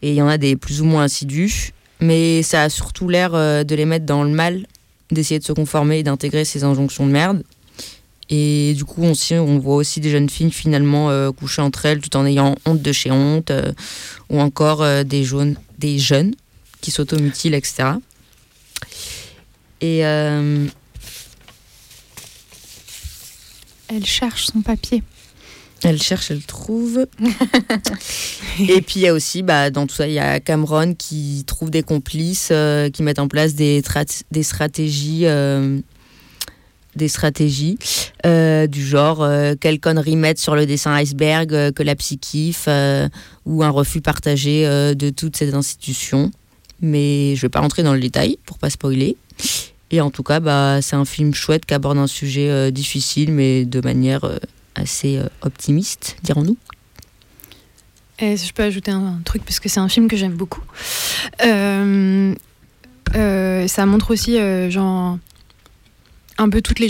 Et il y en a des plus ou moins assidus. Mais ça a surtout l'air de les mettre dans le mal d'essayer de se conformer et d'intégrer ces injonctions de merde. Et du coup, on, voit aussi des jeunes filles finalement euh, coucher entre elles tout en ayant honte de chez honte, euh, ou encore euh, des, jaunes, des jeunes qui s'automutilent, etc. Et. Elle cherche son papier. Elle cherche, elle trouve. et puis il y a aussi, bah, dans tout ça, il y a Cameron qui trouve des complices, euh, qui mettent en place des, des stratégies euh, des stratégies euh, du genre euh, quelle connerie mettre sur le dessin iceberg euh, que la psy kiffe ou un refus partagé de toutes ces institutions. Mais je vais pas rentrer dans le détail pour pas spoiler. Et en tout cas, bah, c'est un film chouette qui aborde un sujet difficile mais de manière assez optimiste, dirons-nous. Et je peux ajouter un, truc, parce que c'est un film que j'aime beaucoup. ça montre aussi, genre, un peu toutes les,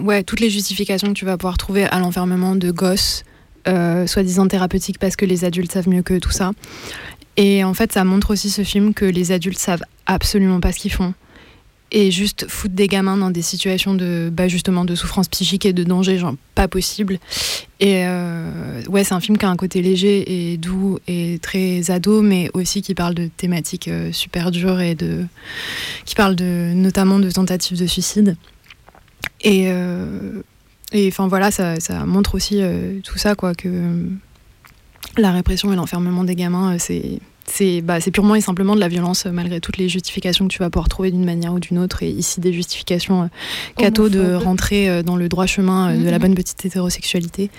ouais, toutes les justifications que tu vas pouvoir trouver à l'enfermement de gosses, euh, soi-disant thérapeutiques parce que les adultes savent mieux que tout ça. Et en fait, ça montre aussi ce film que les adultes savent absolument pas ce qu'ils font. Et juste foutre des gamins dans des situations de, bah justement, de souffrance psychique et de danger, genre pas possible. Et euh, ouais, c'est un film qui a un côté léger et doux et très ado, mais aussi qui parle de thématiques euh, super dures et de, qui parle de, notamment de tentatives de suicide. Et, euh, et enfin voilà, ça, ça, montre aussi tout ça, quoi, que la répression et l'enfermement des gamins, c'est c'est bah, purement et simplement de la violence malgré toutes les justifications que tu vas pouvoir trouver d'une manière ou d'une autre. Et ici, des justifications euh, de rentrer dans le droit chemin de la mhm. bonne petite hétérosexualité.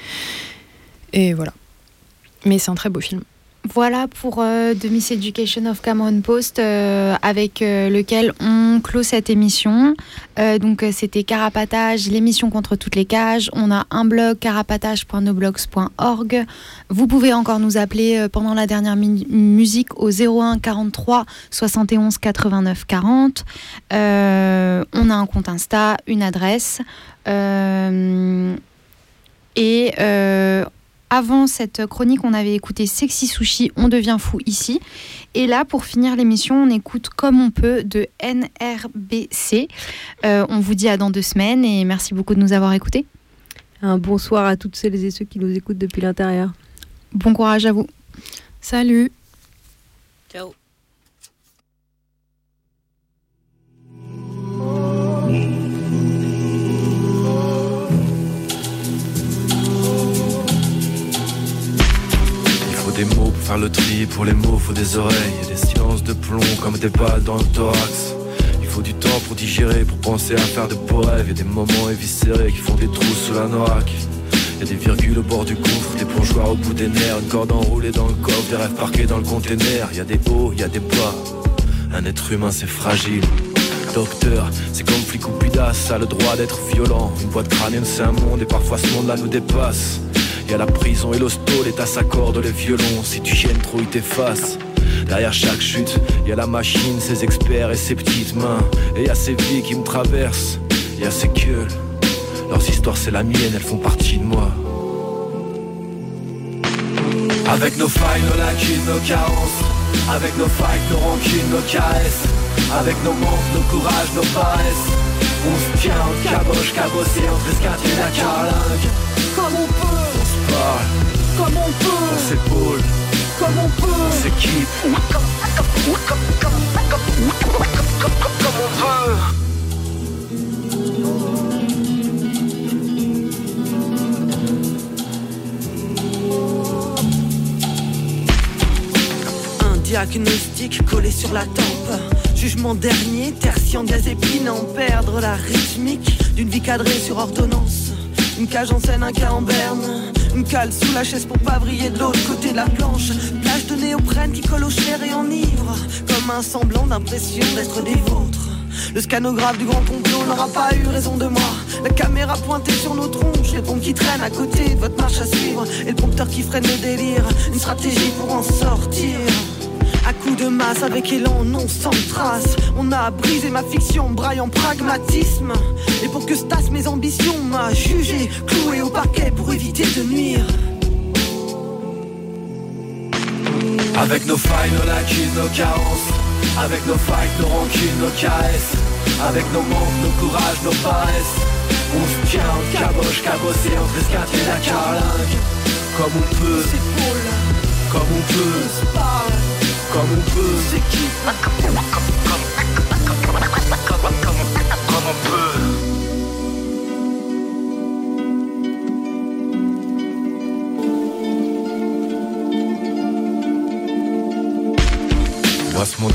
Et voilà. Mais c'est un très beau film. Voilà pour euh, The Miseducation of Cameron Post, euh, avec euh, lequel on clôt cette émission. donc c'était Carapatage, l'émission contre toutes les cages. On a un blog carapatage.noblogs.org. Vous pouvez encore nous appeler pendant la dernière musique au 01 43 71 89 40. on a un compte Insta, une adresse. et avant cette chronique, on avait écouté Sexy Sushi, On devient fou ici. Et là, pour finir l'émission, on écoute Comme on peut de NRBC. Euh, on vous dit à dans deux semaines et merci beaucoup de nous avoir écoutés. Un bonsoir à toutes celles et ceux qui nous écoutent depuis l'intérieur. Bon courage à vous. Salut. Des mots pour faire le tri, pour les mots faut des oreilles et des silences de plomb comme des balles dans le thorax. Il faut du temps pour digérer, pour penser à faire de beaux rêves et des moments éviscérés qui font des trous sous la noaque. Y'a des virgules au bord du gouffre, des plongeoires au bout des nerfs, une corde enroulée dans le coffre, des rêves parqués dans le container. Y a des hauts, y a des bas. Un être humain c'est fragile. Docteur, c'est comme flic ou ça a le droit d'être violent. Une boîte crânienne c'est un monde et parfois ce monde là nous dépasse. Y'a la prison et l'hosto, l'état s'accorde les violons. Si tu gênes trop, ils t'effacent. Derrière chaque chute, y a la machine, ses experts et ses petites mains. Et y a ces vies qui me traversent, y a ces queues. Leurs histoires, c'est la mienne, elles font partie de moi. Avec nos failles, nos lacunes, nos carences. Avec nos failles, nos rancunes, nos caresses. Avec nos manques, nos courages, nos paresses. On se tient, on caboche, cabossé entre escadrille et la carlingue. Comme on peut comme on peut, on s'épaule, comme on peut, on s'équipe, comme, on veut. Un diagnostic collé sur la tempe. Jugement dernier, tertian diazépine en perdre la rythmique d'une vie cadrée sur ordonnance. Une cage en scène, un cas en berne. Une cale sous la chaise pour pas vriller de l'autre côté de la planche. Plage de néoprène qui colle au chair et enivre. Comme un semblant d'impression d'être des vôtres. Le scanographe du grand complot n'aura pas eu raison de moi. La caméra pointée sur nos tronches, les pompes qui traînent à côté de votre marche à suivre. Et le prompteur qui freine le délire. Une stratégie pour en sortir. À coup de masse, avec élan, non sans trace. On a brisé ma fiction, braillant pragmatisme. Et pour que stasse mes ambitions, m'a jugé, cloué au parquet pour éviter de nuire. Avec nos failles, nos lacunes, nos carences. Avec nos failles, nos rancunes, nos caresses. Avec nos manques, nos courages, nos paresses. On se tient, on caboche, cabossé entre escadrille et la carlingue. Comme on peut, comme on peut, on se parle comme on peut. C'est qui comme, on peut.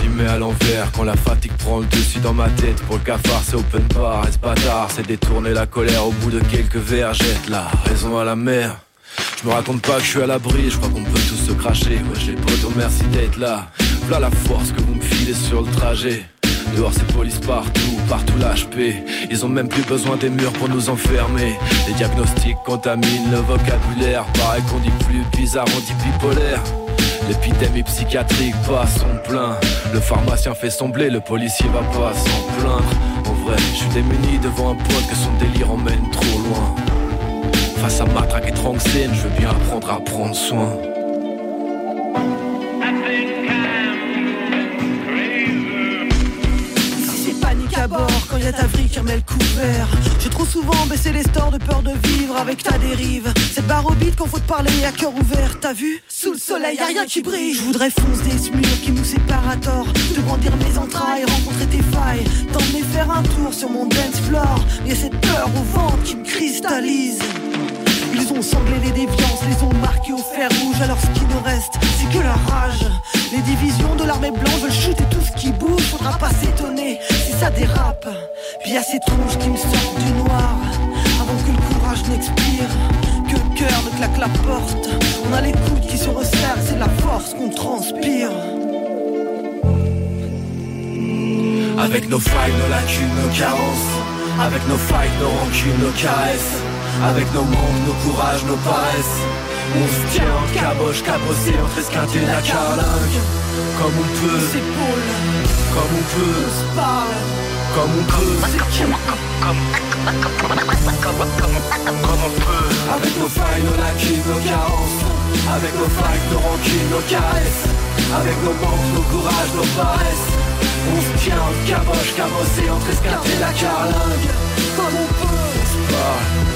Il m'est à l'envers quand la fatigue prend le dessus dans ma tête. Pour le cafard, c'est open bar, et ce bâtard, c'est détourner la colère au bout de quelques verres. Jette la raison à la mer. Je me raconte pas que je suis à l'abri, je crois qu'on peut tous se cracher. Ouais, j'ai potos, merci d'être là. Voilà la force que vous me filez sur le trajet. Dehors c'est police partout, partout l'HP Ils ont même plus besoin des murs pour nous enfermer. Les diagnostics contaminent le vocabulaire. Pareil qu'on dit plus bizarre, on dit bipolaire. L'épidémie psychiatrique passe son plein. Le pharmacien fait son blé, le policier va pas s'en plaindre. En vrai, je suis démuni devant un pote que son délire emmène trop loin Face à matraque et scène, je veux bien apprendre à prendre soin quand y a ta vie qui remet le couvert. J'ai trop souvent baissé les stores de peur de vivre avec ta dérive. Cette barre au qu'on faut te parler à cœur ouvert, t'as vu Sous le soleil, y a rien qui brille. Je voudrais foncer ce mur qui nous sépare à tort. De grandir mes entrailles, rencontrer tes failles. T'emmener faire un tour sur mon dance floor. Mais cette peur au ventre qui me cristallise. Ils ont sanglé les déviances, les ont marqués au fer rouge. Alors ce qui nous reste, c'est que la rage. Les divisions de l'armée blanche veulent shooter tout ce qui bouge. Faudra pas s'étonner si ça dérape. Puis y a ces tronches qui me sortent du noir. Avant que le courage n'expire, que le cœur ne claque la porte. On a les coudes qui se resserrent, c'est la force qu'on transpire. Avec nos failles, nos lacunes, nos carences. Avec nos failles, nos rancunes, nos caresses. Avec nos manques, nos courages, nos paresses On se tient en caboche, cabossé entre esquinté et la carlingue Comme on peut, s'épaule Comme on peut, on se parle. Comme on peut, Comme on peut. Avec nos failles, nos lacunes, nos carences. Avec nos failles, nos rancunes, nos caresses. Avec nos manques, nos courages, nos paresses. On se tient en caboche, cabossé entre esquinté et la carlingue Comme on peut,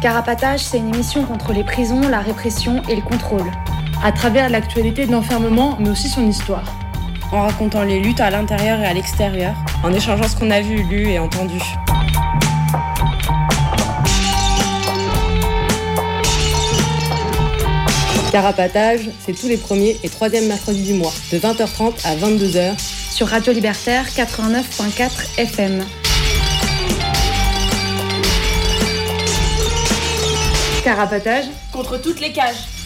Carapatage, c'est une émission contre les prisons, la répression et le contrôle. À travers l'actualité de l'enfermement, mais aussi son histoire. En racontant les luttes à l'intérieur et à l'extérieur. En échangeant ce qu'on a vu, lu et entendu. Carapatage, c'est tous les premiers et troisièmes mercredis du mois, de 20h30 à 22h. Sur Radio Libertaire 89.4 FM. Carapatage contre toutes les cages.